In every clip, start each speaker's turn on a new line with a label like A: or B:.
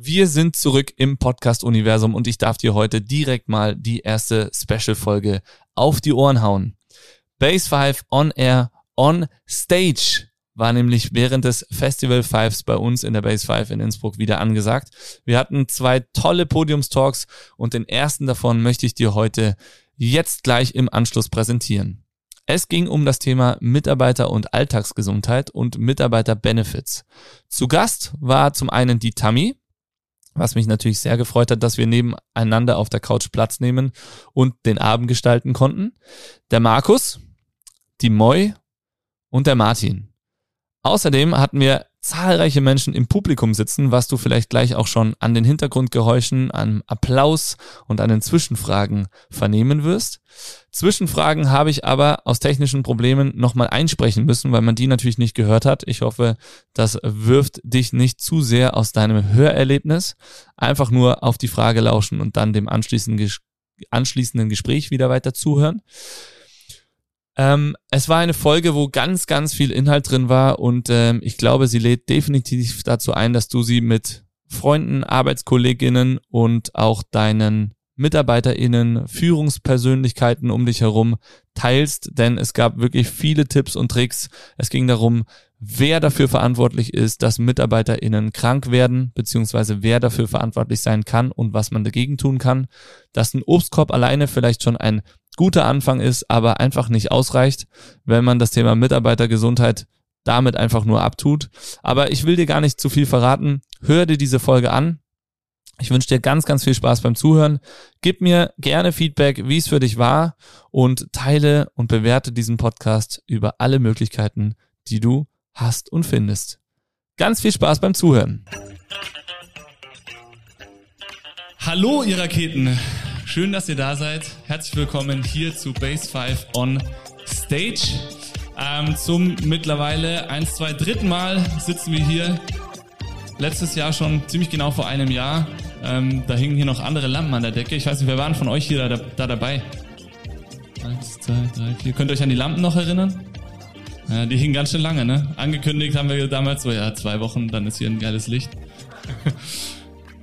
A: Wir sind zurück im Podcast-Universum und ich darf dir heute direkt mal die erste Special-Folge auf die Ohren hauen. Base 5 on Air on Stage war nämlich während des Festival Fives bei uns in der Base 5 in Innsbruck wieder angesagt. Wir hatten zwei tolle Podiumstalks und den ersten davon möchte ich dir heute jetzt gleich im Anschluss präsentieren. Es ging um das Thema Mitarbeiter- und Alltagsgesundheit und Mitarbeiter-Benefits. Zu Gast war zum einen die Tammy, was mich natürlich sehr gefreut hat, dass wir nebeneinander auf der Couch Platz nehmen und den Abend gestalten konnten. Der Markus, die Moi und der Martin. Außerdem hatten wir zahlreiche Menschen im Publikum sitzen, was du vielleicht gleich auch schon an den Hintergrundgeräuschen, an Applaus und an den Zwischenfragen vernehmen wirst. Zwischenfragen habe ich aber aus technischen Problemen nochmal einsprechen müssen, weil man die natürlich nicht gehört hat. Ich hoffe, das wirft dich nicht zu sehr aus deinem Hörerlebnis. Einfach nur auf die Frage lauschen und dann dem anschließenden, anschließenden Gespräch wieder weiter zuhören. Ähm, es war eine Folge, wo ganz, ganz viel Inhalt drin war und ähm, ich glaube, sie lädt definitiv dazu ein, dass du sie mit Freunden, Arbeitskolleginnen und auch deinen MitarbeiterInnen, Führungspersönlichkeiten um dich herum teilst, denn es gab wirklich viele Tipps und Tricks. Es ging darum, wer dafür verantwortlich ist, dass MitarbeiterInnen krank werden, beziehungsweise wer dafür verantwortlich sein kann und was man dagegen tun kann. Dass ein Obstkorb alleine vielleicht schon ein guter Anfang ist, aber einfach nicht ausreicht, wenn man das Thema Mitarbeitergesundheit damit einfach nur abtut. Aber ich will dir gar nicht zu viel verraten. Hör dir diese Folge an. Ich wünsche dir ganz, ganz viel Spaß beim Zuhören. Gib mir gerne Feedback, wie es für dich war und teile und bewerte diesen Podcast über alle Möglichkeiten, die du hast und findest. Ganz viel Spaß beim Zuhören.
B: Hallo, ihr Raketen. Schön, dass ihr da seid. Herzlich willkommen hier zu Base 5 on Stage. Ähm, zum mittlerweile eins, zwei, dritten Mal sitzen wir hier. Letztes Jahr schon ziemlich genau vor einem Jahr. Ähm, da hingen hier noch andere Lampen an der Decke. Ich weiß nicht, wer waren von euch hier da, da dabei? Eins, zwei, drei, vier. Könnt ihr euch an die Lampen noch erinnern? Ja, die hingen ganz schön lange, ne? Angekündigt haben wir damals so, ja, zwei Wochen, dann ist hier ein geiles Licht.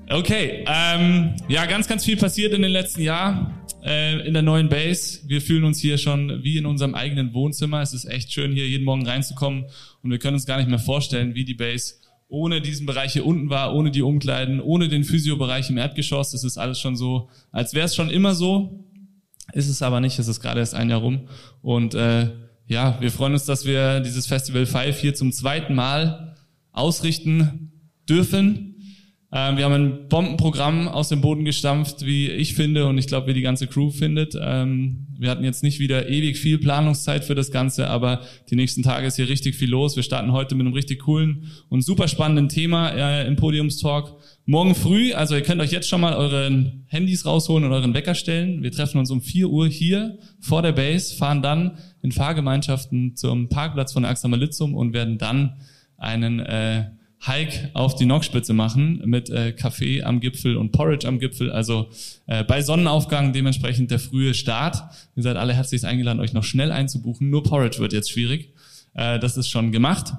B: Okay, ähm, ja, ganz, ganz viel passiert in den letzten Jahren äh, in der neuen Base. Wir fühlen uns hier schon wie in unserem eigenen Wohnzimmer. Es ist echt schön, hier jeden Morgen reinzukommen und wir können uns gar nicht mehr vorstellen, wie die Base ohne diesen Bereich hier unten war, ohne die Umkleiden, ohne den Physiobereich im Erdgeschoss. Das ist alles schon so, als wäre es schon immer so. Ist es aber nicht, es ist gerade erst ein Jahr rum. Und äh, ja, wir freuen uns, dass wir dieses Festival 5 hier zum zweiten Mal ausrichten dürfen. Ähm, wir haben ein Bombenprogramm aus dem Boden gestampft, wie ich finde und ich glaube, wie die ganze Crew findet. Ähm, wir hatten jetzt nicht wieder ewig viel Planungszeit für das Ganze, aber die nächsten Tage ist hier richtig viel los. Wir starten heute mit einem richtig coolen und super spannenden Thema äh, im Podiumstalk. Morgen früh, also ihr könnt euch jetzt schon mal euren Handys rausholen und euren Wecker stellen. Wir treffen uns um 4 Uhr hier vor der Base, fahren dann in Fahrgemeinschaften zum Parkplatz von Axamalitzum und werden dann einen äh, Hike auf die Nockspitze machen mit äh, Kaffee am Gipfel und Porridge am Gipfel. Also äh, bei Sonnenaufgang dementsprechend der frühe Start. Ihr seid alle herzlich eingeladen, euch noch schnell einzubuchen. Nur Porridge wird jetzt schwierig. Äh, das ist schon gemacht.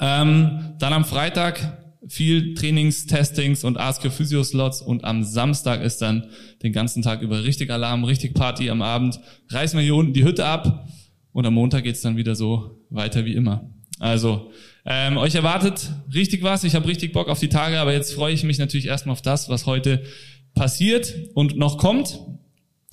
B: Ähm, dann am Freitag viel Trainings, Testings und Ask Your Physio Slots und am Samstag ist dann den ganzen Tag über richtig Alarm, richtig Party am Abend. Reißen wir hier unten die Hütte ab und am Montag geht's dann wieder so weiter wie immer. Also ähm, euch erwartet richtig was. Ich habe richtig Bock auf die Tage, aber jetzt freue ich mich natürlich erstmal auf das, was heute passiert und noch kommt.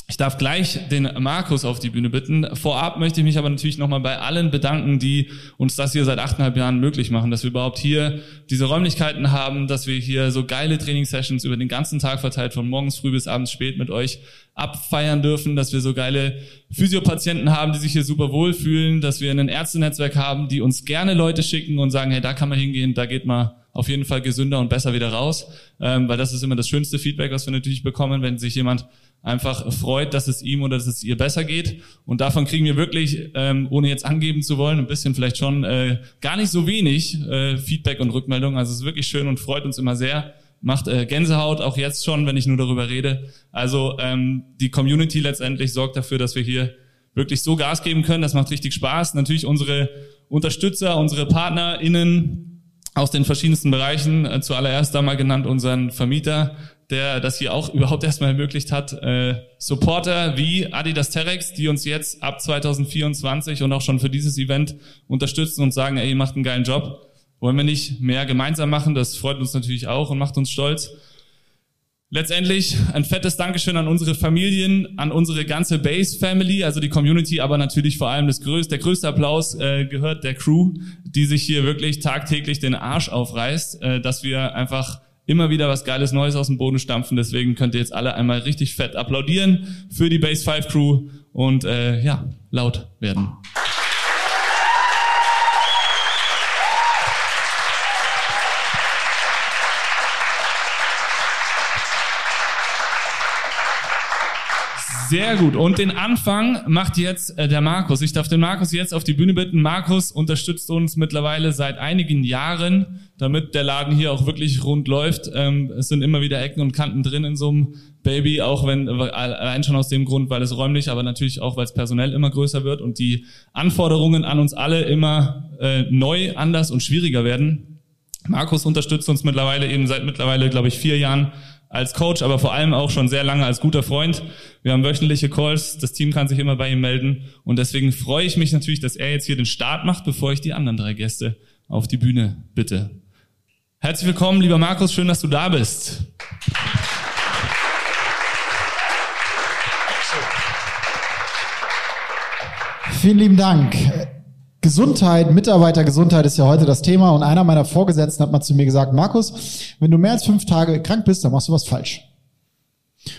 B: Ich darf gleich den Markus auf die Bühne bitten. Vorab möchte ich mich aber natürlich nochmal bei allen bedanken, die uns das hier seit achteinhalb Jahren möglich machen, dass wir überhaupt hier diese Räumlichkeiten haben, dass wir hier so geile Trainingssessions über den ganzen Tag verteilt, von morgens früh bis abends spät mit euch abfeiern dürfen, dass wir so geile Physiopatienten haben, die sich hier super wohlfühlen, dass wir ein Ärztenetzwerk haben, die uns gerne Leute schicken und sagen, hey, da kann man hingehen, da geht man auf jeden Fall gesünder und besser wieder raus, ähm, weil das ist immer das schönste Feedback, was wir natürlich bekommen, wenn sich jemand einfach freut, dass es ihm oder dass es ihr besser geht. Und davon kriegen wir wirklich, ähm, ohne jetzt angeben zu wollen, ein bisschen vielleicht schon äh, gar nicht so wenig äh, Feedback und Rückmeldung. Also es ist wirklich schön und freut uns immer sehr. Macht äh, Gänsehaut auch jetzt schon, wenn ich nur darüber rede. Also ähm, die Community letztendlich sorgt dafür, dass wir hier wirklich so Gas geben können. Das macht richtig Spaß. Natürlich unsere Unterstützer, unsere PartnerInnen, aus den verschiedensten Bereichen. Äh, zuallererst da mal genannt unseren Vermieter, der das hier auch überhaupt erstmal ermöglicht hat. Äh, Supporter wie Adidas Terex, die uns jetzt ab 2024 und auch schon für dieses Event unterstützen und sagen, ey, ihr macht einen geilen Job. Wollen wir nicht mehr gemeinsam machen? Das freut uns natürlich auch und macht uns stolz. Letztendlich ein fettes Dankeschön an unsere Familien, an unsere ganze Base Family, also die Community, aber natürlich vor allem das größte, der größte Applaus äh, gehört der Crew, die sich hier wirklich tagtäglich den Arsch aufreißt, äh, dass wir einfach immer wieder was Geiles Neues aus dem Boden stampfen. Deswegen könnt ihr jetzt alle einmal richtig fett applaudieren für die Base 5 Crew und äh, ja, laut werden. Sehr gut. Und den Anfang macht jetzt äh, der Markus. Ich darf den Markus jetzt auf die Bühne bitten. Markus unterstützt uns mittlerweile seit einigen Jahren, damit der Laden hier auch wirklich rund läuft. Ähm, es sind immer wieder Ecken und Kanten drin in so einem Baby, auch wenn äh, allein schon aus dem Grund, weil es räumlich, aber natürlich auch, weil es personell immer größer wird und die Anforderungen an uns alle immer äh, neu, anders und schwieriger werden. Markus unterstützt uns mittlerweile eben seit mittlerweile, glaube ich, vier Jahren als Coach, aber vor allem auch schon sehr lange als guter Freund. Wir haben wöchentliche Calls, das Team kann sich immer bei ihm melden und deswegen freue ich mich natürlich, dass er jetzt hier den Start macht, bevor ich die anderen drei Gäste auf die Bühne bitte. Herzlich willkommen, lieber Markus, schön, dass du da bist.
C: Vielen lieben Dank. Gesundheit, Mitarbeitergesundheit ist ja heute das Thema und einer meiner Vorgesetzten hat mal zu mir gesagt, Markus, wenn du mehr als fünf Tage krank bist, dann machst du was falsch.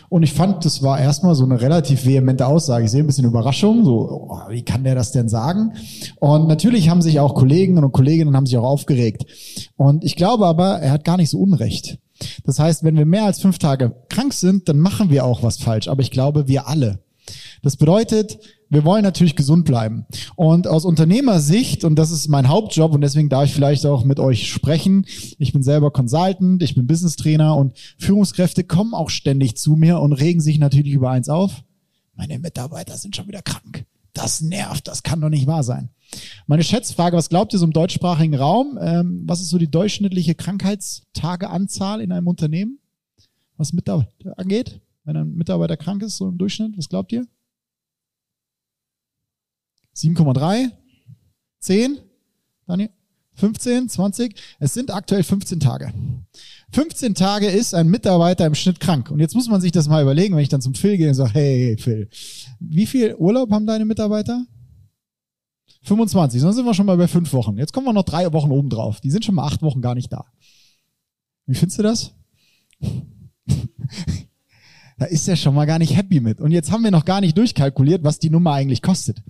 C: Und ich fand, das war erstmal so eine relativ vehemente Aussage. Ich sehe ein bisschen Überraschung, so, oh, wie kann der das denn sagen? Und natürlich haben sich auch Kollegen und Kolleginnen haben sich auch aufgeregt. Und ich glaube aber, er hat gar nicht so Unrecht. Das heißt, wenn wir mehr als fünf Tage krank sind, dann machen wir auch was falsch. Aber ich glaube, wir alle. Das bedeutet, wir wollen natürlich gesund bleiben. Und aus Unternehmersicht, und das ist mein Hauptjob, und deswegen darf ich vielleicht auch mit euch sprechen, ich bin selber Consultant, ich bin Business Trainer und Führungskräfte kommen auch ständig zu mir und regen sich natürlich über eins auf. Meine Mitarbeiter sind schon wieder krank. Das nervt, das kann doch nicht wahr sein. Meine Schätzfrage, was glaubt ihr so im deutschsprachigen Raum? Ähm, was ist so die durchschnittliche Krankheitstageanzahl in einem Unternehmen? Was Mitarbeiter angeht? Wenn ein Mitarbeiter krank ist, so im Durchschnitt, was glaubt ihr? 7,3, 10, Daniel, 15, 20. Es sind aktuell 15 Tage. 15 Tage ist ein Mitarbeiter im Schnitt krank. Und jetzt muss man sich das mal überlegen, wenn ich dann zum Phil gehe und sage, hey Phil, wie viel Urlaub haben deine Mitarbeiter? 25, sonst sind wir schon mal bei fünf Wochen. Jetzt kommen wir noch drei Wochen oben drauf. Die sind schon mal acht Wochen gar nicht da. Wie findest du das? Da ist er schon mal gar nicht happy mit. Und jetzt haben wir noch gar nicht durchkalkuliert, was die Nummer eigentlich kostet.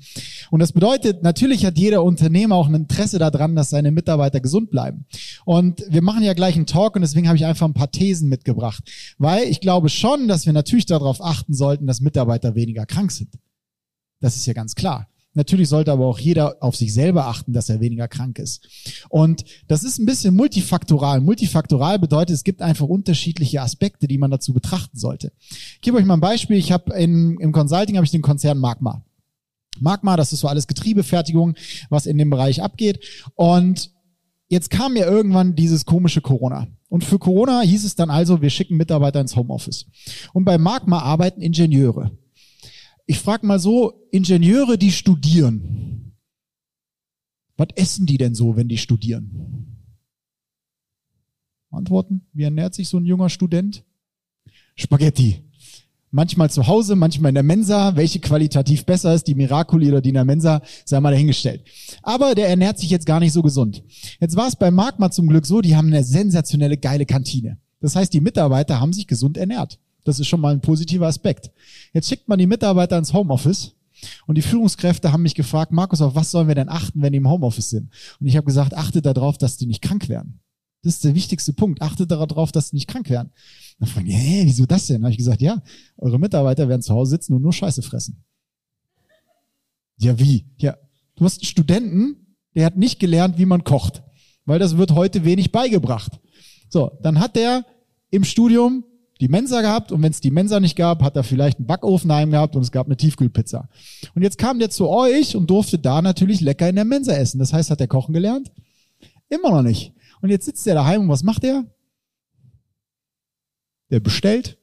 C: Und das bedeutet, natürlich hat jeder Unternehmer auch ein Interesse daran, dass seine Mitarbeiter gesund bleiben. Und wir machen ja gleich einen Talk und deswegen habe ich einfach ein paar Thesen mitgebracht. Weil ich glaube schon, dass wir natürlich darauf achten sollten, dass Mitarbeiter weniger krank sind. Das ist ja ganz klar. Natürlich sollte aber auch jeder auf sich selber achten, dass er weniger krank ist. Und das ist ein bisschen multifaktoral. Multifaktoral bedeutet, es gibt einfach unterschiedliche Aspekte, die man dazu betrachten sollte. Ich gebe euch mal ein Beispiel. Ich habe im Consulting habe ich den Konzern Magma. Magma, das ist so alles Getriebefertigung, was in dem Bereich abgeht. Und jetzt kam ja irgendwann dieses komische Corona. Und für Corona hieß es dann also, wir schicken Mitarbeiter ins Homeoffice. Und bei Magma arbeiten Ingenieure. Ich frage mal so, Ingenieure, die studieren, was essen die denn so, wenn die studieren? Antworten, wie ernährt sich so ein junger Student? Spaghetti. Manchmal zu Hause, manchmal in der Mensa. Welche qualitativ besser ist, die Miracoli oder die in der Mensa, sei mal dahingestellt. Aber der ernährt sich jetzt gar nicht so gesund. Jetzt war es bei Magma zum Glück so, die haben eine sensationelle, geile Kantine. Das heißt, die Mitarbeiter haben sich gesund ernährt. Das ist schon mal ein positiver Aspekt. Jetzt schickt man die Mitarbeiter ins Homeoffice und die Führungskräfte haben mich gefragt, Markus, auf was sollen wir denn achten, wenn die im Homeoffice sind? Und ich habe gesagt, achtet darauf, dass die nicht krank werden. Das ist der wichtigste Punkt. Achtet darauf, dass die nicht krank werden. Dann fragen die, hä, wieso das denn? Dann habe ich gesagt, ja, eure Mitarbeiter werden zu Hause sitzen und nur Scheiße fressen. Ja, wie? Ja, du hast einen Studenten, der hat nicht gelernt, wie man kocht, weil das wird heute wenig beigebracht. So, dann hat der im Studium die Mensa gehabt und wenn es die Mensa nicht gab, hat er vielleicht einen Backofen daheim gehabt und es gab eine Tiefkühlpizza. Und jetzt kam der zu euch und durfte da natürlich lecker in der Mensa essen. Das heißt, hat er kochen gelernt? Immer noch nicht. Und jetzt sitzt er daheim und was macht er? Der bestellt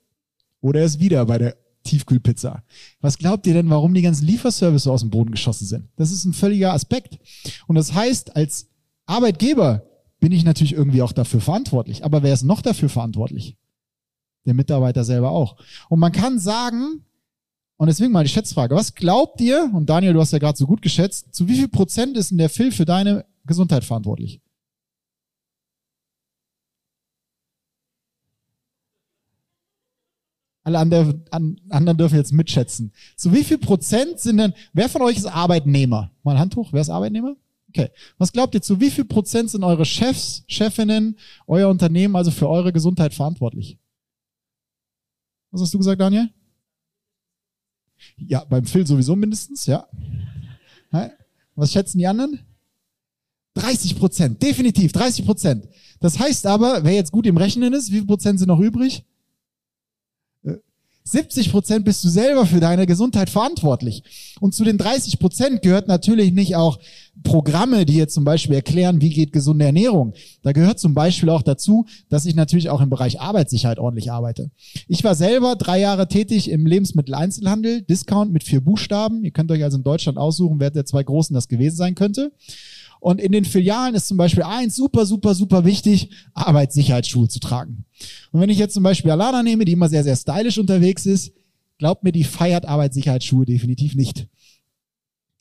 C: oder er ist wieder bei der Tiefkühlpizza. Was glaubt ihr denn, warum die ganzen Lieferservice so aus dem Boden geschossen sind? Das ist ein völliger Aspekt. Und das heißt, als Arbeitgeber bin ich natürlich irgendwie auch dafür verantwortlich. Aber wer ist noch dafür verantwortlich? Der Mitarbeiter selber auch. Und man kann sagen, und deswegen mal die Schätzfrage, was glaubt ihr, und Daniel, du hast ja gerade so gut geschätzt, zu wie viel Prozent ist denn der Phil für deine Gesundheit verantwortlich? Alle anderen, anderen dürfen jetzt mitschätzen. Zu wie viel Prozent sind denn, wer von euch ist Arbeitnehmer? Mal Hand hoch, wer ist Arbeitnehmer? Okay. Was glaubt ihr, zu wie viel Prozent sind eure Chefs, Chefinnen, euer Unternehmen also für eure Gesundheit verantwortlich? Was hast du gesagt, Daniel? Ja, beim Phil sowieso mindestens, ja. Was schätzen die anderen? 30 Prozent, definitiv 30 Prozent. Das heißt aber, wer jetzt gut im Rechnen ist, wie viel Prozent sind noch übrig? 70 Prozent bist du selber für deine Gesundheit verantwortlich. Und zu den 30 Prozent gehört natürlich nicht auch Programme, die jetzt zum Beispiel erklären, wie geht gesunde Ernährung. Da gehört zum Beispiel auch dazu, dass ich natürlich auch im Bereich Arbeitssicherheit ordentlich arbeite. Ich war selber drei Jahre tätig im Lebensmitteleinzelhandel, Discount mit vier Buchstaben. Ihr könnt euch also in Deutschland aussuchen, wer der zwei Großen das gewesen sein könnte. Und in den Filialen ist zum Beispiel eins super, super, super wichtig, Arbeitssicherheitsschuhe zu tragen. Und wenn ich jetzt zum Beispiel Alana nehme, die immer sehr, sehr stylisch unterwegs ist, glaubt mir, die feiert Arbeitssicherheitsschuhe definitiv nicht.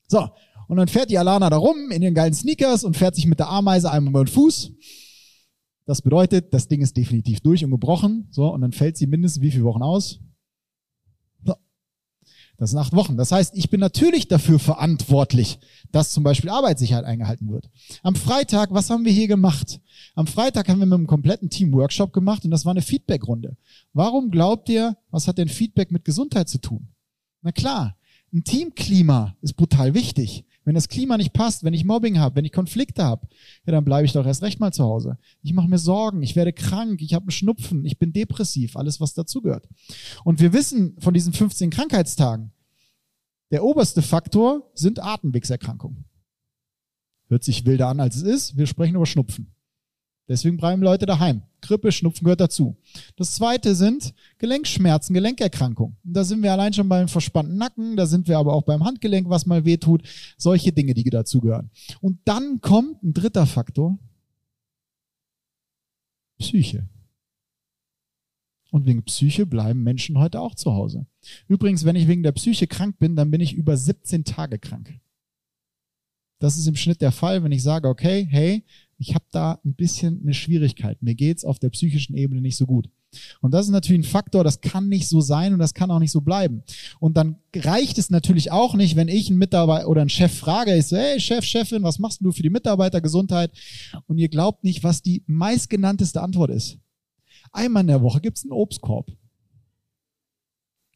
C: So. Und dann fährt die Alana da rum in ihren geilen Sneakers und fährt sich mit der Ameise einmal über den Fuß. Das bedeutet, das Ding ist definitiv durch und gebrochen. So. Und dann fällt sie mindestens wie viele Wochen aus? Das sind acht Wochen. Das heißt, ich bin natürlich dafür verantwortlich, dass zum Beispiel Arbeitssicherheit eingehalten wird. Am Freitag, was haben wir hier gemacht? Am Freitag haben wir mit einem kompletten Team Workshop gemacht und das war eine Feedbackrunde. Warum glaubt ihr, was hat denn Feedback mit Gesundheit zu tun? Na klar, ein Teamklima ist brutal wichtig. Wenn das Klima nicht passt, wenn ich Mobbing habe, wenn ich Konflikte habe, ja, dann bleibe ich doch erst recht mal zu Hause. Ich mache mir Sorgen, ich werde krank, ich habe einen Schnupfen, ich bin depressiv, alles was dazugehört. Und wir wissen von diesen 15 Krankheitstagen, der oberste Faktor sind Atemwegserkrankungen. Hört sich wilder an, als es ist. Wir sprechen über Schnupfen. Deswegen bleiben Leute daheim. Grippe, Schnupfen gehört dazu. Das zweite sind Gelenkschmerzen, Gelenkerkrankungen. da sind wir allein schon beim verspannten Nacken, da sind wir aber auch beim Handgelenk, was mal wehtut. Solche Dinge, die dazugehören. Und dann kommt ein dritter Faktor. Psyche. Und wegen Psyche bleiben Menschen heute auch zu Hause. Übrigens, wenn ich wegen der Psyche krank bin, dann bin ich über 17 Tage krank. Das ist im Schnitt der Fall, wenn ich sage, okay, hey, ich habe da ein bisschen eine Schwierigkeit. Mir geht's auf der psychischen Ebene nicht so gut. Und das ist natürlich ein Faktor, das kann nicht so sein und das kann auch nicht so bleiben. Und dann reicht es natürlich auch nicht, wenn ich einen Mitarbeiter oder einen Chef frage, ich so, hey Chef, Chefin, was machst du für die Mitarbeitergesundheit? Und ihr glaubt nicht, was die meistgenannteste Antwort ist. Einmal in der Woche gibt's einen Obstkorb.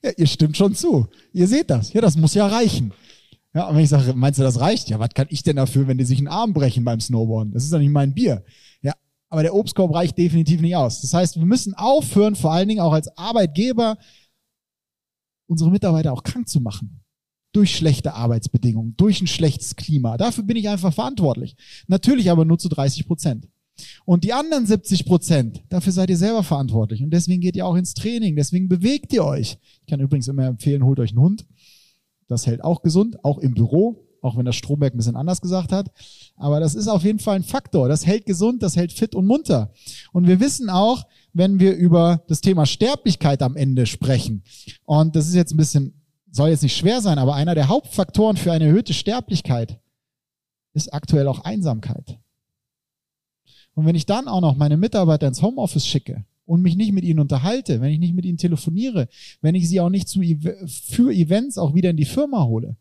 C: Ja, ihr stimmt schon zu. Ihr seht das. Ja, das muss ja reichen. Ja, und wenn ich sage, meinst du, das reicht? Ja, was kann ich denn dafür, wenn die sich einen Arm brechen beim Snowboarden? Das ist doch nicht mein Bier. Ja, aber der Obstkorb reicht definitiv nicht aus. Das heißt, wir müssen aufhören, vor allen Dingen auch als Arbeitgeber, unsere Mitarbeiter auch krank zu machen. Durch schlechte Arbeitsbedingungen, durch ein schlechtes Klima. Dafür bin ich einfach verantwortlich. Natürlich aber nur zu 30 Prozent. Und die anderen 70 Prozent, dafür seid ihr selber verantwortlich. Und deswegen geht ihr auch ins Training, deswegen bewegt ihr euch. Ich kann übrigens immer empfehlen, holt euch einen Hund. Das hält auch gesund, auch im Büro, auch wenn das Stromberg ein bisschen anders gesagt hat. Aber das ist auf jeden Fall ein Faktor. Das hält gesund, das hält fit und munter. Und wir wissen auch, wenn wir über das Thema Sterblichkeit am Ende sprechen, und das ist jetzt ein bisschen, soll jetzt nicht schwer sein, aber einer der Hauptfaktoren für eine erhöhte Sterblichkeit ist aktuell auch Einsamkeit. Und wenn ich dann auch noch meine Mitarbeiter ins Homeoffice schicke und mich nicht mit ihnen unterhalte, wenn ich nicht mit ihnen telefoniere, wenn ich sie auch nicht zu, für Events auch wieder in die Firma hole,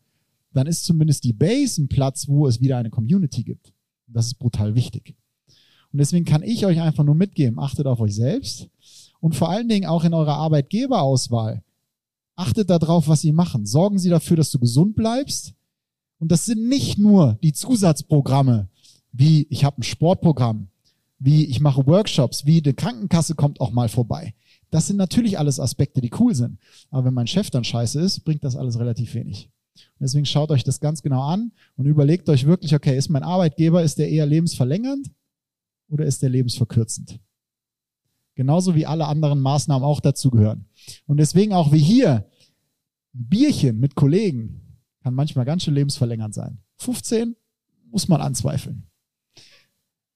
C: dann ist zumindest die Base ein Platz, wo es wieder eine Community gibt. Das ist brutal wichtig. Und deswegen kann ich euch einfach nur mitgeben, achtet auf euch selbst und vor allen Dingen auch in eurer Arbeitgeberauswahl. Achtet darauf, was sie machen. Sorgen sie dafür, dass du gesund bleibst. Und das sind nicht nur die Zusatzprogramme, wie ich habe ein Sportprogramm, wie ich mache Workshops, wie die Krankenkasse kommt auch mal vorbei. Das sind natürlich alles Aspekte, die cool sind. Aber wenn mein Chef dann scheiße ist, bringt das alles relativ wenig. Und deswegen schaut euch das ganz genau an und überlegt euch wirklich, okay, ist mein Arbeitgeber, ist der eher lebensverlängernd oder ist der lebensverkürzend? Genauso wie alle anderen Maßnahmen auch dazugehören. Und deswegen auch wie hier, ein Bierchen mit Kollegen kann manchmal ganz schön lebensverlängernd sein. 15 muss man anzweifeln.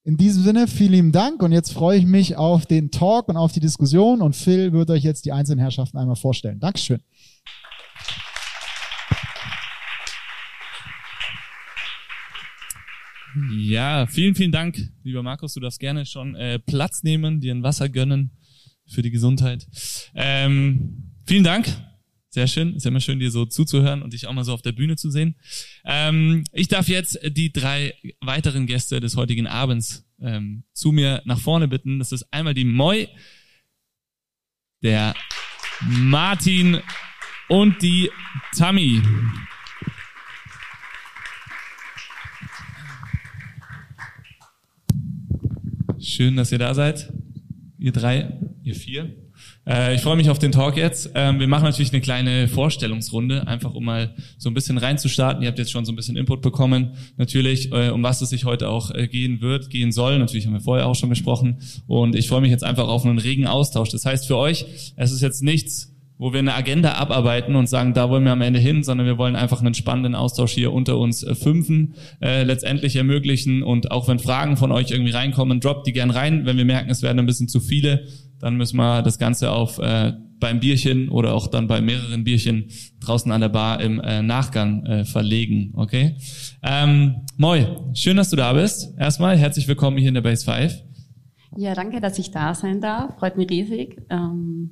C: In diesem Sinne, vielen lieben Dank und jetzt freue ich mich auf den Talk und auf die Diskussion und Phil wird euch jetzt die einzelnen Herrschaften einmal vorstellen. Dankeschön.
B: Ja, vielen, vielen Dank, lieber Markus. Du darfst gerne schon äh, Platz nehmen, dir ein Wasser gönnen für die Gesundheit. Ähm, vielen Dank. Sehr schön. Ist ja immer schön, dir so zuzuhören und dich auch mal so auf der Bühne zu sehen. Ähm, ich darf jetzt die drei weiteren Gäste des heutigen Abends ähm, zu mir nach vorne bitten. Das ist einmal die Moi, der Martin und die Tammy. Schön, dass ihr da seid. Ihr drei, ihr vier. Äh, ich freue mich auf den Talk jetzt. Ähm, wir machen natürlich eine kleine Vorstellungsrunde, einfach um mal so ein bisschen reinzustarten. Ihr habt jetzt schon so ein bisschen Input bekommen, natürlich, äh, um was es sich heute auch äh, gehen wird, gehen soll. Natürlich haben wir vorher auch schon gesprochen. Und ich freue mich jetzt einfach auf einen regen Austausch. Das heißt für euch, es ist jetzt nichts wo wir eine Agenda abarbeiten und sagen, da wollen wir am Ende hin, sondern wir wollen einfach einen spannenden Austausch hier unter uns äh, Fünfen äh, letztendlich ermöglichen. Und auch wenn Fragen von euch irgendwie reinkommen, droppt die gern rein. Wenn wir merken, es werden ein bisschen zu viele, dann müssen wir das Ganze auf äh, beim Bierchen oder auch dann bei mehreren Bierchen draußen an der Bar im äh, Nachgang äh, verlegen. Okay? Ähm, Moi, schön, dass du da bist. Erstmal herzlich willkommen hier in der Base 5.
D: Ja, danke, dass ich da sein darf. Freut mich riesig. Ähm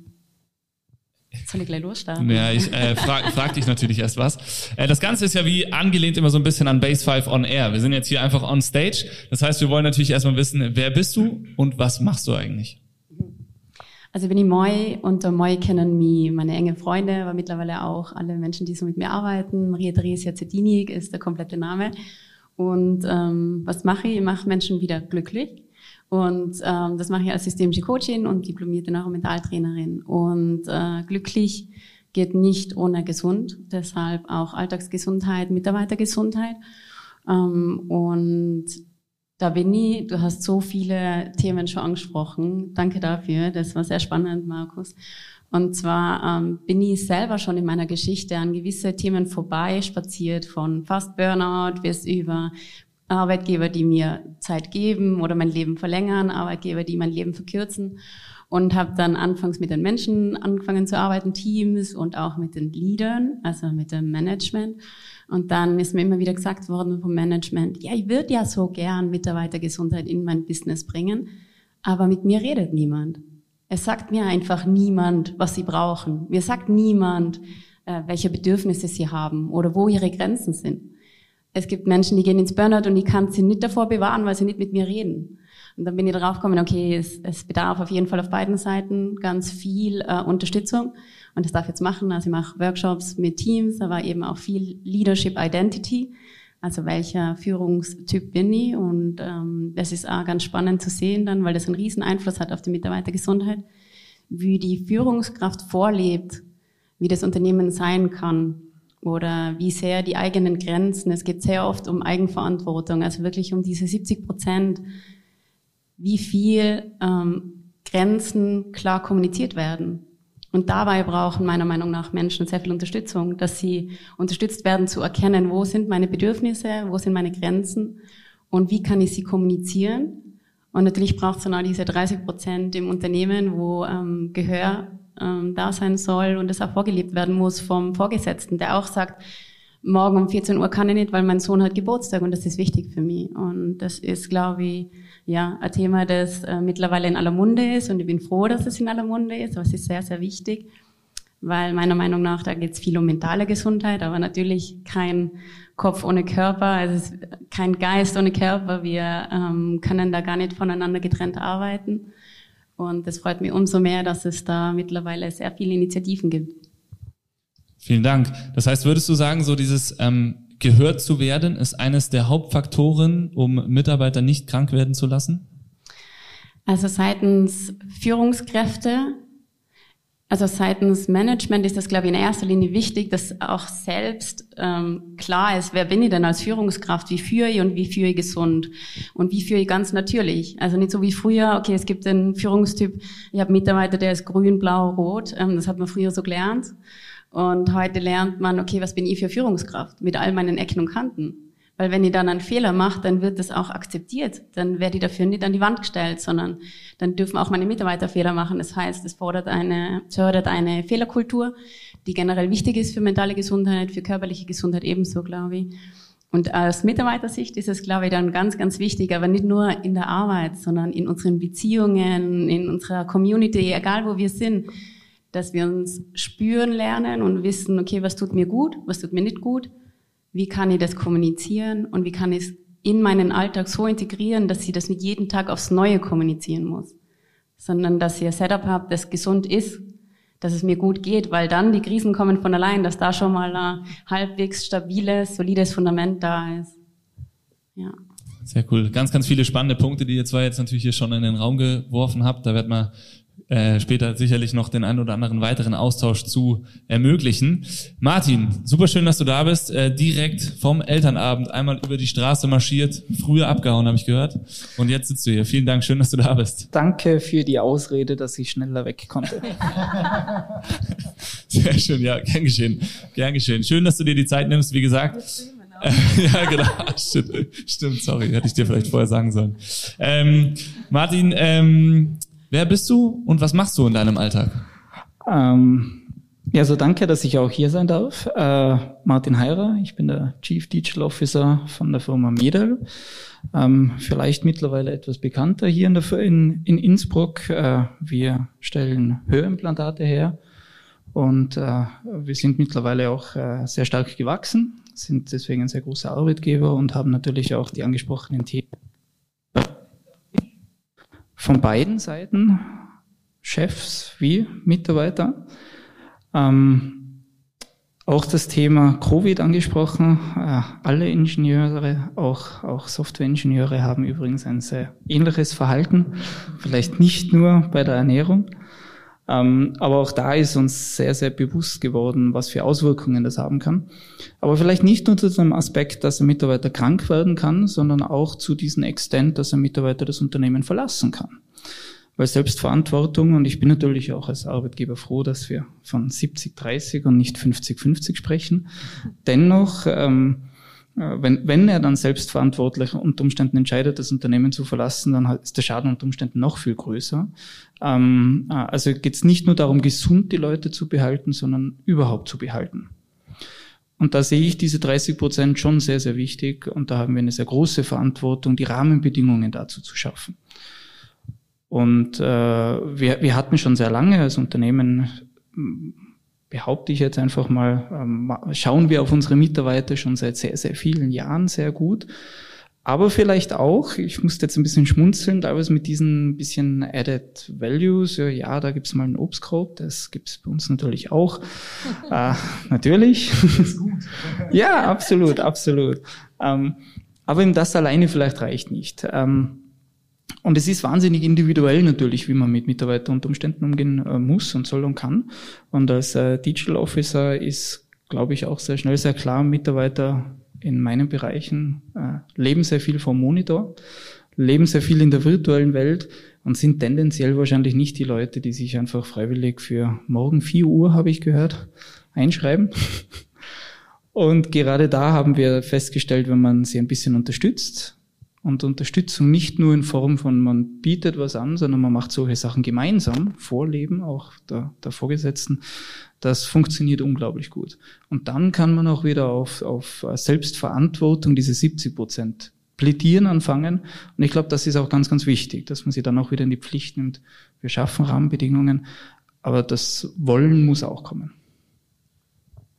D: soll ich gleich losstarten?
B: Ja, ich äh, frag, frag dich natürlich erst was. Äh, das Ganze ist ja wie angelehnt immer so ein bisschen an Base 5 on Air. Wir sind jetzt hier einfach on stage. Das heißt, wir wollen natürlich erstmal wissen, wer bist du und was machst du eigentlich?
D: Also bin ich Moi und Moi kennen mich meine enge Freunde, aber mittlerweile auch alle Menschen, die so mit mir arbeiten. Maria Theresia Zedinik ist der komplette Name. Und ähm, was mache ich? Ich mache Menschen wieder glücklich. Und ähm, das mache ich als systemische Coachin und diplomierte Neuromentaltrainerin. Und äh, glücklich geht nicht ohne gesund. Deshalb auch Alltagsgesundheit, Mitarbeitergesundheit. Ähm, und da bin ich, du hast so viele Themen schon angesprochen. Danke dafür. Das war sehr spannend, Markus. Und zwar ähm, bin ich selber schon in meiner Geschichte an gewisse Themen vorbei spaziert, von Fast Burnout bis über Arbeitgeber, die mir Zeit geben oder mein Leben verlängern, Arbeitgeber, die mein Leben verkürzen und habe dann anfangs mit den Menschen angefangen zu arbeiten, Teams und auch mit den Leadern, also mit dem Management. Und dann ist mir immer wieder gesagt worden vom Management, ja, ich würde ja so gern Mitarbeitergesundheit in mein Business bringen, aber mit mir redet niemand. Es sagt mir einfach niemand, was sie brauchen. Mir sagt niemand, äh, welche Bedürfnisse sie haben oder wo ihre Grenzen sind es gibt Menschen, die gehen ins Burnout und ich kann sie nicht davor bewahren, weil sie nicht mit mir reden. Und dann bin ich darauf gekommen, okay, es, es bedarf auf jeden Fall auf beiden Seiten ganz viel äh, Unterstützung. Und das darf ich jetzt machen. Also ich mache Workshops mit Teams, aber eben auch viel Leadership Identity. Also welcher Führungstyp bin ich? Und ähm, das ist auch ganz spannend zu sehen dann, weil das einen riesen Einfluss hat auf die Mitarbeitergesundheit, wie die Führungskraft vorlebt, wie das Unternehmen sein kann oder wie sehr die eigenen Grenzen. Es geht sehr oft um Eigenverantwortung, also wirklich um diese 70 Prozent, wie viel ähm, Grenzen klar kommuniziert werden. Und dabei brauchen meiner Meinung nach Menschen sehr viel Unterstützung, dass sie unterstützt werden zu erkennen, wo sind meine Bedürfnisse, wo sind meine Grenzen und wie kann ich sie kommunizieren. Und natürlich braucht es dann auch diese 30 Prozent im Unternehmen, wo ähm, Gehör ähm, da sein soll und das auch vorgelebt werden muss vom Vorgesetzten, der auch sagt, morgen um 14 Uhr kann ich nicht, weil mein Sohn hat Geburtstag und das ist wichtig für mich. Und das ist, glaube ich, ja, ein Thema, das äh, mittlerweile in aller Munde ist und ich bin froh, dass es in aller Munde ist, aber es ist sehr, sehr wichtig, weil meiner Meinung nach, da geht es viel um mentale Gesundheit, aber natürlich kein Kopf ohne Körper, also kein Geist ohne Körper. Wir ähm, können da gar nicht voneinander getrennt arbeiten. Und es freut mich umso mehr, dass es da mittlerweile sehr viele Initiativen gibt.
B: Vielen Dank. Das heißt, würdest du sagen, so dieses ähm, gehört zu werden ist eines der Hauptfaktoren, um Mitarbeiter nicht krank werden zu lassen?
D: Also seitens Führungskräfte Also seitens Management ist das, glaube ich, in erster Linie wichtig, dass auch selbst ähm, klar ist, wer bin ich denn als Führungskraft, wie führe ich und wie führe ich gesund und wie führe ich ganz natürlich. Also nicht so wie früher, okay, es gibt einen Führungstyp, ich habe Mitarbeiter, der ist grün, blau, rot, ähm, das hat man früher so gelernt. Und heute lernt man, okay, was bin ich für Führungskraft mit all meinen Ecken und Kanten. Weil wenn ich dann einen Fehler mache, dann wird das auch akzeptiert. Dann werde ich dafür nicht an die Wand gestellt, sondern dann dürfen auch meine Mitarbeiter Fehler machen. Das heißt, es fordert eine, fördert eine Fehlerkultur, die generell wichtig ist für mentale Gesundheit, für körperliche Gesundheit ebenso, glaube ich. Und aus Mitarbeitersicht ist es, glaube ich, dann ganz, ganz wichtig, aber nicht nur in der Arbeit, sondern in unseren Beziehungen, in unserer Community, egal wo wir sind, dass wir uns spüren lernen und wissen, okay, was tut mir gut, was tut mir nicht gut wie kann ich das kommunizieren und wie kann ich es in meinen Alltag so integrieren, dass ich das nicht jeden Tag aufs Neue kommunizieren muss, sondern dass ich ein Setup habe, das gesund ist, dass es mir gut geht, weil dann die Krisen kommen von allein, dass da schon mal ein halbwegs stabiles, solides Fundament da ist.
B: Ja. Sehr cool. Ganz, ganz viele spannende Punkte, die ihr zwar jetzt natürlich hier schon in den Raum geworfen habt. Da wird man äh, später sicherlich noch den einen oder anderen weiteren Austausch zu ermöglichen. Martin, super schön, dass du da bist. Äh, direkt vom Elternabend einmal über die Straße marschiert, früher abgehauen, habe ich gehört. Und jetzt sitzt du hier. Vielen Dank, schön, dass du da bist.
E: Danke für die Ausrede, dass ich schneller weg konnte.
B: Sehr schön, ja, gern geschehen. Gern geschehen. Schön, dass du dir die Zeit nimmst, wie gesagt. ja, genau. Stimmt, stimmt, sorry, hätte ich dir vielleicht vorher sagen sollen. Ähm, Martin, ähm, Wer bist du und was machst du in deinem Alltag?
E: Ähm, ja, so danke, dass ich auch hier sein darf. Äh, Martin Heirer, ich bin der Chief Digital Officer von der Firma Medel. Ähm, vielleicht mittlerweile etwas bekannter hier in, der, in, in Innsbruck. Äh, wir stellen Hörimplantate her und äh, wir sind mittlerweile auch äh, sehr stark gewachsen, sind deswegen ein sehr großer Arbeitgeber und haben natürlich auch die angesprochenen Themen von beiden Seiten, Chefs wie Mitarbeiter. Ähm, auch das Thema Covid angesprochen. Äh, alle Ingenieure, auch, auch Softwareingenieure haben übrigens ein sehr ähnliches Verhalten. Vielleicht nicht nur bei der Ernährung. Ähm, aber auch da ist uns sehr, sehr bewusst geworden, was für Auswirkungen das haben kann. Aber vielleicht nicht nur zu dem Aspekt, dass ein Mitarbeiter krank werden kann, sondern auch zu diesem Extent, dass ein Mitarbeiter das Unternehmen verlassen kann. Weil Selbstverantwortung, und ich bin natürlich auch als Arbeitgeber froh, dass wir von 70-30 und nicht 50-50 sprechen, dennoch ähm, äh, wenn, wenn er dann selbstverantwortlich unter Umständen entscheidet, das Unternehmen zu verlassen, dann ist der Schaden unter Umständen noch viel größer. Ähm, äh, also geht es nicht nur darum, gesund die Leute zu behalten, sondern überhaupt zu behalten. Und da sehe ich diese 30 Prozent schon sehr, sehr wichtig. Und da haben wir eine sehr große Verantwortung, die Rahmenbedingungen dazu zu schaffen. Und äh, wir, wir hatten schon sehr lange als Unternehmen behaupte ich jetzt einfach mal, ähm, schauen wir auf unsere Mitarbeiter schon seit sehr, sehr vielen Jahren sehr gut. Aber vielleicht auch, ich musste jetzt ein bisschen schmunzeln, teilweise mit diesen bisschen Added Values. Ja, ja da gibt's mal ein Obstkorb, das gibt's bei uns natürlich auch. äh, natürlich. ja, absolut, absolut. Ähm, aber eben das alleine vielleicht reicht nicht. Ähm, und es ist wahnsinnig individuell natürlich, wie man mit Mitarbeitern unter Umständen umgehen äh, muss und soll und kann. Und als äh, Digital Officer ist, glaube ich, auch sehr schnell sehr klar, Mitarbeiter in meinen Bereichen äh, leben sehr viel vom Monitor, leben sehr viel in der virtuellen Welt und sind tendenziell wahrscheinlich nicht die Leute, die sich einfach freiwillig für morgen 4 Uhr, habe ich gehört, einschreiben. Und gerade da haben wir festgestellt, wenn man sie ein bisschen unterstützt, und Unterstützung nicht nur in Form von man bietet was an, sondern man macht solche Sachen gemeinsam, Vorleben auch der, der Vorgesetzten, das funktioniert unglaublich gut. Und dann kann man auch wieder auf, auf Selbstverantwortung, diese 70 Prozent plädieren anfangen. Und ich glaube, das ist auch ganz, ganz wichtig, dass man sie dann auch wieder in die Pflicht nimmt. Wir schaffen Rahmenbedingungen, aber das Wollen muss auch kommen.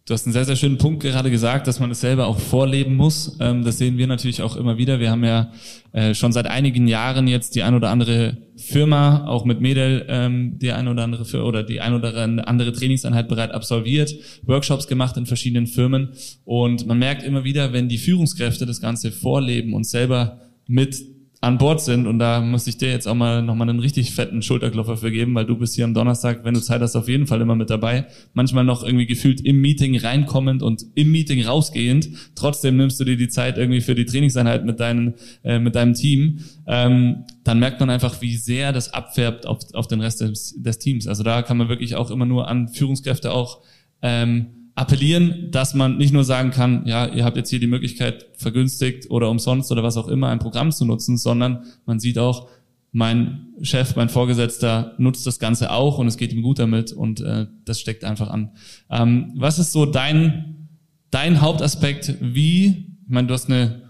B: Du hast einen sehr, sehr schönen Punkt gerade gesagt, dass man es selber auch vorleben muss. Ähm, das sehen wir natürlich auch immer wieder. Wir haben ja äh, schon seit einigen Jahren jetzt die ein oder andere Firma, auch mit Medel, ähm, die ein oder andere für, oder die ein oder andere Trainingseinheit bereit absolviert, Workshops gemacht in verschiedenen Firmen. Und man merkt immer wieder, wenn die Führungskräfte das Ganze vorleben und selber mit an Bord sind und da muss ich dir jetzt auch mal nochmal einen richtig fetten Schulterklopfer für geben, weil du bist hier am Donnerstag, wenn du Zeit hast, auf jeden Fall immer mit dabei. Manchmal noch irgendwie gefühlt im Meeting reinkommend und im Meeting rausgehend. Trotzdem nimmst du dir die Zeit irgendwie für die Trainingseinheit mit, deinen, äh, mit deinem Team. Ähm, dann merkt man einfach, wie sehr das abfärbt auf, auf den Rest des, des Teams. Also da kann man wirklich auch immer nur an Führungskräfte auch ähm, appellieren, dass man nicht nur sagen kann, ja, ihr habt jetzt hier die Möglichkeit, vergünstigt oder umsonst oder was auch immer ein Programm zu nutzen, sondern man sieht auch, mein Chef, mein Vorgesetzter nutzt das Ganze auch und es geht ihm gut damit und äh, das steckt einfach an. Ähm, was ist so dein, dein Hauptaspekt, wie, ich meine, du hast eine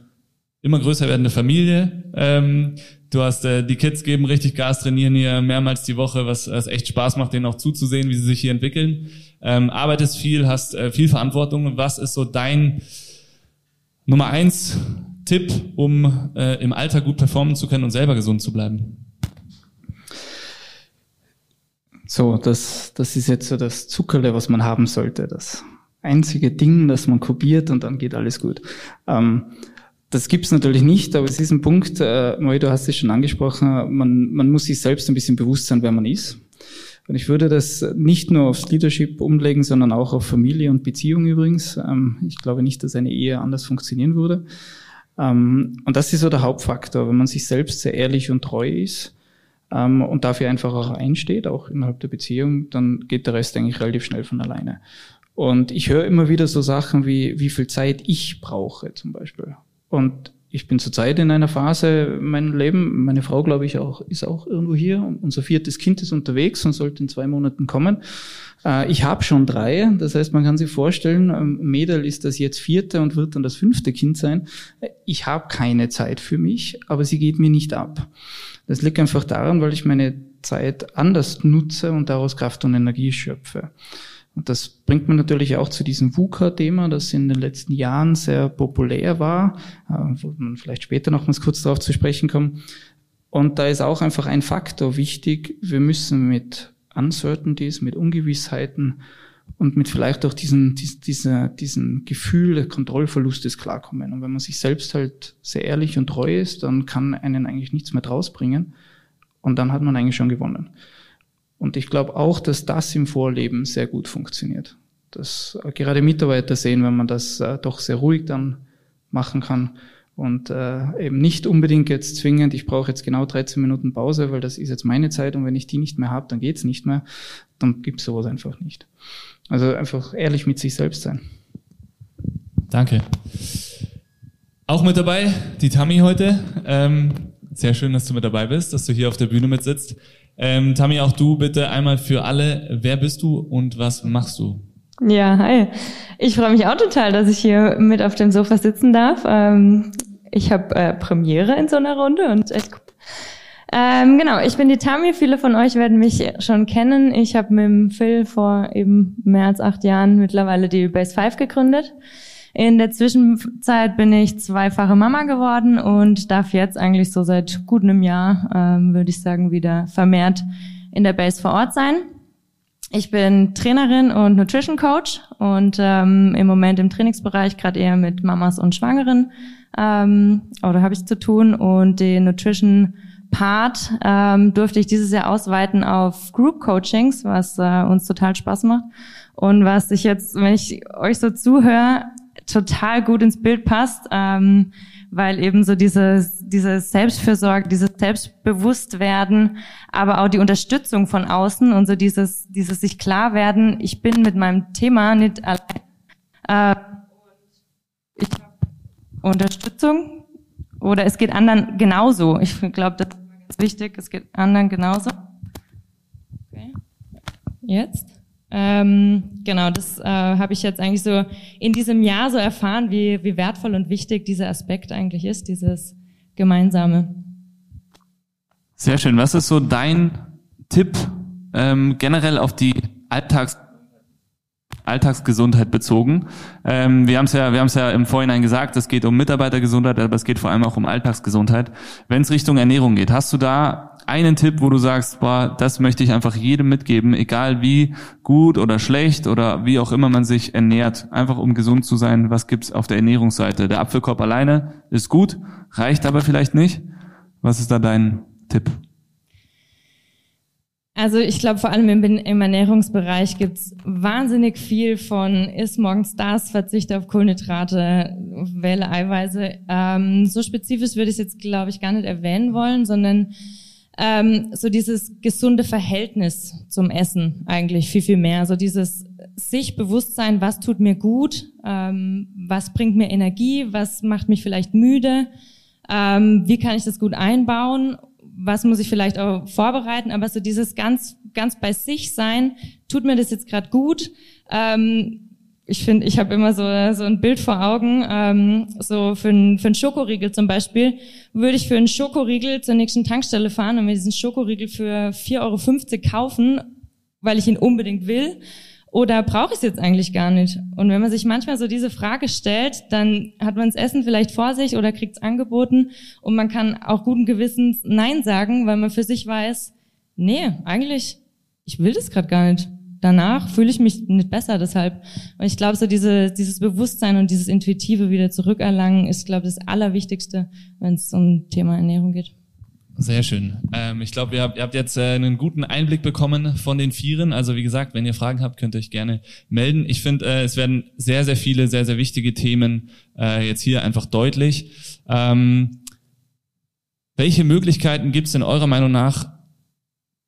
B: immer größer werdende Familie, ähm, du hast äh, die Kids geben richtig Gas, trainieren hier mehrmals die Woche, was, was echt Spaß macht, denen auch zuzusehen, wie sie sich hier entwickeln ähm, arbeitest viel, hast äh, viel Verantwortung. Was ist so dein Nummer eins Tipp, um äh, im Alter gut performen zu können und selber gesund zu bleiben?
E: So, das, das ist jetzt so das Zuckerle, was man haben sollte. Das einzige Ding, das man kopiert und dann geht alles gut. Ähm, das gibt's natürlich nicht, aber es ist ein Punkt, äh, Moi, du hast es schon angesprochen, man, man muss sich selbst ein bisschen bewusst sein, wer man ist. Und ich würde das nicht nur aufs Leadership umlegen, sondern auch auf Familie und Beziehung übrigens. Ähm, ich glaube nicht, dass eine Ehe anders funktionieren würde. Ähm, und das ist so der Hauptfaktor, wenn man sich selbst sehr ehrlich und treu ist ähm, und dafür einfach auch einsteht, auch innerhalb der Beziehung, dann geht der Rest eigentlich relativ schnell von alleine. Und ich höre immer wieder so Sachen wie, wie viel Zeit ich brauche zum Beispiel. Und ich bin zurzeit in einer Phase in meinem Leben, meine Frau, glaube ich, auch, ist auch irgendwo hier. Unser viertes Kind ist unterwegs und sollte in zwei Monaten kommen. Äh, ich habe schon drei, das heißt, man kann sich vorstellen, ähm, Mädel ist das jetzt vierte und wird dann das fünfte Kind sein. Ich habe keine Zeit für mich, aber sie geht mir nicht ab. Das liegt einfach daran, weil ich meine Zeit anders nutze und daraus Kraft und Energie schöpfe. Und das bringt man natürlich auch zu diesem VUCA-Thema, das in den letzten Jahren sehr populär war, äh, wo man vielleicht später nochmals kurz darauf zu sprechen kommt. Und da ist auch einfach ein Faktor wichtig. Wir müssen mit Uncertainties, mit Ungewissheiten und mit vielleicht auch diesen, dieser, diesen Gefühl des Kontrollverlustes klarkommen. Und wenn man sich selbst halt sehr ehrlich und treu ist, dann kann einen eigentlich nichts mehr draus bringen. Und dann hat man eigentlich schon gewonnen. Und ich glaube auch, dass das im Vorleben sehr gut funktioniert. Dass gerade Mitarbeiter sehen, wenn man das äh, doch sehr ruhig dann machen kann und äh, eben nicht unbedingt jetzt zwingend, ich brauche jetzt genau 13 Minuten Pause, weil das ist jetzt meine Zeit und wenn ich die nicht mehr habe, dann geht's nicht mehr, dann gibt's sowas einfach nicht. Also einfach ehrlich mit sich selbst sein.
B: Danke. Auch mit dabei, die Tammy heute. Ähm, sehr schön, dass du mit dabei bist, dass du hier auf der Bühne mit sitzt. Ähm, Tammy, auch du bitte einmal für alle. Wer bist du und was machst du?
F: Ja, hi. Ich freue mich auch total, dass ich hier mit auf dem Sofa sitzen darf. Ähm, ich habe äh, Premiere in so einer Runde und echt cool. Ähm, genau, ich bin die Tammy. Viele von euch werden mich schon kennen. Ich habe mit dem Phil vor eben mehr als acht Jahren mittlerweile die Base 5 gegründet. In der Zwischenzeit bin ich zweifache Mama geworden und darf jetzt eigentlich so seit gut einem Jahr, ähm, würde ich sagen, wieder vermehrt in der Base vor Ort sein. Ich bin Trainerin und Nutrition Coach und ähm, im Moment im Trainingsbereich gerade eher mit Mamas und Schwangeren ähm, oder habe ich zu tun und den Nutrition Part ähm, durfte ich dieses Jahr ausweiten auf Group Coachings, was äh, uns total Spaß macht und was ich jetzt, wenn ich euch so zuhöre, total gut ins Bild passt, ähm, weil eben so dieses, dieses Selbstfürsorge, dieses Selbstbewusstwerden, aber auch die Unterstützung von außen und so dieses, dieses sich klar werden, ich bin mit meinem Thema nicht allein. Äh, ich habe Unterstützung oder es geht anderen genauso. Ich glaube, das ist ganz wichtig, es geht anderen genauso. Okay. Jetzt? Ähm, genau, das äh, habe ich jetzt eigentlich so in diesem Jahr so erfahren, wie, wie wertvoll und wichtig dieser Aspekt eigentlich ist, dieses Gemeinsame.
G: Sehr schön. Was ist so dein Tipp ähm, generell auf die Alltags Alltagsgesundheit bezogen. Ähm, wir haben es ja, wir haben es ja im Vorhinein gesagt, es geht um Mitarbeitergesundheit, aber es geht vor allem auch um Alltagsgesundheit. Wenn es Richtung Ernährung geht, hast du da einen Tipp, wo du sagst, boah, das möchte ich einfach jedem mitgeben, egal wie gut oder schlecht oder wie auch immer man sich ernährt, einfach um gesund zu sein, was gibt's auf der Ernährungsseite? Der Apfelkorb alleine ist gut, reicht aber vielleicht nicht.
H: Was ist da dein Tipp?
F: Also ich glaube, vor allem im, im Ernährungsbereich gibt's wahnsinnig viel von isst morgens das, verzichte auf Kohlenhydrate, wähle Eiweiße. Ähm, so spezifisch würde ich es jetzt, glaube ich, gar nicht erwähnen wollen, sondern ähm, so dieses gesunde Verhältnis zum Essen eigentlich viel, viel mehr. So dieses sich bewusst sein, was tut mir gut, ähm, was bringt mir Energie, was macht mich vielleicht müde, ähm, wie kann ich das gut einbauen was muss ich vielleicht auch vorbereiten, aber so dieses ganz, ganz bei sich sein, tut mir das jetzt gerade gut? Ähm, ich finde, ich habe immer so, so ein Bild vor Augen, ähm, so für einen für einen Schokoriegel zum Beispiel, würde ich für einen Schokoriegel zur nächsten Tankstelle fahren und mir diesen Schokoriegel für 4,50 Euro kaufen, weil ich ihn unbedingt will oder brauche ich es jetzt eigentlich gar nicht? Und wenn man sich manchmal so diese Frage stellt, dann hat man das Essen vielleicht vor sich oder kriegt es angeboten und man kann auch guten Gewissens Nein sagen, weil man für sich weiß, nee, eigentlich, ich will das gerade gar nicht. Danach fühle ich mich nicht besser deshalb. Und ich glaube, so diese, dieses Bewusstsein und dieses Intuitive wieder zurückerlangen ist, glaube ich, das Allerwichtigste, wenn es um Thema Ernährung geht.
B: Sehr schön. Ähm, ich glaube, ihr habt, ihr habt jetzt äh, einen guten Einblick bekommen von den Vieren. Also wie gesagt, wenn ihr Fragen habt, könnt ihr euch gerne melden. Ich finde, äh, es werden sehr, sehr viele, sehr, sehr wichtige Themen äh, jetzt hier einfach deutlich. Ähm, welche Möglichkeiten gibt es in eurer Meinung nach,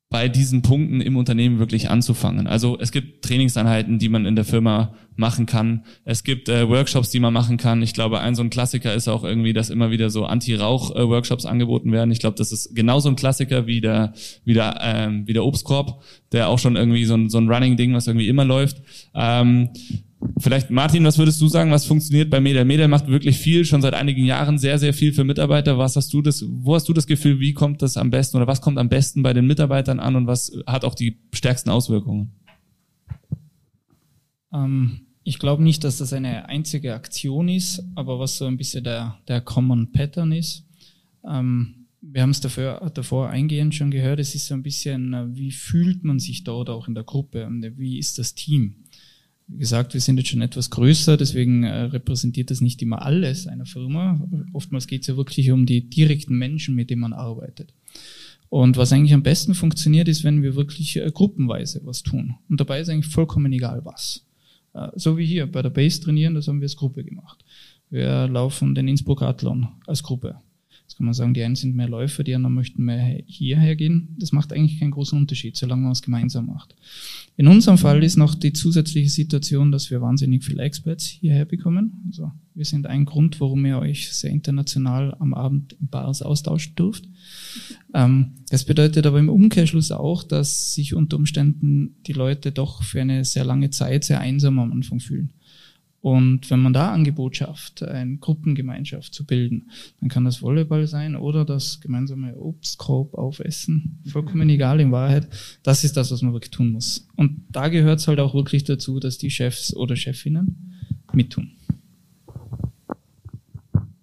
B: bei diesen Punkten im Unternehmen wirklich anzufangen. Also es gibt Trainingseinheiten, die man in der Firma machen kann. Es gibt äh, Workshops, die man machen kann. Ich glaube, ein so ein Klassiker ist auch irgendwie, dass immer wieder so Anti-Rauch-Workshops angeboten werden. Ich glaube, das ist genauso ein Klassiker wie der, wie der, ähm, wie der Obstkorb, der auch schon irgendwie so ein, so ein Running-Ding, was irgendwie immer läuft. Ähm, Vielleicht Martin, was würdest du sagen, was funktioniert bei Medel? Medel macht wirklich viel, schon seit einigen Jahren sehr, sehr viel für Mitarbeiter. Was hast du das, wo hast du das Gefühl, wie kommt das am besten oder was kommt am besten bei den Mitarbeitern an und was hat auch die stärksten Auswirkungen?
E: Ähm, ich glaube nicht, dass das eine einzige Aktion ist, aber was so ein bisschen der, der Common Pattern ist. Ähm, wir haben es davor, davor eingehend schon gehört, es ist so ein bisschen, äh, wie fühlt man sich dort auch in der Gruppe und wie ist das Team? Wie gesagt, wir sind jetzt schon etwas größer, deswegen äh, repräsentiert das nicht immer alles einer Firma. Oftmals geht es ja wirklich um die direkten Menschen, mit denen man arbeitet. Und was eigentlich am besten funktioniert, ist, wenn wir wirklich äh, gruppenweise was tun. Und dabei ist eigentlich vollkommen egal was. Äh, so wie hier bei der Base trainieren, das haben wir als Gruppe gemacht. Wir laufen den Innsbruck Athlon als Gruppe. Kann man sagen, die einen sind mehr Läufer, die anderen möchten mehr hierher gehen. Das macht eigentlich keinen großen Unterschied, solange man es gemeinsam macht. In unserem Fall ist noch die zusätzliche Situation, dass wir wahnsinnig viele Experts hierher bekommen. Also wir sind ein Grund, warum ihr euch sehr international am Abend im Bars austauschen dürft. Ähm, das bedeutet aber im Umkehrschluss auch, dass sich unter Umständen die Leute doch für eine sehr lange Zeit sehr einsam am Anfang fühlen. Und wenn man da Angebot schafft, eine Gruppengemeinschaft zu bilden, dann kann das Volleyball sein oder das gemeinsame Obstkorb aufessen. Vollkommen egal in Wahrheit. Das ist das, was man wirklich tun muss. Und da gehört es halt auch wirklich dazu, dass die Chefs oder Chefinnen mittun.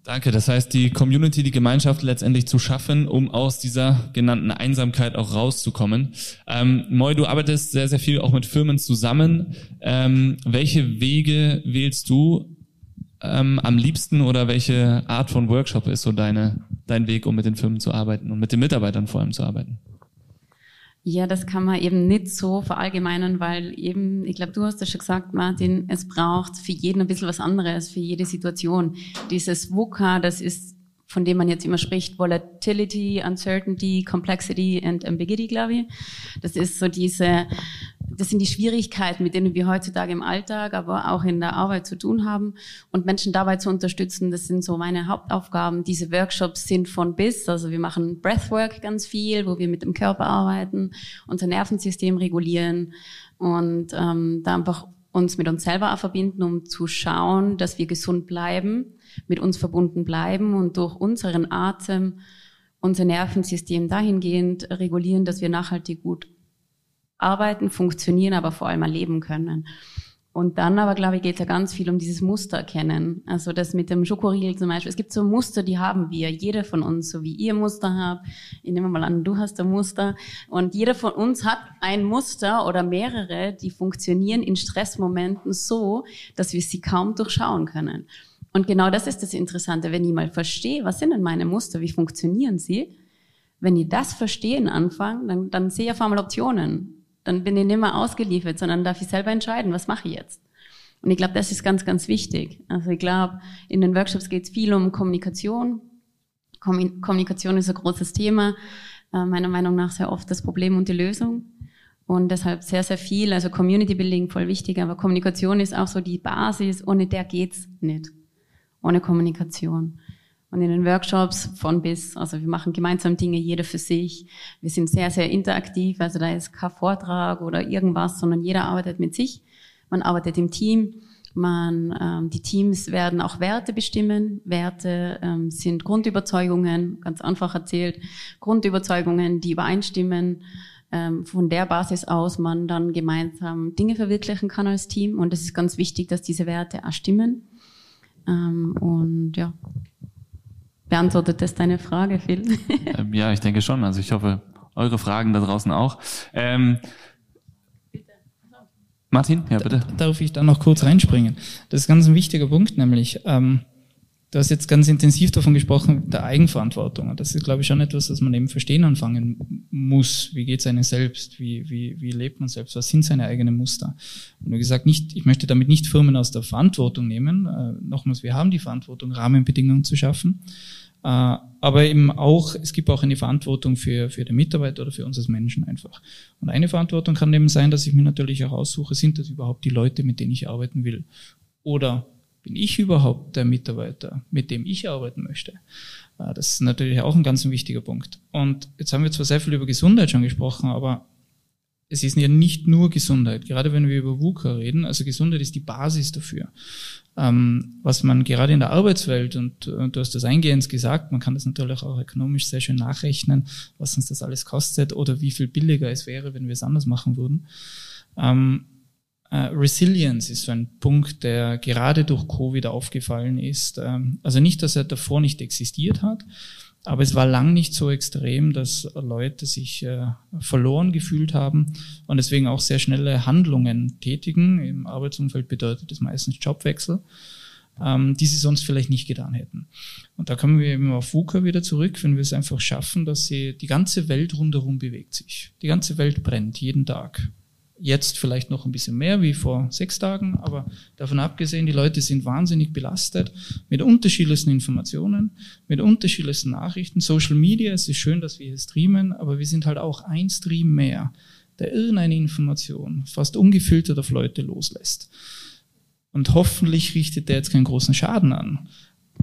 B: Danke. Das heißt, die Community, die Gemeinschaft letztendlich zu schaffen, um aus dieser genannten Einsamkeit auch rauszukommen. Ähm, Moi, du arbeitest sehr, sehr viel auch mit Firmen zusammen. Ähm, welche Wege wählst du ähm, am liebsten oder welche Art von Workshop ist so deine, dein Weg, um mit den Firmen zu arbeiten und mit den Mitarbeitern vor allem zu arbeiten?
D: Ja, das kann man eben nicht so verallgemeinern, weil eben, ich glaube, du hast das schon gesagt, Martin, es braucht für jeden ein bisschen was anderes, für jede Situation. Dieses VUCA, das ist, von dem man jetzt immer spricht, Volatility, Uncertainty, Complexity and Ambiguity, glaube ich. Das ist so diese das sind die Schwierigkeiten, mit denen wir heutzutage im Alltag, aber auch in der Arbeit zu tun haben. Und Menschen dabei zu unterstützen, das sind so meine Hauptaufgaben. Diese Workshops sind von bis. Also wir machen Breathwork ganz viel, wo wir mit dem Körper arbeiten, unser Nervensystem regulieren und ähm, da einfach uns mit uns selber verbinden, um zu schauen, dass wir gesund bleiben, mit uns verbunden bleiben und durch unseren Atem unser Nervensystem dahingehend regulieren, dass wir nachhaltig gut arbeiten, funktionieren, aber vor allem erleben können. Und dann aber, glaube ich, geht es ja ganz viel um dieses Muster erkennen. Also das mit dem Schokoriegel zum Beispiel. Es gibt so Muster, die haben wir, jeder von uns, so wie ihr Muster habt. Ich nehme mal an, du hast ein Muster. Und jeder von uns hat ein Muster oder mehrere, die funktionieren in Stressmomenten so, dass wir sie kaum durchschauen können. Und genau das ist das Interessante, wenn ich mal verstehe, was sind denn meine Muster, wie funktionieren sie, Wenn ich das verstehen anfange, dann, dann sehe ich auf einmal Optionen. Dann bin ich nicht mehr ausgeliefert, sondern darf ich selber entscheiden, was mache ich jetzt. Und ich glaube, das ist ganz, ganz wichtig. Also ich glaube, in den Workshops geht es viel um Kommunikation. Kommunikation ist ein großes Thema. Äh, meiner Meinung nach sehr oft das Problem und die Lösung. Und deshalb sehr, sehr viel, also Community Building voll wichtig, aber Kommunikation ist auch so die Basis, ohne der geht's nicht. Ohne Kommunikation. Und in den Workshops von bis, also wir machen gemeinsam Dinge, jeder für sich. Wir sind sehr, sehr interaktiv, also da ist kein Vortrag oder irgendwas, sondern jeder arbeitet mit sich. Man arbeitet im Team. Man, ähm, die Teams werden auch Werte bestimmen. Werte ähm, sind Grundüberzeugungen, ganz einfach erzählt, Grundüberzeugungen, die übereinstimmen ähm, von der Basis aus man dann gemeinsam Dinge verwirklichen kann als Team. Und es ist ganz wichtig, dass diese Werte auch stimmen. Ähm, und ja, beantwortet das deine Frage, Phil?
B: Ähm, ja, ich denke schon. Also ich hoffe, eure Fragen da draußen auch. Ähm, Martin, ja bitte.
E: Darf ich da noch kurz reinspringen? Das ist ganz ein wichtiger Punkt, nämlich ähm, Du hast jetzt ganz intensiv davon gesprochen, der Eigenverantwortung. Und das ist, glaube ich, schon etwas, das man eben verstehen anfangen muss. Wie geht es einem selbst? Wie, wie, wie lebt man selbst? Was sind seine eigenen Muster? Und wie gesagt, nicht, ich möchte damit nicht Firmen aus der Verantwortung nehmen. Äh, nochmals, wir haben die Verantwortung, Rahmenbedingungen zu schaffen. Äh, aber eben auch, es gibt auch eine Verantwortung für, für den Mitarbeiter oder für uns als Menschen einfach. Und eine Verantwortung kann eben sein, dass ich mir natürlich auch aussuche, sind das überhaupt die Leute, mit denen ich arbeiten will? Oder bin ich überhaupt der Mitarbeiter, mit dem ich arbeiten möchte? Äh, das ist natürlich auch ein ganz wichtiger Punkt. Und jetzt haben wir zwar sehr viel über Gesundheit schon gesprochen, aber es ist ja nicht nur Gesundheit. Gerade wenn wir über VUCA reden, also Gesundheit ist die Basis dafür. Ähm, was man gerade in der Arbeitswelt, und, und du hast das eingehend gesagt, man kann das natürlich auch ökonomisch sehr schön nachrechnen, was uns das alles kostet oder wie viel billiger es wäre, wenn wir es anders machen würden. Ähm, Resilience ist so ein Punkt, der gerade durch Covid aufgefallen ist. Ähm, also nicht, dass er davor nicht existiert hat, aber es war lang nicht so extrem, dass Leute sich äh, verloren gefühlt haben und deswegen auch sehr schnelle Handlungen tätigen. Im Arbeitsumfeld bedeutet das meistens Jobwechsel, ähm, die sie sonst vielleicht nicht getan hätten. Und da kommen wir eben auf VUCA wieder zurück, wenn wir es einfach schaffen, dass sie die ganze Welt rundherum bewegt sich. Die ganze Welt brennt jeden Tag. Jetzt vielleicht noch ein bisschen mehr wie vor sechs Tagen, aber davon abgesehen, die Leute sind wahnsinnig belastet mit unterschiedlichsten Informationen, mit unterschiedlichsten Nachrichten. Social Media, es ist schön, dass wir hier streamen, aber wir sind halt auch ein Stream mehr, der irgendeine Information fast ungefiltert auf Leute loslässt. Und hoffentlich richtet der jetzt keinen großen Schaden an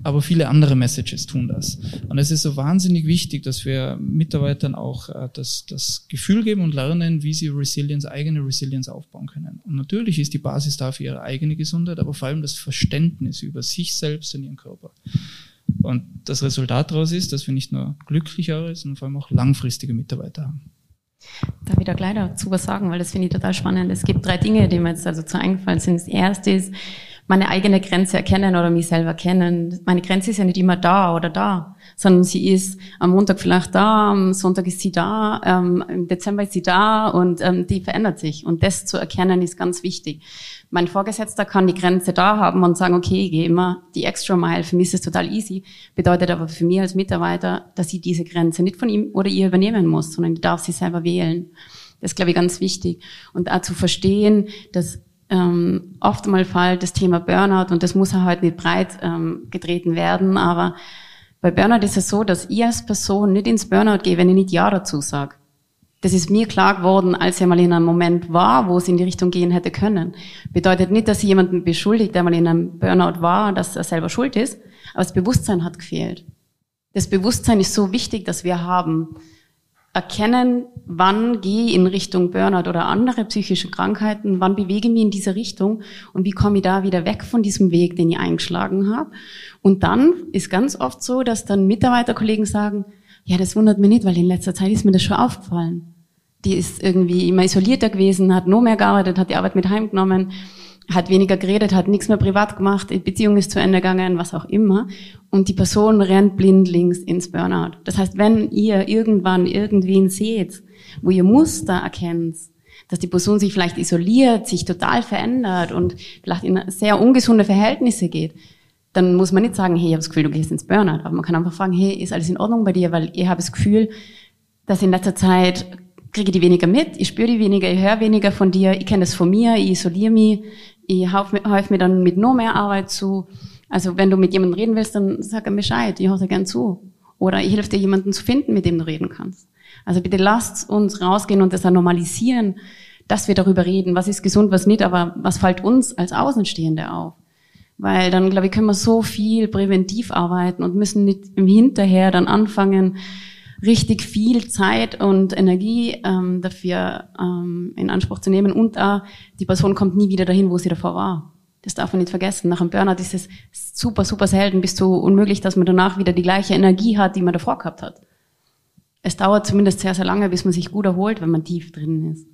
E: aber viele andere Messages tun das. Und es ist so wahnsinnig wichtig, dass wir Mitarbeitern auch äh, das, das Gefühl geben und lernen, wie sie Resilience, eigene Resilience aufbauen können. Und natürlich ist die Basis dafür ihre eigene Gesundheit, aber vor allem das Verständnis über sich selbst und ihren Körper. Und das Resultat daraus ist, dass wir nicht nur glücklichere, sondern vor allem auch langfristige Mitarbeiter haben.
D: Darf ich da gleich dazu was sagen, weil das finde ich total spannend. Es gibt drei Dinge, die mir jetzt also zu eingefallen sind. Das erste ist, meine eigene Grenze erkennen oder mich selber kennen. Meine Grenze ist ja nicht immer da oder da, sondern sie ist am Montag vielleicht da, am Sonntag ist sie da, ähm, im Dezember ist sie da und ähm, die verändert sich. Und das zu erkennen ist ganz wichtig. Mein Vorgesetzter kann die Grenze da haben und sagen, okay, ich gehe immer die extra Mile. Für mich ist es total easy. Bedeutet aber für mich als Mitarbeiter, dass ich diese Grenze nicht von ihm oder ihr übernehmen muss, sondern ich darf sie selber wählen. Das ist, glaube ich, ganz wichtig. Und auch zu verstehen, dass ähm, oft mal fällt das Thema Burnout und das muss ja halt nicht breit ähm, getreten werden, aber bei Burnout ist es so, dass ich als Person nicht ins Burnout gehe, wenn ich nicht Ja dazu sage. Das ist mir klar geworden, als er mal in einem Moment war, wo es in die Richtung gehen hätte können. Bedeutet nicht, dass ich jemanden beschuldigt, der mal in einem Burnout war, dass er selber schuld ist, aber das Bewusstsein hat gefehlt. Das Bewusstsein ist so wichtig, dass wir haben erkennen, wann gehe ich in Richtung Burnout oder andere psychische Krankheiten, wann bewege ich mich in diese Richtung und wie komme ich da wieder weg von diesem Weg, den ich eingeschlagen habe. Und dann ist ganz oft so, dass dann Mitarbeiterkollegen sagen, ja, das wundert mich nicht, weil in letzter Zeit ist mir das schon aufgefallen. Die ist irgendwie immer isolierter gewesen, hat nur mehr gearbeitet, hat die Arbeit mit heimgenommen hat weniger geredet, hat nichts mehr privat gemacht, die Beziehung ist zu Ende gegangen, was auch immer. Und die Person rennt blindlings ins Burnout. Das heißt, wenn ihr irgendwann irgendwen seht, wo ihr Muster erkennt, dass die Person sich vielleicht isoliert, sich total verändert und vielleicht in sehr ungesunde Verhältnisse geht, dann muss man nicht sagen, hey, ich habe das Gefühl, du gehst ins Burnout. Aber man kann einfach fragen, hey, ist alles in Ordnung bei dir? Weil ich habe das Gefühl, dass in letzter Zeit kriege ich die weniger mit, ich spüre die weniger, ich höre weniger von dir, ich kenne das von mir, ich isoliere mich, ich helfe mir dann mit noch mehr Arbeit zu. Also wenn du mit jemandem reden willst, dann sag mir Bescheid, ich höre dir gern zu. Oder ich helfe dir, jemanden zu finden, mit dem du reden kannst. Also bitte lasst uns rausgehen und das dann normalisieren, dass wir darüber reden, was ist gesund, was nicht, aber was fällt uns als Außenstehende auf? Weil dann, glaube ich, können wir so viel präventiv arbeiten und müssen nicht im Hinterher dann anfangen, richtig viel Zeit und Energie ähm, dafür ähm, in Anspruch zu nehmen. Und auch, die Person kommt nie wieder dahin, wo sie davor war. Das darf man nicht vergessen. Nach einem Burnout ist es super, super selten bis zu unmöglich, dass man danach wieder die gleiche Energie hat, die man davor gehabt hat. Es dauert zumindest sehr, sehr lange, bis man sich gut erholt, wenn man tief drin ist.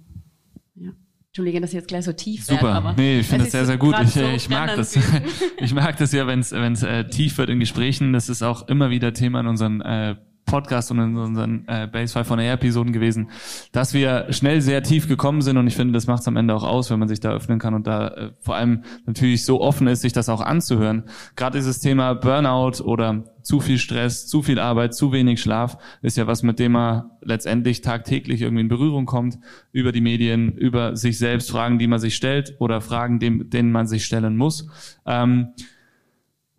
D: Ja. Entschuldige, dass ich jetzt gleich so tief
B: Super,
D: aber
B: nee, ich finde das sehr, sehr gut. Ich,
D: so
B: ich mag das. ich mag das ja, wenn es wenn es äh, tief wird in Gesprächen. Das ist auch immer wieder Thema in unseren äh, Podcast und in unseren äh, Base 5 von Air Episoden gewesen, dass wir schnell sehr tief gekommen sind und ich finde, das macht es am Ende auch aus, wenn man sich da öffnen kann und da äh, vor allem natürlich so offen ist, sich das auch anzuhören. Gerade dieses Thema Burnout oder zu viel Stress, zu viel Arbeit, zu wenig Schlaf ist ja was, mit dem man letztendlich tagtäglich irgendwie in Berührung kommt, über die Medien, über sich selbst, Fragen, die man sich stellt oder Fragen, dem, denen man sich stellen muss. Ähm,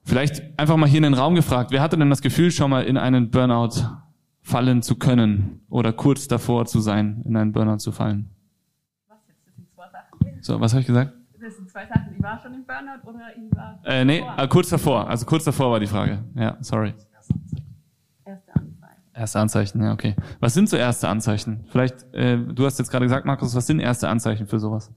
B: Vielleicht einfach mal hier in den Raum gefragt, wer hatte denn das Gefühl, schon mal in einen Burnout fallen zu können oder kurz davor zu sein, in einen Burnout zu fallen?
D: Was jetzt? Das sind zwei Sachen.
B: So, was habe ich gesagt?
D: Das sind zwei Sachen. Ich war schon im Burnout oder ich war
B: Äh, nee,
D: davor?
B: äh, kurz davor. Also kurz davor war die Frage. Ja, sorry.
D: Erste Anzeichen.
B: Erste Anzeichen, ja, okay. Was sind so erste Anzeichen? Vielleicht, äh, du hast jetzt gerade gesagt, Markus, was sind erste Anzeichen für sowas?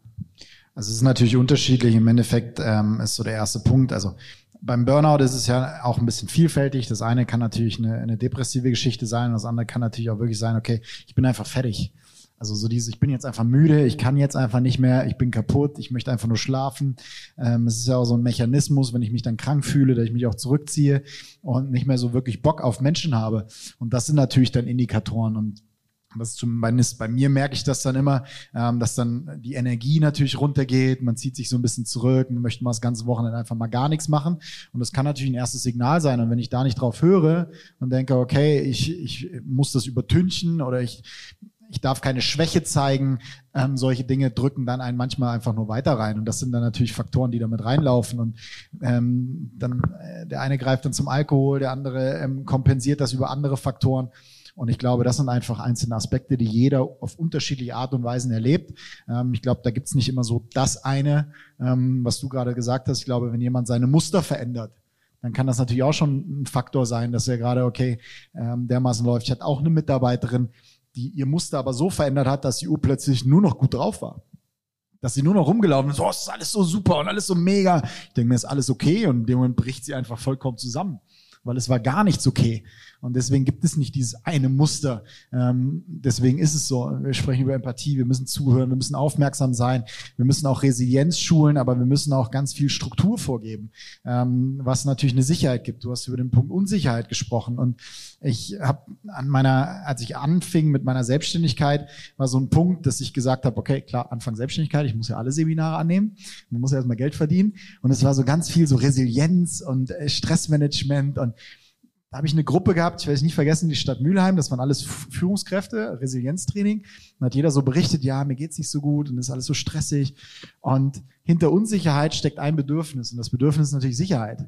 C: Also es ist natürlich unterschiedlich. Im Endeffekt ähm, ist so der erste Punkt. Also beim Burnout ist es ja auch ein bisschen vielfältig. Das eine kann natürlich eine, eine depressive Geschichte sein, das andere kann natürlich auch wirklich sein, okay, ich bin einfach fertig. Also so dieses, ich bin jetzt einfach müde, ich kann jetzt einfach nicht mehr, ich bin kaputt, ich möchte einfach nur schlafen. Ähm, es ist ja auch so ein Mechanismus, wenn ich mich dann krank fühle, dass ich mich auch zurückziehe und nicht mehr so wirklich Bock auf Menschen habe. Und das sind natürlich dann Indikatoren und das zumindest bei mir merke ich das dann immer, ähm, dass dann die Energie natürlich runtergeht, man zieht sich so ein bisschen zurück, man möchte mal das ganze Wochenende einfach mal gar nichts machen. Und das kann natürlich ein erstes Signal sein. Und wenn ich da nicht drauf höre und denke, okay, ich, ich muss das übertünchen oder ich, ich darf keine Schwäche zeigen, ähm, solche Dinge drücken dann einen manchmal einfach nur weiter rein. Und das sind dann natürlich Faktoren, die damit reinlaufen. Und ähm, dann äh, der eine greift dann zum Alkohol, der andere ähm, kompensiert das über andere Faktoren. Und ich glaube, das sind einfach einzelne Aspekte, die jeder auf unterschiedliche Art und Weisen erlebt. Ähm, ich glaube, da gibt's nicht immer so das eine, ähm, was du gerade gesagt hast. Ich glaube, wenn jemand seine Muster verändert, dann kann das natürlich auch schon ein Faktor sein, dass er gerade, okay, ähm, dermaßen läuft. Ich hatte auch eine Mitarbeiterin, die ihr Muster aber so verändert hat, dass sie urplötzlich nur noch gut drauf war. Dass sie nur noch rumgelaufen ist, oh, ist alles so super und alles so mega. Ich denke mir, ist alles okay und in dem Moment bricht sie einfach vollkommen zusammen, weil es war gar nichts okay. Und deswegen gibt es nicht dieses eine Muster. Ähm, deswegen ist es so. Wir sprechen über Empathie, wir müssen zuhören, wir müssen aufmerksam sein, wir müssen auch Resilienz schulen, aber wir müssen auch ganz viel Struktur vorgeben, ähm, was natürlich eine Sicherheit gibt. Du hast über den Punkt Unsicherheit gesprochen und ich habe an meiner, als ich anfing mit meiner Selbstständigkeit, war so ein Punkt, dass ich gesagt habe, okay, klar, Anfang Selbstständigkeit, ich muss ja alle Seminare annehmen, man muss ja erstmal Geld verdienen und es war so ganz viel so Resilienz und äh, Stressmanagement und da habe ich eine Gruppe gehabt, ich werde es nicht vergessen, die Stadt Mülheim, das waren alles Führungskräfte, Resilienztraining. Und hat jeder so berichtet, ja, mir geht's nicht so gut und ist alles so stressig. Und hinter Unsicherheit steckt ein Bedürfnis und das Bedürfnis ist natürlich Sicherheit.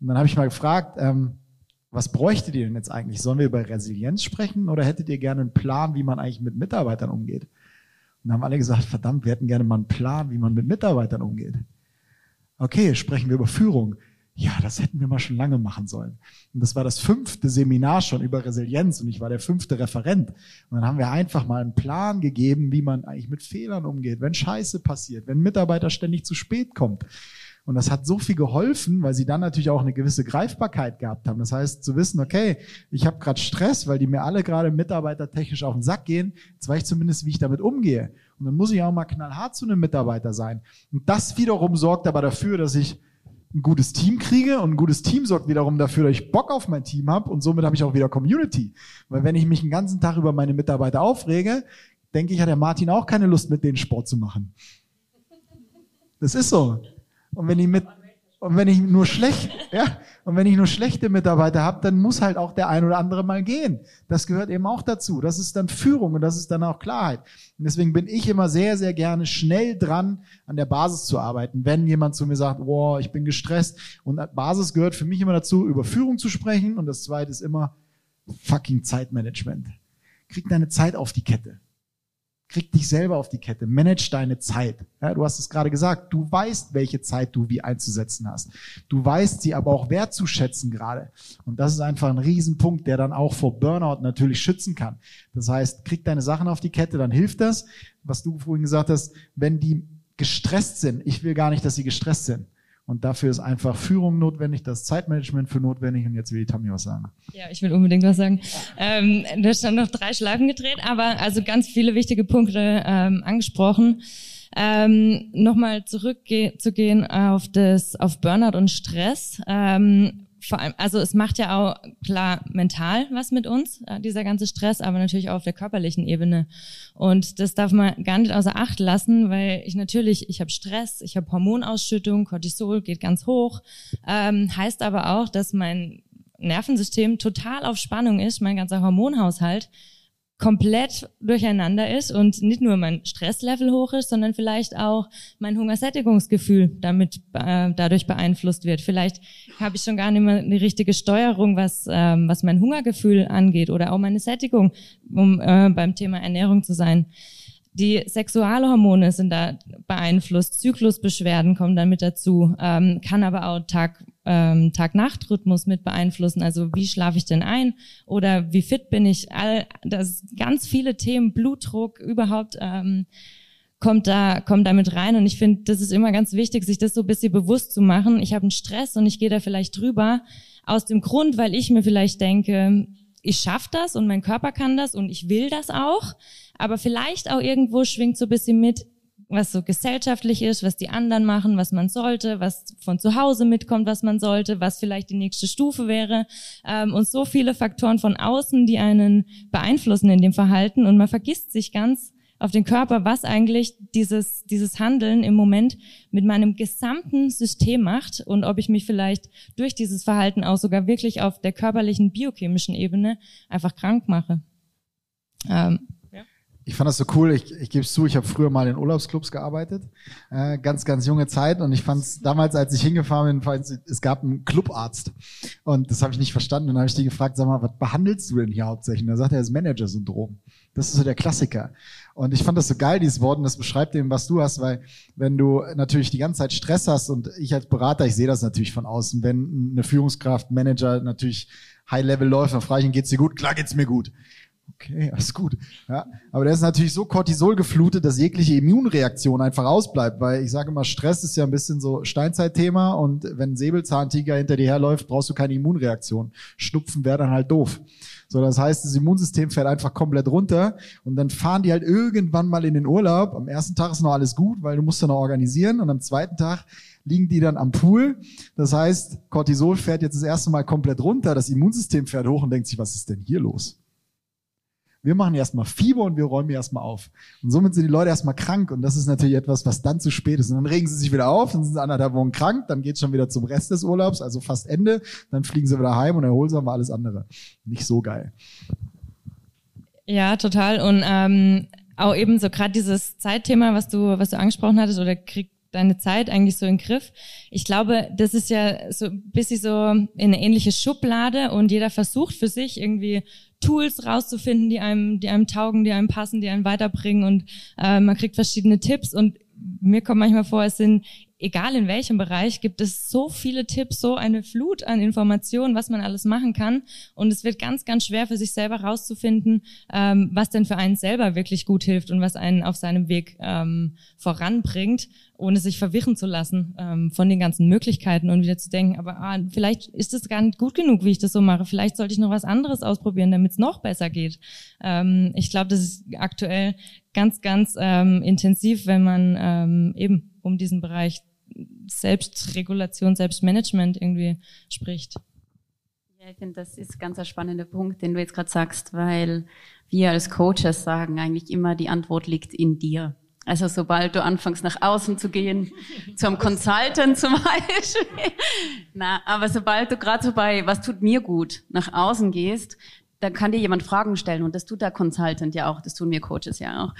C: Und dann habe ich mal gefragt, ähm, was bräuchtet ihr denn jetzt eigentlich? Sollen wir über Resilienz sprechen oder hättet ihr gerne einen Plan, wie man eigentlich mit Mitarbeitern umgeht? Und dann haben alle gesagt, verdammt, wir hätten gerne mal einen Plan, wie man mit Mitarbeitern umgeht. Okay, sprechen wir über Führung. Ja, das hätten wir mal schon lange machen sollen. Und das war das fünfte Seminar schon über Resilienz und ich war der fünfte Referent. Und dann haben wir einfach mal einen Plan gegeben, wie man eigentlich mit Fehlern umgeht, wenn Scheiße passiert, wenn Mitarbeiter ständig zu spät kommt. Und das hat so viel geholfen, weil sie dann natürlich auch eine gewisse Greifbarkeit gehabt haben. Das heißt, zu wissen, okay, ich habe gerade Stress, weil die mir alle gerade mitarbeitertechnisch auf den Sack gehen. Jetzt weiß ich zumindest, wie ich damit umgehe. Und dann muss ich auch mal knallhart zu einem Mitarbeiter sein. Und das wiederum sorgt aber dafür, dass ich ein gutes Team kriege und ein gutes Team sorgt wiederum dafür, dass ich Bock auf mein Team habe und somit habe ich auch wieder Community. Weil wenn ich mich den ganzen Tag über meine Mitarbeiter aufrege, denke ich, hat der Martin auch keine Lust, mit denen Sport zu machen. Das ist so. Und wenn die mit Und wenn ich nur schlecht, ja, und wenn ich nur schlechte Mitarbeiter habe, dann muss halt auch der ein oder andere mal gehen. Das gehört eben auch dazu. Das ist dann Führung und das ist dann auch Klarheit. Und deswegen bin ich immer sehr, sehr gerne schnell dran, an der Basis zu arbeiten. Wenn jemand zu mir sagt, boah, ich bin gestresst. Und Basis gehört für mich immer dazu, über Führung zu sprechen. Und das zweite ist immer fucking Zeitmanagement. Krieg deine Zeit auf die Kette. Krieg dich selber auf die Kette, manage deine Zeit. Ja, du hast es gerade gesagt, du weißt, welche Zeit du wie einzusetzen hast. Du weißt sie aber auch wertzuschätzen gerade. Und das ist einfach ein Riesenpunkt, der dann auch vor Burnout natürlich schützen kann. Das heißt, krieg deine Sachen auf die Kette, dann hilft das. Was du vorhin gesagt hast, wenn die gestresst sind, ich will gar nicht, dass sie gestresst sind. Und dafür ist einfach Führung notwendig, das Zeitmanagement für notwendig. Und jetzt will ich Tammy was sagen.
F: Ja, ich will unbedingt was sagen. Ähm, du hast dann noch drei Schleifen gedreht, aber also ganz viele wichtige Punkte ähm, angesprochen. Ähm, Nochmal zurückzugehen auf das, auf Burnout und Stress. Ähm, vor allem, also es macht ja auch klar mental was mit uns, äh, dieser ganze Stress, aber natürlich auch auf der körperlichen Ebene. Und das darf man gar nicht außer Acht lassen, weil ich natürlich, ich habe Stress, ich habe Hormonausschüttung, Cortisol geht ganz hoch, ähm, heißt aber auch, dass mein Nervensystem total auf Spannung ist, mein ganzer Hormonhaushalt komplett durcheinander ist und nicht nur mein Stresslevel hoch ist, sondern vielleicht auch mein Hungersättigungsgefühl damit äh, dadurch beeinflusst wird. Vielleicht habe ich schon gar nicht mehr eine richtige Steuerung, was ähm, was mein Hungergefühl angeht oder auch meine Sättigung, um äh, beim Thema Ernährung zu sein. Die Sexualhormone sind da beeinflusst, Zyklusbeschwerden kommen dann mit dazu, ähm, kann aber auch Tag, ähm, Tag-Nacht-Rhythmus mit beeinflussen. Also wie schlafe ich denn ein oder wie fit bin ich? All das ganz viele Themen, Blutdruck überhaupt ähm, kommt da kommt da mit rein. Und ich finde, das ist immer ganz wichtig, sich das so ein bisschen bewusst zu machen. Ich habe einen Stress und ich gehe da vielleicht drüber aus dem Grund, weil ich mir vielleicht denke, ich schaffe das und mein Körper kann das und ich will das auch aber vielleicht auch irgendwo schwingt so ein bisschen mit, was so gesellschaftlich ist, was die anderen machen, was man sollte, was von zu Hause mitkommt, was man sollte, was vielleicht die nächste Stufe wäre ähm, und so viele Faktoren von außen, die einen beeinflussen in dem Verhalten und man vergisst sich ganz auf den Körper, was eigentlich dieses, dieses Handeln im Moment mit meinem gesamten System macht und ob ich mich vielleicht durch dieses Verhalten auch sogar wirklich auf der körperlichen biochemischen Ebene einfach krank mache. Ähm,
C: ich fand das so cool. Ich, ich gebe es zu, ich habe früher mal in Urlaubsclubs gearbeitet. Äh, ganz, ganz junge Zeit. Und ich fand es damals, als ich hingefahren bin, es gab einen Clubarzt. Und das habe ich nicht verstanden. Und dann habe ich die gefragt, sag mal, was behandelst du denn hier hauptsächlich? Und er sagt er, das Manager-Syndrom. Das ist so der Klassiker. Und ich fand das so geil, dieses Wort, und das beschreibt eben, was du hast, weil wenn du natürlich die ganze Zeit Stress hast und ich als Berater, ich sehe das natürlich von außen, wenn eine Führungskraft, Manager natürlich High-Level läuft, dann frage ich ihn, geht's dir gut? Klar geht's mir gut okay, alles gut. Ja, aber der ist natürlich so Cortisol geflutet, dass jegliche Immunreaktion einfach ausbleibt, weil ich sage immer, Stress ist ja ein bisschen so Steinzeitthema und wenn ein Säbelzahntiger hinter dir herläuft, brauchst du keine Immunreaktion. Schnupfen wäre dann halt doof. So, das heißt, das Immunsystem fährt einfach komplett runter und dann fahren die halt irgendwann mal in den Urlaub. Am ersten Tag ist noch alles gut, weil du musst dann noch organisieren und am zweiten Tag liegen die dann am Pool. Das heißt, Cortisol fährt jetzt das erste Mal komplett runter, das Immunsystem fährt hoch und denkt sich, was ist denn hier los? Wir machen erstmal Fieber und wir räumen erstmal auf. Und somit sind die Leute erstmal krank und das ist natürlich etwas, was dann zu spät ist. Und dann regen sie sich wieder auf, dann sind sie anderthalb Wochen krank, dann geht's schon wieder zum Rest des Urlaubs, also fast Ende, dann fliegen sie wieder heim und erholsam war alles andere. Nicht so geil.
F: Ja, total. Und ähm, auch eben so gerade dieses Zeitthema, was du, was du angesprochen hattest, oder kriegt deine Zeit eigentlich so den Griff. Ich glaube, das ist ja so ein bisschen so in eine ähnliche Schublade und jeder versucht für sich irgendwie Tools rauszufinden, die einem, die einem taugen, die einem passen, die einen weiterbringen und äh, man kriegt verschiedene Tipps und mir kommt manchmal vor, es sind egal in welchem Bereich, gibt es so viele Tipps, so eine Flut an Informationen, was man alles machen kann. Und es wird ganz, ganz schwer für sich selber rauszufinden, ähm, was denn für einen selber wirklich gut hilft und was einen auf seinem Weg ähm, voranbringt, ohne sich verwirren zu lassen ähm, von den ganzen Möglichkeiten und wieder zu denken, aber ah, vielleicht ist es gar nicht gut genug, wie ich das so mache. Vielleicht sollte ich noch was anderes ausprobieren, damit es noch besser geht. Ähm, ich glaube, das ist aktuell ganz, ganz ähm, intensiv, wenn man ähm, eben um diesen Bereich Selbstregulation, Selbstmanagement irgendwie spricht.
D: Ja, ich finde, das ist ganz ein spannender Punkt, den du jetzt gerade sagst, weil wir als Coaches sagen eigentlich immer, die Antwort liegt in dir. Also sobald du anfängst nach außen zu gehen, zum Consultant zum Beispiel. Na, aber sobald du gerade so bei, was tut mir gut, nach außen gehst, dann kann dir jemand Fragen stellen und das tut der Consultant ja auch, das tun wir Coaches ja auch.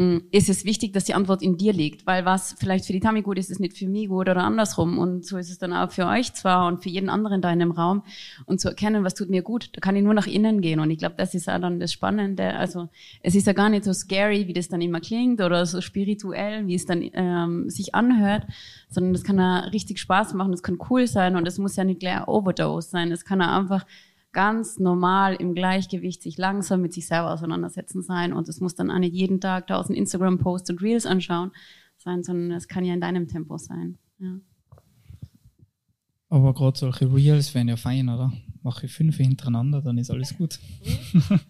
D: Mm, ist es wichtig, dass die Antwort in dir liegt, weil was vielleicht für die Tami gut ist, ist nicht für mich gut oder andersrum. Und so ist es dann auch für euch zwar und für jeden anderen da in dem Raum. Und zu erkennen, was tut mir gut, da kann ich nur nach innen gehen. Und ich glaube, das ist auch dann das Spannende, also es ist ja gar nicht so scary, wie das dann immer klingt oder so spirituell, wie es dann ähm, sich anhört, sondern das kann ja richtig Spaß machen, das kann cool sein und es muss ja nicht gleich Overdose sein, es kann ja einfach ganz normal im Gleichgewicht sich langsam mit sich selber auseinandersetzen sein. Und es muss dann auch nicht jeden Tag tausend Instagram-Posts und Reels anschauen sein, sondern es kann ja in deinem Tempo sein. Ja.
E: Aber gerade solche Reels wären ja fein, oder? Mache ich fünf hintereinander, dann ist alles gut.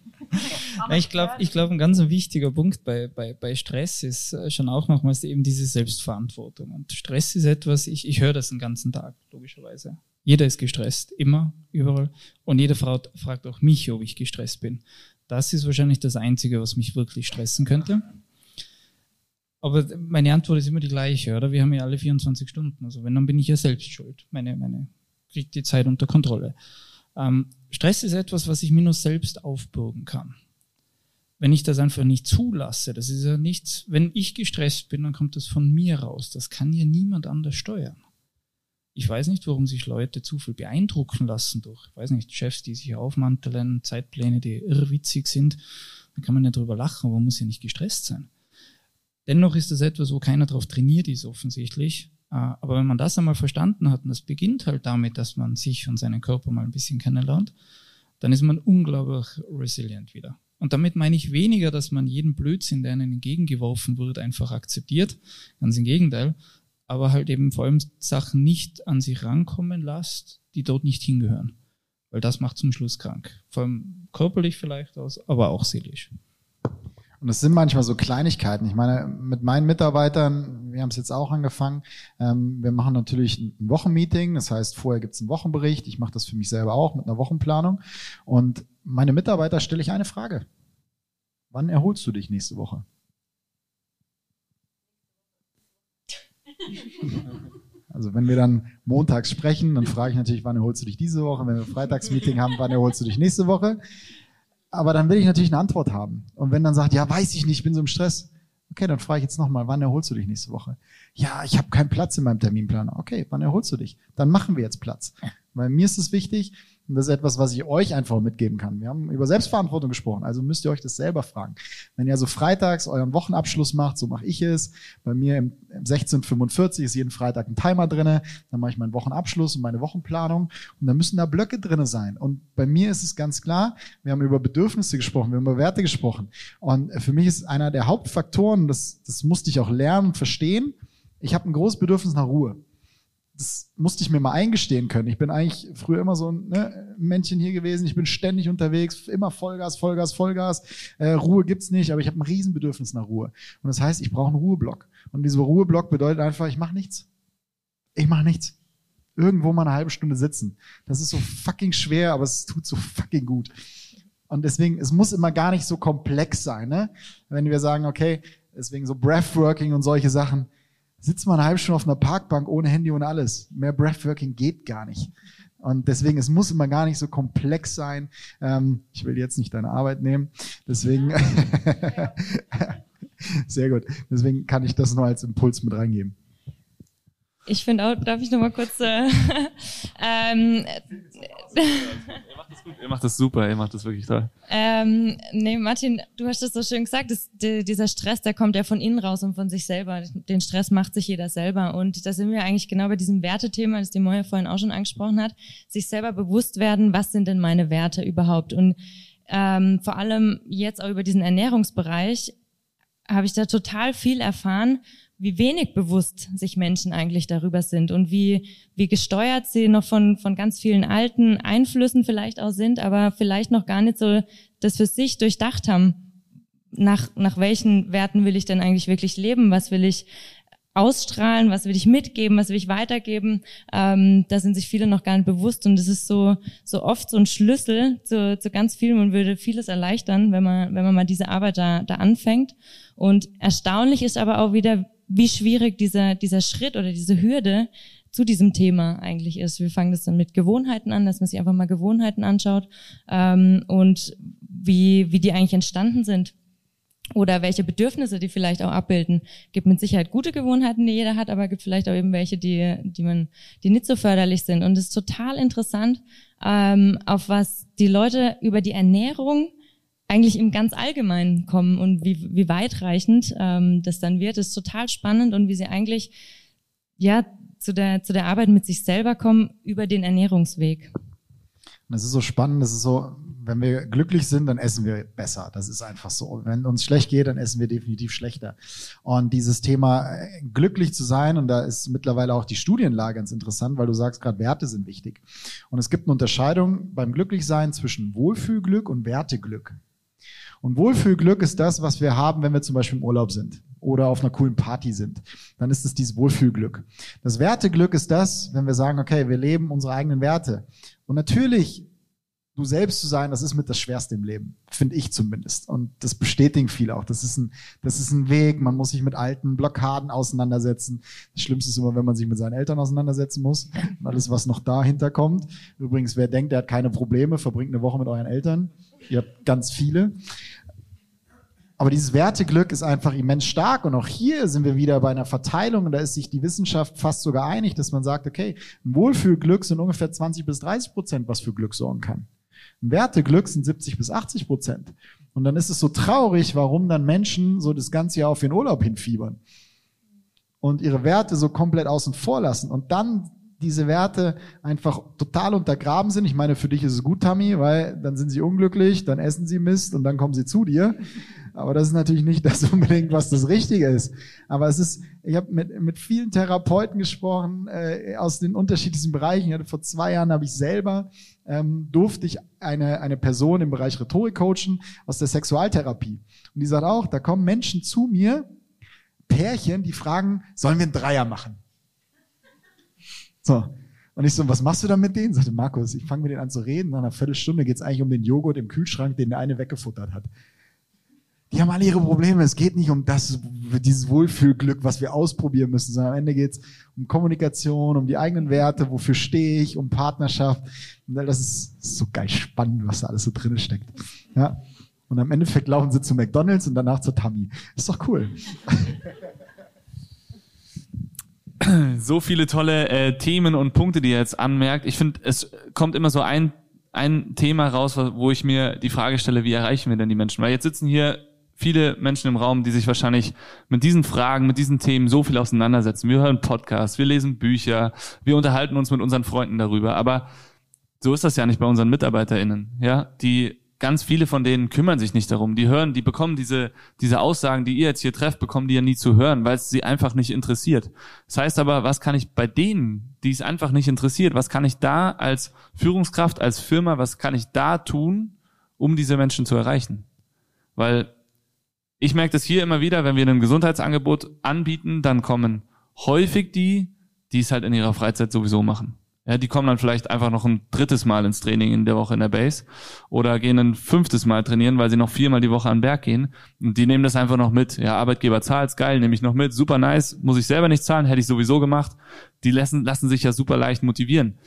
E: ich glaube, ich glaube, ein ganz wichtiger Punkt bei, bei, bei Stress ist äh, schon auch nochmals eben diese Selbstverantwortung. Und Stress ist etwas, ich, ich höre das den ganzen Tag, logischerweise. Jeder ist gestresst, immer, überall. Und jeder fragt, fragt auch mich, ob ich gestresst bin. Das ist wahrscheinlich das Einzige, was mich wirklich stressen könnte. Aber meine Antwort ist immer die gleiche, oder? Wir haben ja alle 24 Stunden. Also wenn, dann bin ich ja selbst schuld. Meine, meine, kriegt die Zeit unter Kontrolle. Ähm, Stress ist etwas, was ich mir nur selbst aufbürgen kann. Wenn ich das einfach nicht zulasse, das ist ja nichts, wenn ich gestresst bin, dann kommt das von mir raus. Das kann ja niemand anders steuern. Ich weiß nicht, warum sich Leute zu viel beeindrucken lassen durch, ich weiß nicht, Chefs, die sich aufmanteln, Zeitpläne, die irrwitzig sind. Dann kann man ja drüber lachen, aber man muss ja nicht gestresst sein. Dennoch ist das etwas, wo keiner darauf trainiert ist, offensichtlich. Äh, aber wenn man das einmal verstanden hat, und das beginnt halt damit, dass man sich und seinen Körper mal ein bisschen kennenlernt, dann ist man unglaublich resilient wieder. Und damit meine ich weniger, dass man jeden Blödsinn, der einem entgegengeworfen wird, einfach akzeptiert. Ganz im Gegenteil, aber halt eben vor allem Sachen nicht an sich rankommen lässt, die dort nicht hingehören. Weil das macht zum Schluss krank. Vor allem körperlich vielleicht aus, aber auch seelisch.
C: Und es sind manchmal so Kleinigkeiten. Ich meine, mit meinen Mitarbeitern, wir haben es jetzt auch angefangen, ähm, wir machen natürlich ein Wochenmeeting, das heißt, vorher gibt es einen Wochenbericht, ich mache das für mich selber auch mit einer Wochenplanung. Und meine Mitarbeiter stelle ich eine Frage. Wann erholst du dich nächste Woche? Also wenn wir dann montags sprechen, dann frage ich natürlich, wann erholst du dich diese Woche? Wenn wir Freitagsmeeting haben, wann erholst du dich nächste Woche? Aber dann will ich natürlich eine Antwort haben. Und wenn dann sagt, ja, weiß ich nicht, ich bin so im Stress. Okay, dann frage ich jetzt nochmal, wann erholst du dich nächste Woche? Ja, ich habe keinen Platz in meinem Terminplaner. Okay, wann erholst du dich? Dann machen wir jetzt Platz. Weil mir ist es wichtig, und das ist etwas, was ich euch einfach mitgeben kann. Wir haben über Selbstverantwortung gesprochen, also müsst ihr euch das selber fragen. Wenn ihr so freitags euren Wochenabschluss macht, so mache ich es. Bei mir im, 1645 ist jeden Freitag ein Timer drinne. Dann mache ich meinen Wochenabschluss und meine Wochenplanung. Und dann müssen da Blöcke drinne sein. Und bei mir ist es ganz klar, wir haben über Bedürfnisse gesprochen, wir haben über Werte gesprochen. Und für mich ist einer der Hauptfaktoren, das, das musste ich auch lernen und verstehen, ich habe ein großes Bedürfnis nach Ruhe das musste ich mir mal eingestehen können. Ich bin eigentlich früher immer so ein ne, Männchen hier gewesen. Ich bin ständig unterwegs, immer Vollgas, Vollgas, Vollgas. Äh, Ruhe gibt's nicht, aber ich habe ein Riesenbedürfnis nach Ruhe. Und das heißt, ich brauche einen Ruheblock. Und dieser Ruheblock bedeutet einfach, ich mache nichts. Ich mache nichts. Irgendwo mal eine halbe Stunde sitzen. Das ist so fucking schwer, aber es tut so fucking gut. Und deswegen, es muss immer gar nicht so komplex sein, ne? Wenn wir sagen, okay, deswegen so Breathworking und solche Sachen sitzt man eine halbe Stunde auf einer Parkbank ohne Handy und alles. Mehr Breathworking geht gar nicht. Und deswegen, es muss immer gar nicht so komplex sein. Ähm, ich will jetzt nicht deine Arbeit nehmen. Deswegen, sehr gut. Deswegen kann ich das nur als Impuls mit reingeben.
F: Ich finde auch, darf ich noch mal kurz. Äh, ähm,
B: ihr macht das gut, ihr macht das super, ihr macht das wirklich toll.
F: Ähm, nee, Martin, du hast das so schön gesagt, das, die, dieser Stress, der kommt ja von innen raus und von sich selber. Den Stress macht sich jeder selber. Und da sind wir eigentlich genau bei diesem Wertethema, das die Moja vorhin auch schon angesprochen hat, sich selber bewusst werden, was sind denn meine Werte überhaupt? Und ähm, vor allem jetzt auch über diesen Ernährungsbereich habe ich da total viel erfahren, wie wenig bewusst sich Menschen eigentlich darüber sind und wie, wie gesteuert sie noch von, von ganz vielen alten Einflüssen vielleicht auch sind, aber vielleicht noch gar nicht so das für sich durchdacht haben. Nach, nach welchen Werten will ich denn eigentlich wirklich leben? Was will ich ausstrahlen, was will ich mitgeben, was will ich weitergeben, ähm, da sind sich viele noch gar nicht bewusst und das ist so so oft so ein Schlüssel zu, zu ganz vielem und würde vieles erleichtern, wenn man wenn man mal diese Arbeit da, da anfängt und erstaunlich ist aber auch wieder, wie schwierig dieser dieser Schritt oder diese Hürde zu diesem Thema eigentlich ist. Wir fangen das dann mit Gewohnheiten an, dass man sich einfach mal Gewohnheiten anschaut ähm, und wie wie die eigentlich entstanden sind oder welche Bedürfnisse die vielleicht auch abbilden. Gibt mit Sicherheit gute Gewohnheiten, die jeder hat, aber gibt vielleicht auch eben welche, die, die man, die nicht so förderlich sind. Und es ist total interessant, ähm, auf was die Leute über die Ernährung eigentlich im ganz Allgemeinen kommen und wie, wie weitreichend ähm, das dann wird, ist total spannend und wie sie eigentlich ja zu der zu der Arbeit mit sich selber kommen über den Ernährungsweg.
C: Das ist so spannend, das ist so, wenn wir glücklich sind, dann essen wir besser. Das ist einfach so. Wenn uns schlecht geht, dann essen wir definitiv schlechter. Und dieses Thema äh, glücklich zu sein, und da ist mittlerweile auch die Studienlage ganz interessant, weil du sagst gerade, Werte sind wichtig. Und es gibt eine Unterscheidung beim Glücklichsein zwischen Wohlfühlglück und Werteglück. Und Wohlfühlglück ist das, was wir haben, wenn wir zum Beispiel im Urlaub sind oder auf einer coolen Party sind. Dann ist es dieses Wohlfühlglück. Das Werteglück ist das, wenn wir sagen, okay, wir leben unsere eigenen Werte. Und natürlich du selbst zu sein, das ist mit das Schwerste im Leben, finde ich zumindest. Und das bestätigen viele auch. Das ist ein, das ist ein Weg. Man muss sich mit alten Blockaden auseinandersetzen. Das Schlimmste ist immer, wenn man sich mit seinen Eltern auseinandersetzen muss und alles, was noch dahinter kommt. Übrigens, wer denkt, der hat keine Probleme, verbringt eine Woche mit euren Eltern. Ihr habt ganz viele. Aber dieses Werteglück ist einfach immens stark. Und auch hier sind wir wieder bei einer Verteilung. Und da ist sich die Wissenschaft fast sogar einig, dass man sagt, okay, ein Wohlfühlglück sind ungefähr 20 bis 30 Prozent, was für Glück sorgen kann. Ein Werteglück sind 70 bis 80 Prozent. Und dann ist es so traurig, warum dann Menschen so das ganze Jahr auf ihren Urlaub hinfiebern und ihre Werte so komplett außen vor lassen und dann diese Werte einfach total untergraben sind. Ich meine, für dich ist es gut, Tammy, weil dann sind sie unglücklich, dann essen sie Mist und dann kommen sie zu dir. Aber das ist natürlich nicht das unbedingt, was das Richtige ist. Aber es ist, ich habe mit, mit vielen Therapeuten gesprochen äh, aus den unterschiedlichsten Bereichen. Ich hatte vor zwei Jahren habe ich selber ähm, durfte ich eine eine Person im Bereich Rhetorik coachen aus der Sexualtherapie. Und die sagt auch, da kommen Menschen zu mir, Pärchen, die fragen, sollen wir einen Dreier machen? So. Und ich so, was machst du da mit denen? Sagte Markus, ich fange mit denen an zu reden. Nach einer Viertelstunde geht's eigentlich um den Joghurt im Kühlschrank, den der eine weggefuttert hat. Die haben alle ihre Probleme. Es geht nicht um das, dieses Wohlfühlglück, was wir ausprobieren müssen, sondern am Ende geht's um Kommunikation, um die eigenen Werte, wofür stehe ich, um Partnerschaft. Und das ist so geil spannend, was da alles so drin steckt. Ja. Und am Endeffekt laufen sie zu McDonalds und danach zur Tammy. Ist doch cool.
B: so viele tolle äh, Themen und Punkte, die er jetzt anmerkt. Ich finde, es kommt immer so ein, ein Thema raus, wo ich mir die Frage stelle, wie erreichen wir denn die Menschen? Weil jetzt sitzen hier viele Menschen im Raum, die sich wahrscheinlich mit diesen Fragen, mit diesen Themen so viel auseinandersetzen. Wir hören Podcasts, wir lesen Bücher, wir unterhalten uns mit unseren Freunden darüber. Aber so ist das ja nicht bei unseren MitarbeiterInnen, ja, die ganz viele von denen kümmern sich nicht darum. Die hören, die bekommen diese, diese Aussagen, die ihr jetzt hier trefft, bekommen die ja nie zu hören, weil es sie einfach nicht interessiert. Das heißt aber, was kann ich bei denen, die es einfach nicht interessiert, was kann ich da als Führungskraft, als Firma, was kann ich da tun, um diese Menschen zu erreichen? Weil ich merke das hier immer wieder, wenn wir ein Gesundheitsangebot anbieten, dann kommen häufig die, die es halt in ihrer Freizeit sowieso machen. Ja, die kommen dann vielleicht einfach noch ein drittes Mal ins Training in der Woche in der Base oder gehen ein fünftes Mal trainieren, weil sie noch viermal die Woche an den Berg gehen. Und die nehmen das einfach noch mit. Ja, Arbeitgeber zahlt's, geil, nehme ich noch mit, super nice, muss ich selber nicht zahlen, hätte ich sowieso gemacht. Die lassen, lassen sich ja super leicht motivieren.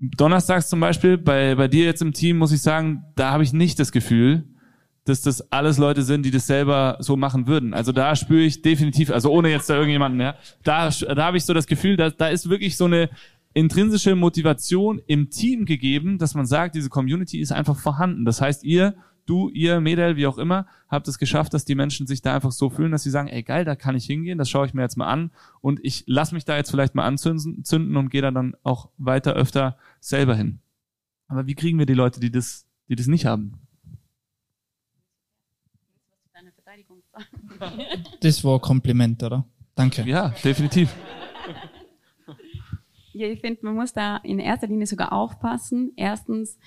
B: Donnerstags zum Beispiel, bei, bei dir jetzt im Team, muss ich sagen, da habe ich nicht das Gefühl, dass das alles Leute sind, die das selber so machen würden. Also da spüre ich definitiv, also ohne jetzt da irgendjemanden, ja, da, da habe ich so das Gefühl, da, da ist wirklich so eine intrinsische Motivation im Team gegeben, dass man sagt, diese Community ist einfach vorhanden. Das heißt, ihr, du, ihr, Medel, wie auch immer, habt es geschafft, dass die Menschen sich da einfach so fühlen, dass sie sagen, ey geil, da kann ich hingehen, das schaue ich mir jetzt mal an und ich lass mich da jetzt vielleicht mal anzünden und gehe da dann auch weiter öfter selber hin. Aber wie kriegen wir die Leute, die das, die das nicht haben?
E: Das war Kompliment, oder? Danke.
B: Ja, definitiv.
D: Ich finde, man muss da in erster Linie sogar aufpassen. Erstens,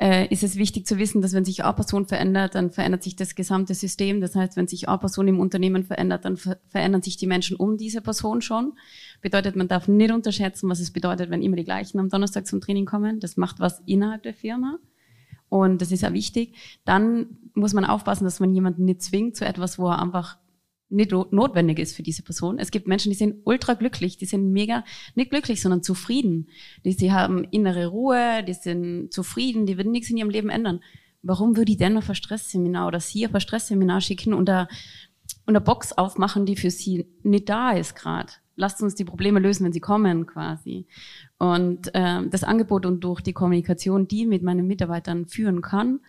D: äh, ist es wichtig zu wissen, dass wenn sich eine Person verändert, dann verändert sich das gesamte System. Das heißt, wenn sich eine Person im Unternehmen verändert, dann ver verändern sich die Menschen um diese Person schon. Bedeutet, man darf nicht unterschätzen, was es bedeutet, wenn immer die gleichen am Donnerstag zum Training kommen. Das macht was innerhalb der Firma. Und das ist ja wichtig. Dann muss man aufpassen, dass man jemanden nicht zwingt zu etwas, wo er einfach nicht notwendig ist für diese Person. Es gibt Menschen, die sind ultra glücklich, die sind mega, nicht glücklich, sondern zufrieden. Die, sie haben innere Ruhe, die sind zufrieden, die würden nichts in ihrem Leben ändern. Warum würde ich denn auf ein Stressseminar oder sie auf ein Stressseminar schicken und eine, und eine Box aufmachen, die für sie nicht da ist gerade? Lasst uns die Probleme lösen, wenn sie kommen, quasi. Und äh, das Angebot und durch die Kommunikation, die mit meinen Mitarbeitern führen kann,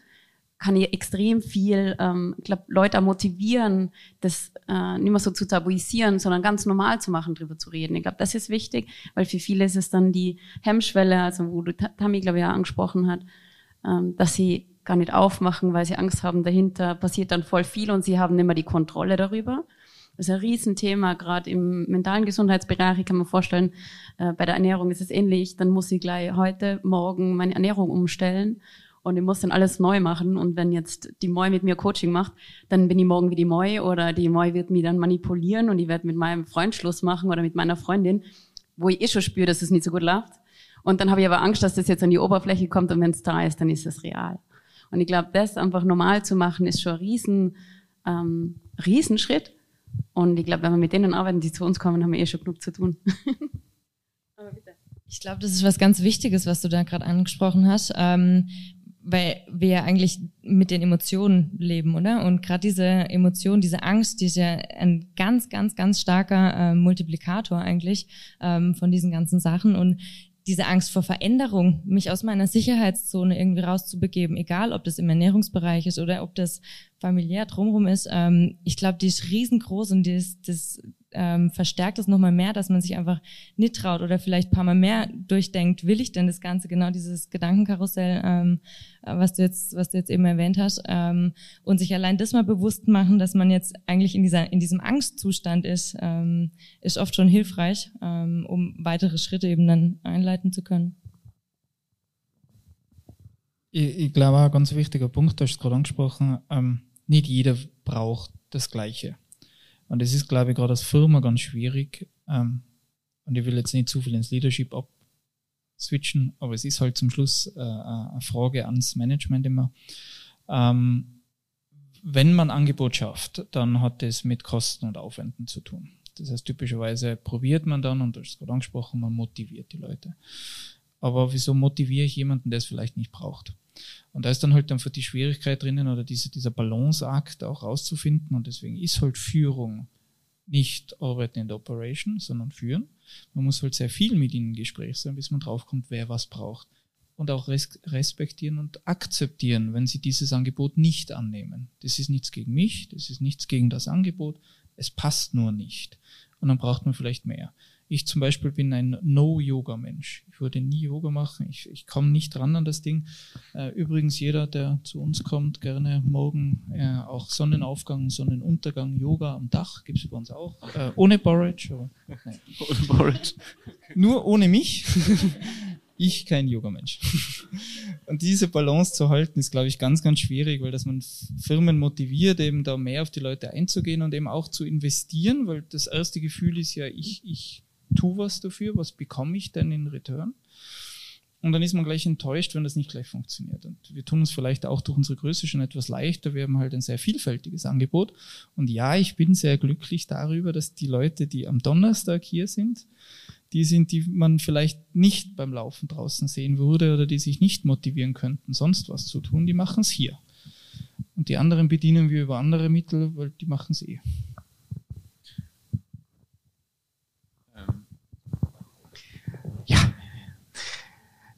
D: kann ich extrem viel, ähm, ich glaube, Leute motivieren, das äh, nicht mehr so zu tabuisieren, sondern ganz normal zu machen, drüber zu reden. Ich glaube, das ist wichtig, weil für viele ist es dann die Hemmschwelle, also wo du Tammy, glaube ich, ja angesprochen hat, ähm, dass sie gar nicht aufmachen, weil sie Angst haben, dahinter passiert dann voll viel und sie haben nicht mehr die Kontrolle darüber. Das ist ein Riesenthema, gerade im mentalen Gesundheitsbereich. Ich kann mir vorstellen, äh, bei der Ernährung ist es ähnlich. Dann muss ich gleich heute, morgen meine Ernährung umstellen und ich muss dann alles neu machen. Und wenn jetzt die Moi mit mir Coaching macht, dann bin ich morgen wie die Moi oder die Moi wird mich dann manipulieren und ich werde mit meinem Freund Schluss machen oder mit meiner Freundin, wo ich eh schon spüre, dass es nicht so gut läuft. Und dann habe ich aber Angst, dass das jetzt an die Oberfläche kommt und wenn es da ist, dann ist es real. Und ich glaube, das einfach normal zu machen, ist schon ein riesen, ähm, Riesenschritt. Und ich glaube, wenn wir mit denen arbeiten, die zu uns kommen, haben wir eh schon genug zu tun.
F: aber bitte. Ich glaube, das ist was ganz Wichtiges, was du da gerade angesprochen hast. Ähm, weil wir ja eigentlich mit den Emotionen leben, oder? Und gerade diese Emotion, diese Angst, die ist ja ein ganz, ganz, ganz starker äh, Multiplikator eigentlich ähm, von diesen ganzen Sachen. Und diese Angst vor Veränderung, mich aus meiner Sicherheitszone irgendwie rauszubegeben, egal ob das im Ernährungsbereich ist oder ob das familiär drumherum ist, ähm, ich glaube, die ist riesengroß und die ist, das, ähm, verstärkt es nochmal mehr, dass man sich einfach nicht traut oder vielleicht ein paar Mal mehr durchdenkt, will ich denn das Ganze, genau dieses Gedankenkarussell, ähm, was du jetzt, was du jetzt eben erwähnt hast, ähm, und sich allein das mal bewusst machen, dass man jetzt eigentlich in dieser, in diesem Angstzustand ist, ähm, ist oft schon hilfreich, ähm, um weitere Schritte eben dann einleiten zu können.
E: Ich, ich glaube, ein ganz wichtiger Punkt, du hast es gerade angesprochen, ähm, nicht jeder braucht das Gleiche. Und es ist, glaube ich, gerade als Firma ganz schwierig. Ähm, und ich will jetzt nicht zu viel ins Leadership abswitchen, aber es ist halt zum Schluss äh, eine Frage ans Management immer. Ähm, wenn man Angebot schafft, dann hat es mit Kosten und Aufwänden zu tun. Das heißt, typischerweise probiert man dann, und du hast es gerade angesprochen, man motiviert die Leute. Aber wieso motiviere ich jemanden, der es vielleicht nicht braucht? Und da ist dann halt einfach die Schwierigkeit drinnen oder diese, dieser Balanceakt auch rauszufinden. Und deswegen ist halt Führung nicht Arbeiten in der Operation, sondern führen. Man muss halt sehr viel mit ihnen im Gespräch sein, bis man draufkommt, wer was braucht. Und auch res respektieren und akzeptieren, wenn sie dieses Angebot nicht annehmen. Das ist nichts gegen mich, das ist nichts gegen das Angebot, es passt nur nicht. Und dann braucht man vielleicht mehr. Ich zum Beispiel bin ein No-Yoga-Mensch. Ich würde nie Yoga machen. Ich, ich komme nicht ran an das Ding. Äh, übrigens, jeder, der zu uns kommt, gerne morgen äh, auch Sonnenaufgang, Sonnenuntergang, Yoga am Dach gibt es bei uns auch. Äh, ohne. Aber, ohne Porridge. Nur ohne mich. ich kein Yoga-Mensch. Und diese Balance zu halten, ist, glaube ich, ganz, ganz schwierig, weil dass man Firmen motiviert, eben da mehr auf die Leute einzugehen und eben auch zu investieren, weil das erste Gefühl ist ja, ich, ich tu was dafür, was bekomme ich denn in Return? Und dann ist man gleich enttäuscht, wenn das nicht gleich funktioniert. Und wir tun uns vielleicht auch durch unsere Größe schon etwas leichter. Wir haben halt ein sehr vielfältiges Angebot. Und ja, ich bin sehr glücklich darüber, dass die Leute, die am Donnerstag hier sind, die sind, die man vielleicht nicht beim Laufen draußen sehen würde oder die sich nicht motivieren könnten, sonst was zu tun, die machen es hier. Und die anderen bedienen wir über andere Mittel, weil die machen es eh.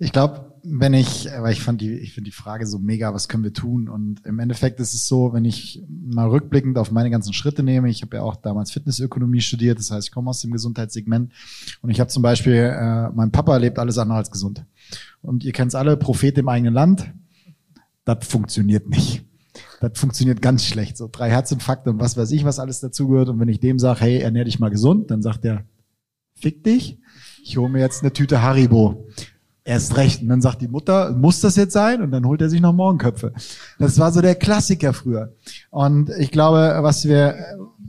C: Ich glaube, wenn ich, weil ich fand die, ich finde die Frage so mega, was können wir tun? Und im Endeffekt ist es so, wenn ich mal rückblickend auf meine ganzen Schritte nehme, ich habe ja auch damals Fitnessökonomie studiert, das heißt, ich komme aus dem Gesundheitssegment und ich habe zum Beispiel, äh, mein Papa lebt alles andere als gesund. Und ihr kennt es alle, Prophet im eigenen Land, das funktioniert nicht. Das funktioniert ganz schlecht. So drei Herzinfarkte und was weiß ich, was alles dazugehört. Und wenn ich dem sage, hey, ernähr dich mal gesund, dann sagt er, fick dich, ich hole mir jetzt eine Tüte Haribo Erst recht. Und dann sagt die Mutter, muss das jetzt sein? Und dann holt er sich noch Morgenköpfe. Das war so der Klassiker früher. Und ich glaube, was wir,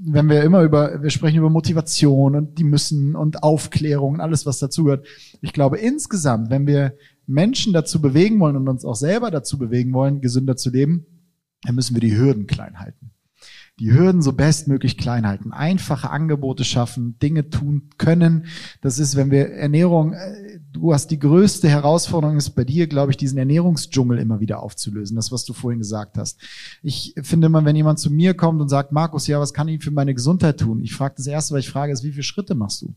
C: wenn wir immer über, wir sprechen über Motivation und die müssen und Aufklärung und alles, was dazugehört. Ich glaube insgesamt, wenn wir Menschen dazu bewegen wollen und uns auch selber dazu bewegen wollen, gesünder zu leben, dann müssen wir die Hürden klein halten die Hürden so bestmöglich klein halten, einfache Angebote schaffen, Dinge tun können. Das ist, wenn wir Ernährung, äh, du hast die größte Herausforderung ist bei dir, glaube ich, diesen Ernährungsdschungel immer wieder aufzulösen. Das, was du vorhin gesagt hast. Ich finde immer, wenn jemand zu mir kommt und sagt, Markus, ja, was kann ich für meine Gesundheit tun? Ich frage das erste, was ich frage, ist, wie viele Schritte machst du?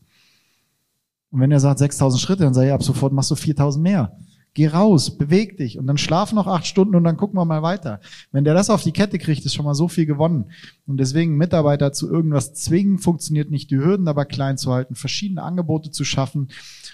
C: Und wenn er sagt 6000 Schritte, dann sage ich ab sofort machst du 4000 mehr. Geh raus, beweg dich und dann schlaf noch acht Stunden und dann gucken wir mal weiter. Wenn der das auf die Kette kriegt, ist schon mal so viel gewonnen. Und deswegen Mitarbeiter zu irgendwas zwingen, funktioniert nicht, die Hürden aber klein zu halten, verschiedene Angebote zu schaffen.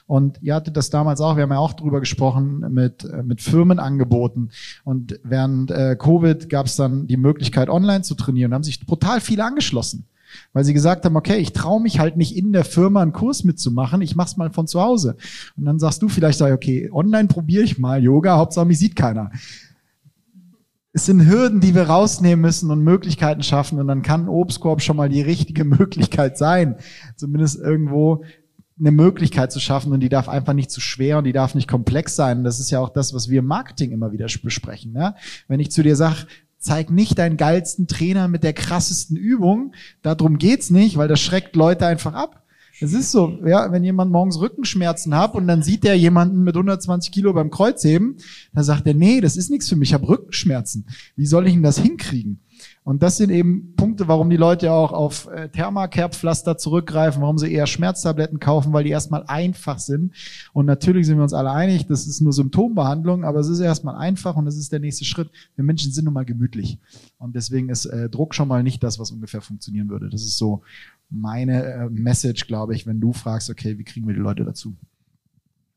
C: Und ihr hattet das damals auch, wir haben ja auch drüber gesprochen, mit, äh, mit Firmenangeboten. Und während äh, Covid gab es dann die Möglichkeit, online zu trainieren. Haben sich brutal viele angeschlossen weil sie gesagt haben, okay, ich traue mich halt nicht in der Firma einen Kurs mitzumachen, ich mach's mal von zu Hause. Und dann sagst du vielleicht, sag, okay, online probiere ich mal Yoga, Hauptsache mich sieht keiner. Es sind Hürden, die wir rausnehmen müssen und Möglichkeiten schaffen und dann kann Obstkorb schon mal die richtige Möglichkeit sein, zumindest irgendwo eine Möglichkeit zu schaffen und die darf einfach nicht zu schwer und die darf nicht komplex sein. das ist ja auch das, was wir im Marketing immer wieder besprechen. Ne? Wenn ich zu dir sage, zeig nicht deinen geilsten Trainer mit der krassesten Übung. Darum geht's nicht, weil das schreckt Leute einfach ab. Es ist so, ja, wenn jemand morgens Rückenschmerzen hat und dann sieht der jemanden mit 120 Kilo beim Kreuzheben, dann sagt er, nee, das ist nichts für mich, ich habe Rückenschmerzen. Wie soll ich denn das hinkriegen? Und das sind eben Punkte, warum die Leute auch auf äh, Thermacare-Pflaster zurückgreifen, warum sie eher Schmerztabletten kaufen, weil die erstmal einfach sind. Und natürlich sind wir uns alle einig, das ist nur Symptombehandlung, aber es ist erstmal einfach und das ist der nächste Schritt. Wir Menschen sind nun mal gemütlich. Und deswegen ist äh, Druck schon mal nicht das, was ungefähr funktionieren würde. Das ist so meine äh, Message, glaube ich, wenn du fragst, okay, wie kriegen wir die Leute dazu?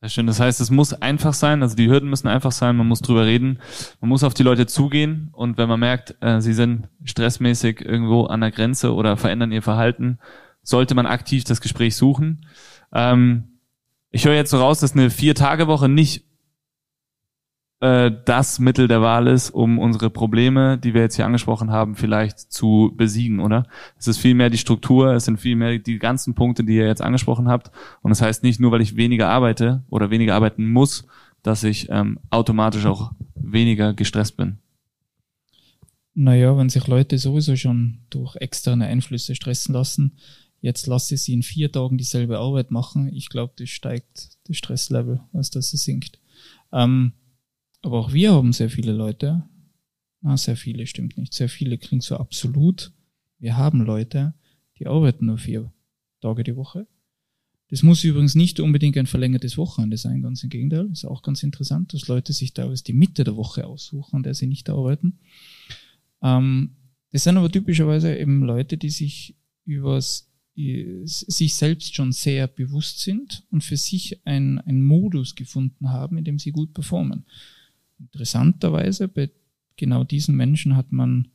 B: Sehr schön. Das heißt, es muss einfach sein, also die Hürden müssen einfach sein, man muss drüber reden, man muss auf die Leute zugehen und wenn man merkt, äh, sie sind stressmäßig irgendwo an der Grenze oder verändern ihr Verhalten, sollte man aktiv das Gespräch suchen. Ähm, ich höre jetzt so raus, dass eine Vier-Tage-Woche nicht äh, das Mittel der Wahl ist, um unsere Probleme, die wir jetzt hier angesprochen haben, vielleicht zu besiegen, oder? Es ist vielmehr die Struktur, es sind vielmehr die ganzen Punkte, die ihr jetzt angesprochen habt. Und das heißt nicht nur, weil ich weniger arbeite oder weniger arbeiten muss, dass ich ähm, automatisch auch weniger gestresst bin.
E: Naja, wenn sich Leute sowieso schon durch externe Einflüsse stressen lassen, jetzt lasse ich sie in vier Tagen dieselbe Arbeit machen, ich glaube, das steigt das Stresslevel, als dass es sinkt. Ähm, aber auch wir haben sehr viele Leute. Na, sehr viele stimmt nicht. Sehr viele klingt so absolut. Wir haben Leute, die arbeiten nur vier Tage die Woche. Das muss übrigens nicht unbedingt ein verlängertes Wochenende sein, ganz im Gegenteil. Ist auch ganz interessant, dass Leute sich da die Mitte der Woche aussuchen, an der sie nicht arbeiten. Ähm, das sind aber typischerweise eben Leute, die sich übers sich selbst schon sehr bewusst sind und für sich ein, ein Modus gefunden haben, in dem sie gut performen. Interessanterweise, bei genau diesen Menschen hat man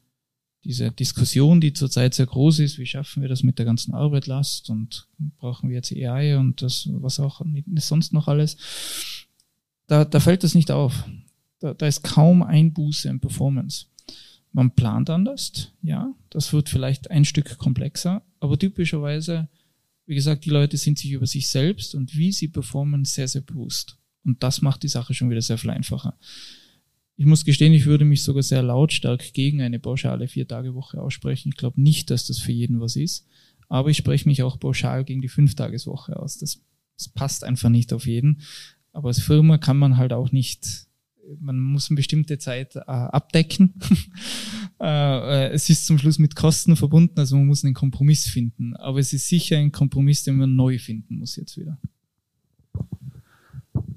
E: diese Diskussion, die zurzeit sehr groß ist, wie schaffen wir das mit der ganzen Arbeitlast und brauchen wir jetzt AI und das, was auch sonst noch alles, da, da fällt das nicht auf. Da, da ist kaum Einbuße in Performance. Man plant anders, ja, das wird vielleicht ein Stück komplexer, aber typischerweise, wie gesagt, die Leute sind sich über sich selbst und wie sie performen sehr, sehr bewusst. Und das macht die Sache schon wieder sehr viel einfacher. Ich muss gestehen, ich würde mich sogar sehr lautstark gegen eine pauschale Vier-Tage-Woche aussprechen. Ich glaube nicht, dass das für jeden was ist. Aber ich spreche mich auch pauschal gegen die Fünf-Tages-Woche aus. Das, das passt einfach nicht auf jeden. Aber als Firma kann man halt auch nicht, man muss eine bestimmte Zeit äh, abdecken. äh, äh, es ist zum Schluss mit Kosten verbunden, also man muss einen Kompromiss finden. Aber es ist sicher ein Kompromiss, den man neu finden muss jetzt wieder.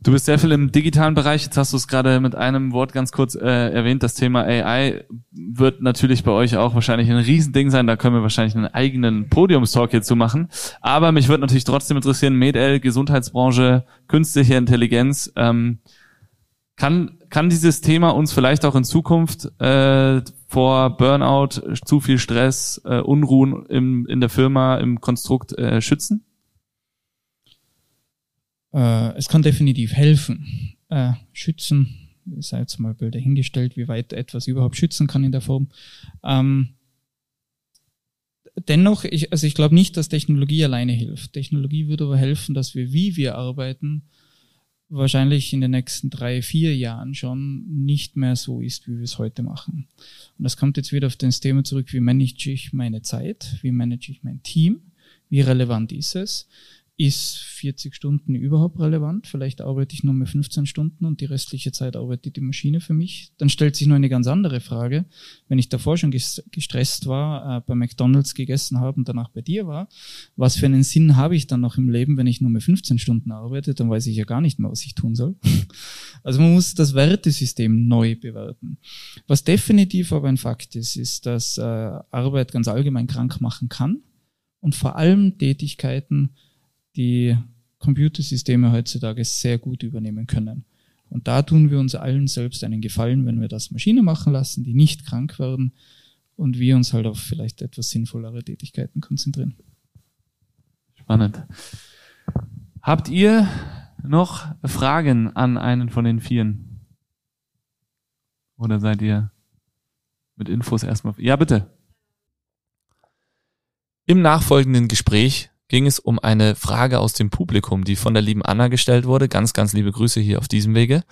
B: Du bist sehr viel im digitalen Bereich. Jetzt hast du es gerade mit einem Wort ganz kurz äh, erwähnt. Das Thema AI wird natürlich bei euch auch wahrscheinlich ein Riesending sein. Da können wir wahrscheinlich einen eigenen Podiumstalk hierzu machen. Aber mich würde natürlich trotzdem interessieren, MedL, Gesundheitsbranche, künstliche Intelligenz. Ähm, kann, kann dieses Thema uns vielleicht auch in Zukunft äh, vor Burnout, zu viel Stress, äh, Unruhen im, in der Firma, im Konstrukt äh, schützen?
E: Äh, es kann definitiv helfen. Äh, schützen, sei jetzt mal Bilder hingestellt, wie weit etwas überhaupt schützen kann in der Form. Ähm, dennoch, ich, also ich glaube nicht, dass Technologie alleine hilft. Technologie würde aber helfen, dass wir, wie wir arbeiten, wahrscheinlich in den nächsten drei, vier Jahren schon nicht mehr so ist, wie wir es heute machen. Und das kommt jetzt wieder auf das Thema zurück, wie manage ich meine Zeit, wie manage ich mein Team, wie relevant ist es, ist 40 Stunden überhaupt relevant? Vielleicht arbeite ich nur mehr 15 Stunden und die restliche Zeit arbeitet die Maschine für mich. Dann stellt sich nur eine ganz andere Frage. Wenn ich davor schon gestresst war, äh, bei McDonalds gegessen habe und danach bei dir war, was für einen Sinn habe ich dann noch im Leben, wenn ich nur mehr 15 Stunden arbeite? Dann weiß ich ja gar nicht mehr, was ich tun soll. Also man muss das Wertesystem neu bewerten. Was definitiv aber ein Fakt ist, ist, dass äh, Arbeit ganz allgemein krank machen kann und vor allem Tätigkeiten, die Computersysteme heutzutage sehr gut übernehmen können. Und da tun wir uns allen selbst einen Gefallen, wenn wir das Maschine machen lassen, die nicht krank werden und wir uns halt auf vielleicht etwas sinnvollere Tätigkeiten konzentrieren.
B: Spannend. Habt ihr noch Fragen an einen von den Vieren? Oder seid ihr mit Infos erstmal? Ja, bitte. Im nachfolgenden Gespräch ging es um eine Frage aus dem Publikum, die von der lieben Anna gestellt wurde. Ganz, ganz liebe Grüße hier auf diesem Wege.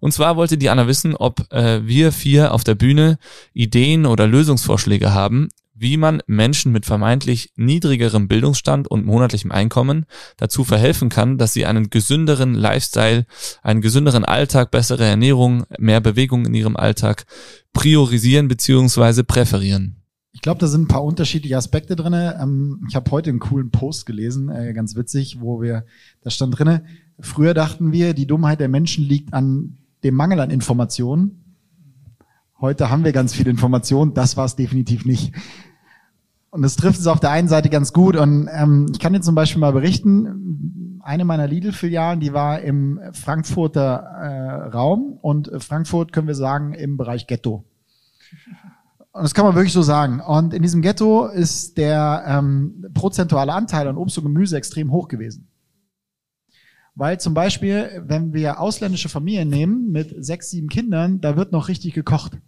B: Und zwar wollte die Anna wissen, ob äh, wir vier auf der Bühne Ideen oder Lösungsvorschläge haben, wie man Menschen mit vermeintlich niedrigerem Bildungsstand und monatlichem Einkommen dazu verhelfen kann, dass sie einen gesünderen Lifestyle, einen gesünderen Alltag, bessere Ernährung, mehr Bewegung in ihrem Alltag priorisieren bzw. präferieren.
C: Ich glaube, da sind ein paar unterschiedliche Aspekte drinne. Ähm, ich habe heute einen coolen Post gelesen, äh, ganz witzig, wo wir, da stand drinne, früher dachten wir, die Dummheit der Menschen liegt an dem Mangel an Informationen. Heute haben wir ganz viel Informationen, das war es definitiv nicht. Und das trifft es auf der einen Seite ganz gut. Und ähm, ich kann dir zum Beispiel mal berichten, eine meiner Lidl-Filialen, die war im Frankfurter äh, Raum und Frankfurt können wir sagen im Bereich Ghetto. Und das kann man wirklich so sagen. Und in diesem Ghetto ist der ähm, prozentuale Anteil an Obst und Gemüse extrem hoch gewesen. Weil zum Beispiel, wenn wir ausländische Familien nehmen mit sechs, sieben Kindern, da wird noch richtig gekocht.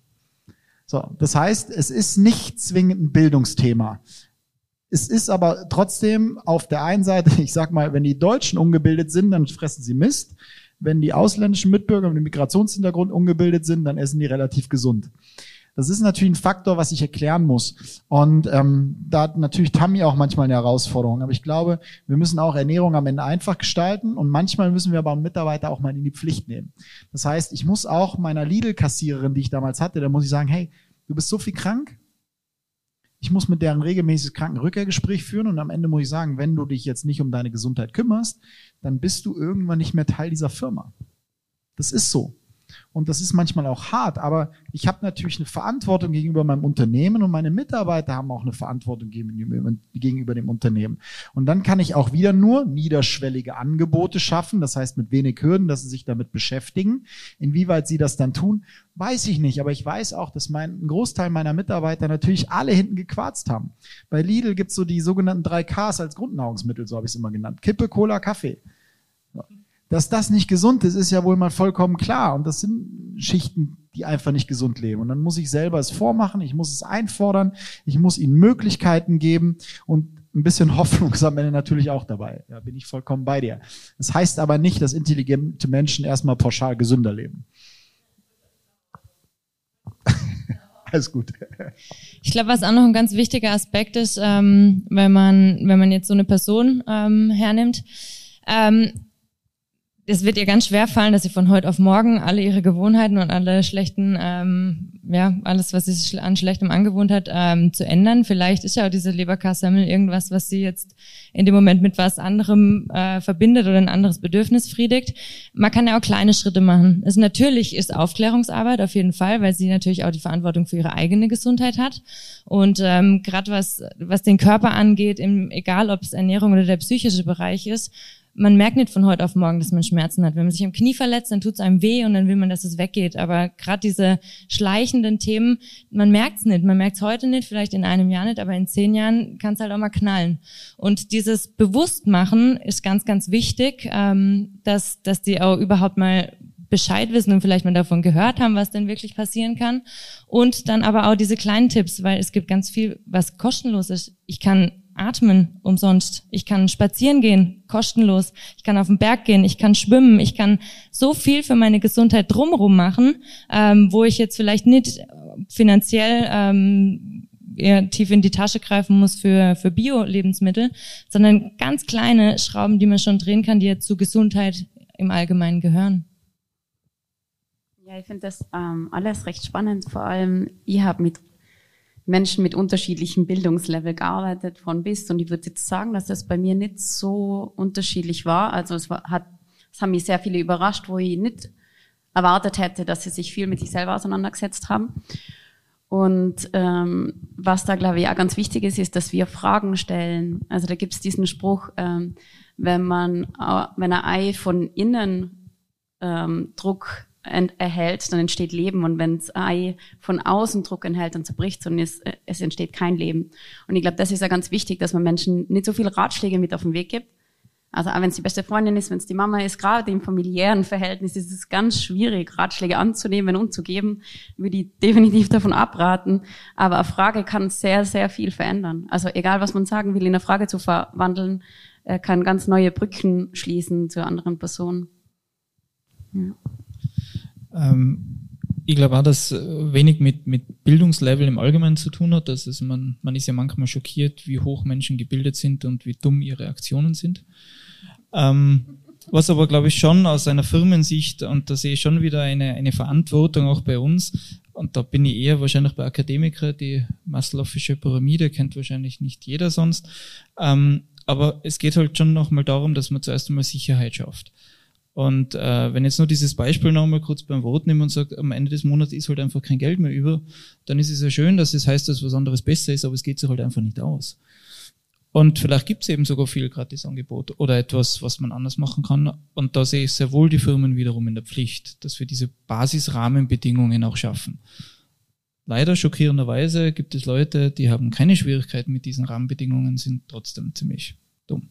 C: So, das heißt, es ist nicht zwingend ein Bildungsthema. Es ist aber trotzdem auf der einen Seite, ich sag mal, wenn die Deutschen ungebildet sind, dann fressen sie Mist. Wenn die ausländischen Mitbürger mit dem Migrationshintergrund ungebildet sind, dann essen die relativ gesund. Das ist natürlich ein Faktor, was ich erklären muss. Und ähm, da hat natürlich Tammy auch manchmal eine Herausforderung. Aber ich glaube, wir müssen auch Ernährung am Ende einfach gestalten und manchmal müssen wir aber einen Mitarbeiter auch mal in die Pflicht nehmen. Das heißt, ich muss auch meiner Lidl-Kassiererin, die ich damals hatte, da muss ich sagen, hey, du bist so viel krank, ich muss mit deren regelmäßiges Krankenrückkehrgespräch führen und am Ende muss ich sagen, wenn du dich jetzt nicht um deine Gesundheit kümmerst, dann bist du irgendwann nicht mehr Teil dieser Firma. Das ist so. Und das ist manchmal auch hart, aber ich habe natürlich eine Verantwortung gegenüber meinem Unternehmen und meine Mitarbeiter haben auch eine Verantwortung gegenüber, dem Unternehmen. Und dann kann ich auch wieder nur niederschwellige Angebote schaffen, das heißt mit wenig Hürden, dass sie sich damit beschäftigen. Inwieweit sie das dann tun, weiß ich nicht, aber ich weiß auch, dass mein, ein Großteil meiner Mitarbeiter natürlich alle hinten gequarzt haben. Bei Lidl gibt's so die sogenannten drei Ks als Grundnahrungsmittel, so habe ich es immer genannt. Kippe, Cola, Kaffee. Dass das nicht gesund ist, ist ja wohl mal vollkommen klar. Und das sind Schichten, die einfach nicht gesund leben. Und dann muss ich selber es vormachen, ich muss es einfordern, ich muss ihnen Möglichkeiten geben und ein bisschen Hoffnung ist am Ende natürlich auch dabei. Da bin ich vollkommen bei dir. Das heißt aber nicht, dass intelligente Menschen erstmal pauschal gesünder leben. Alles gut.
F: Ich glaube, was auch noch ein ganz wichtiger Aspekt ist, ähm, wenn man wenn man jetzt so eine Person ähm, hernimmt, ähm, es wird ihr ganz schwer fallen, dass sie von heute auf morgen alle ihre Gewohnheiten und alle schlechten, ähm, ja, alles, was sie an Schlechtem angewohnt hat, ähm, zu ändern. Vielleicht ist ja auch diese Leberkassemmel irgendwas, was sie jetzt in dem Moment mit was anderem äh, verbindet oder ein anderes Bedürfnis friedigt. Man kann ja auch kleine Schritte machen. Es natürlich ist Aufklärungsarbeit auf jeden Fall, weil sie natürlich auch die Verantwortung für ihre eigene Gesundheit hat. Und ähm, gerade was, was den Körper angeht, im, egal ob es Ernährung oder der psychische Bereich ist, man merkt nicht von heute auf morgen, dass man Schmerzen hat. Wenn man sich am Knie verletzt, dann tut es einem weh und dann will man, dass es weggeht. Aber gerade diese schleichenden Themen, man merkt es nicht. Man merkt es heute nicht, vielleicht in einem Jahr nicht, aber in zehn Jahren kann es halt auch mal knallen. Und dieses Bewusstmachen ist ganz, ganz wichtig, ähm, dass, dass die auch überhaupt mal Bescheid wissen und vielleicht mal davon gehört haben, was denn wirklich passieren kann. Und dann aber auch diese kleinen Tipps, weil es gibt ganz viel, was kostenlos ist. Ich kann atmen umsonst. Ich kann spazieren gehen, kostenlos. Ich kann auf den Berg gehen, ich kann schwimmen, ich kann so viel für meine Gesundheit drumherum machen, ähm, wo ich jetzt vielleicht nicht finanziell ähm, tief in die Tasche greifen muss für, für Bio-Lebensmittel, sondern ganz kleine Schrauben, die man schon drehen kann, die jetzt zu Gesundheit im Allgemeinen gehören.
D: Ja, ich finde das ähm, alles recht spannend. Vor allem, ich habe mit Menschen mit unterschiedlichem Bildungslevel gearbeitet, von bis. Und ich würde jetzt sagen, dass das bei mir nicht so unterschiedlich war. Also es war, hat, es haben mich sehr viele überrascht, wo ich nicht erwartet hätte, dass sie sich viel mit sich selber auseinandergesetzt haben. Und ähm, was da, glaube ich, auch ganz wichtig ist, ist, dass wir Fragen stellen. Also da gibt es diesen Spruch, ähm, wenn man, wenn ein Ei von innen ähm, Druck erhält, dann entsteht Leben. Und wenn das Ei von außen Druck enthält, dann zerbricht es und es, es entsteht kein Leben. Und ich glaube, das ist ja ganz wichtig, dass man Menschen nicht so viele Ratschläge mit auf den Weg gibt. Also auch wenn es die beste Freundin ist, wenn es die Mama ist, gerade im familiären Verhältnis ist es ganz schwierig, Ratschläge anzunehmen und zu geben, würde ich definitiv davon abraten. Aber eine Frage kann sehr, sehr viel verändern. Also egal, was man sagen will, in eine Frage zu verwandeln, äh, kann ganz neue Brücken schließen zu anderen Personen.
E: Ja. Ähm, ich glaube auch, dass äh, wenig mit, mit Bildungslevel im Allgemeinen zu tun hat. Das ist man, man ist ja manchmal schockiert, wie hoch Menschen gebildet sind und wie dumm ihre Aktionen sind. Ähm, was aber, glaube ich, schon aus einer Firmensicht, und da sehe ich schon wieder eine, eine Verantwortung auch bei uns, und da bin ich eher wahrscheinlich bei Akademikern, die Maslow'sche Pyramide kennt wahrscheinlich nicht jeder sonst. Ähm, aber es geht halt schon nochmal darum, dass man zuerst einmal Sicherheit schafft. Und äh, wenn jetzt nur dieses Beispiel nochmal kurz beim Wort nehmen und sagt, am Ende des Monats ist halt einfach kein Geld mehr über, dann ist es ja schön, dass es heißt, dass was anderes besser ist, aber es geht sich halt einfach nicht aus. Und vielleicht gibt es eben sogar viel Gratisangebot oder etwas, was man anders machen kann. Und da sehe ich sehr wohl die Firmen wiederum in der Pflicht, dass wir diese Basisrahmenbedingungen auch schaffen. Leider schockierenderweise gibt es Leute, die haben keine Schwierigkeiten mit diesen Rahmenbedingungen, sind trotzdem ziemlich dumm.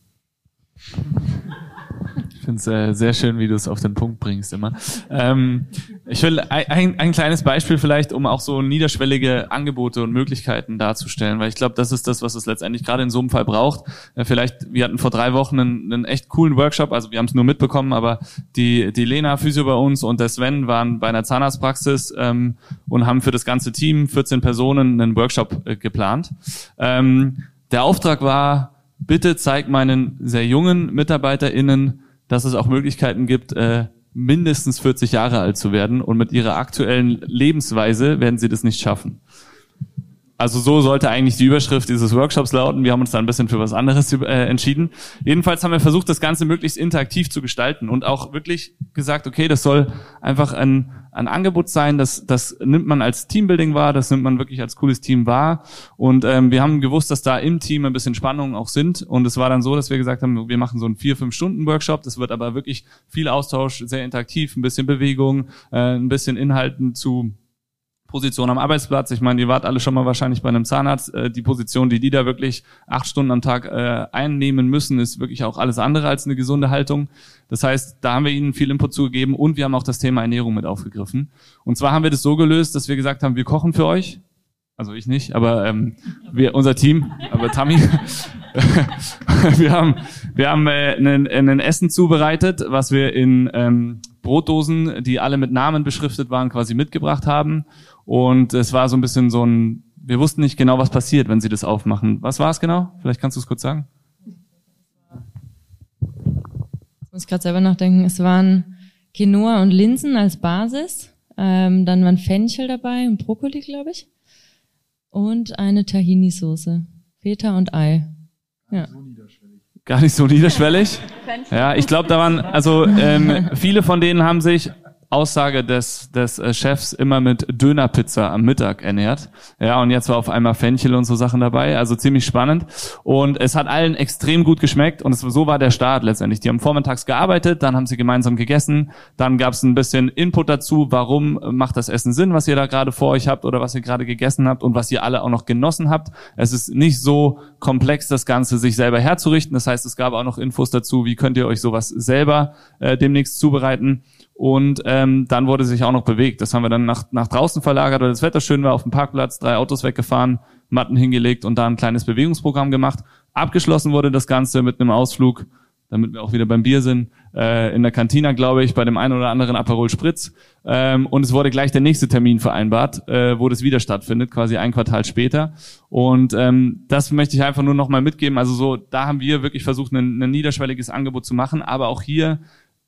B: Ich finde es äh, sehr schön, wie du es auf den Punkt bringst immer. Ähm, ich will ein, ein kleines Beispiel vielleicht, um auch so niederschwellige Angebote und Möglichkeiten darzustellen, weil ich glaube, das ist das, was es letztendlich gerade in so einem Fall braucht. Äh, vielleicht, wir hatten vor drei Wochen einen, einen echt coolen Workshop, also wir haben es nur mitbekommen, aber die, die Lena Physio bei uns und der Sven waren bei einer Zahnarztpraxis ähm, und haben für das ganze Team, 14 Personen, einen Workshop äh, geplant. Ähm, der Auftrag war, bitte zeig meinen sehr jungen MitarbeiterInnen, dass es auch Möglichkeiten gibt, äh, mindestens 40 Jahre alt zu werden und mit ihrer aktuellen Lebensweise werden sie das nicht schaffen. Also so sollte eigentlich die Überschrift dieses Workshops lauten. Wir haben uns da ein bisschen für was anderes äh, entschieden. Jedenfalls haben wir versucht, das Ganze möglichst interaktiv zu gestalten und auch wirklich gesagt, okay, das soll einfach ein, ein Angebot sein, das, das nimmt man als Teambuilding wahr, das nimmt man wirklich als cooles Team wahr. Und ähm, wir haben gewusst, dass da im Team ein bisschen Spannungen auch sind. Und es war dann so, dass wir gesagt haben, wir machen so einen vier, fünf Stunden Workshop. Das wird aber wirklich viel Austausch, sehr interaktiv, ein bisschen Bewegung, äh, ein bisschen Inhalten zu Position am Arbeitsplatz. Ich meine, ihr wart alle schon mal wahrscheinlich bei einem Zahnarzt. Äh, die Position, die die da wirklich acht Stunden am Tag äh, einnehmen müssen, ist wirklich auch alles andere als eine gesunde Haltung. Das heißt, da haben wir ihnen viel Input zugegeben und wir haben auch das Thema Ernährung mit aufgegriffen. Und zwar haben wir das so gelöst, dass wir gesagt haben, wir kochen für euch. Also ich nicht, aber ähm, wir, unser Team, aber Tammy. wir haben, wir haben äh, ein, ein Essen zubereitet, was wir in ähm, Brotdosen, die alle mit Namen beschriftet waren, quasi mitgebracht haben. Und es war so ein bisschen so ein, wir wussten nicht genau, was passiert, wenn sie das aufmachen. Was war es genau? Vielleicht kannst du es kurz sagen.
F: Ich muss gerade selber nachdenken. Es waren Quinoa und Linsen als Basis. Ähm, dann waren Fenchel dabei und Brokkoli, glaube ich. Und eine Tahini-Soße. Feta und Ei. Ja.
B: Gar nicht so niederschwellig. Ja, ich glaube, da waren, also ähm, viele von denen haben sich Aussage des, des äh, Chefs immer mit Dönerpizza am Mittag ernährt. Ja, und jetzt war auf einmal Fenchel und so Sachen dabei. Also ziemlich spannend. Und es hat allen extrem gut geschmeckt. Und es, so war der Start letztendlich. Die haben vormittags gearbeitet, dann haben sie gemeinsam gegessen. Dann gab es ein bisschen Input dazu, warum macht das Essen Sinn, was ihr da gerade vor euch habt oder was ihr gerade gegessen habt und was ihr alle auch noch genossen habt. Es ist nicht so komplex, das Ganze sich selber herzurichten. Das heißt, es gab auch noch Infos dazu, wie könnt ihr euch sowas selber äh, demnächst zubereiten. Und ähm, dann wurde sich auch noch bewegt. Das haben wir dann nach, nach draußen verlagert, weil das Wetter schön war, auf dem Parkplatz, drei Autos weggefahren, Matten hingelegt und da ein kleines Bewegungsprogramm gemacht. Abgeschlossen wurde das Ganze mit einem Ausflug, damit wir auch wieder beim Bier sind, äh, in der Kantina, glaube ich, bei dem einen oder anderen Aperol Spritz. Ähm, und es wurde gleich der nächste Termin vereinbart, äh, wo das wieder stattfindet, quasi ein Quartal später. Und ähm, das möchte ich einfach nur noch mal mitgeben. Also so, da haben wir wirklich versucht, ein, ein niederschwelliges Angebot zu machen, aber auch hier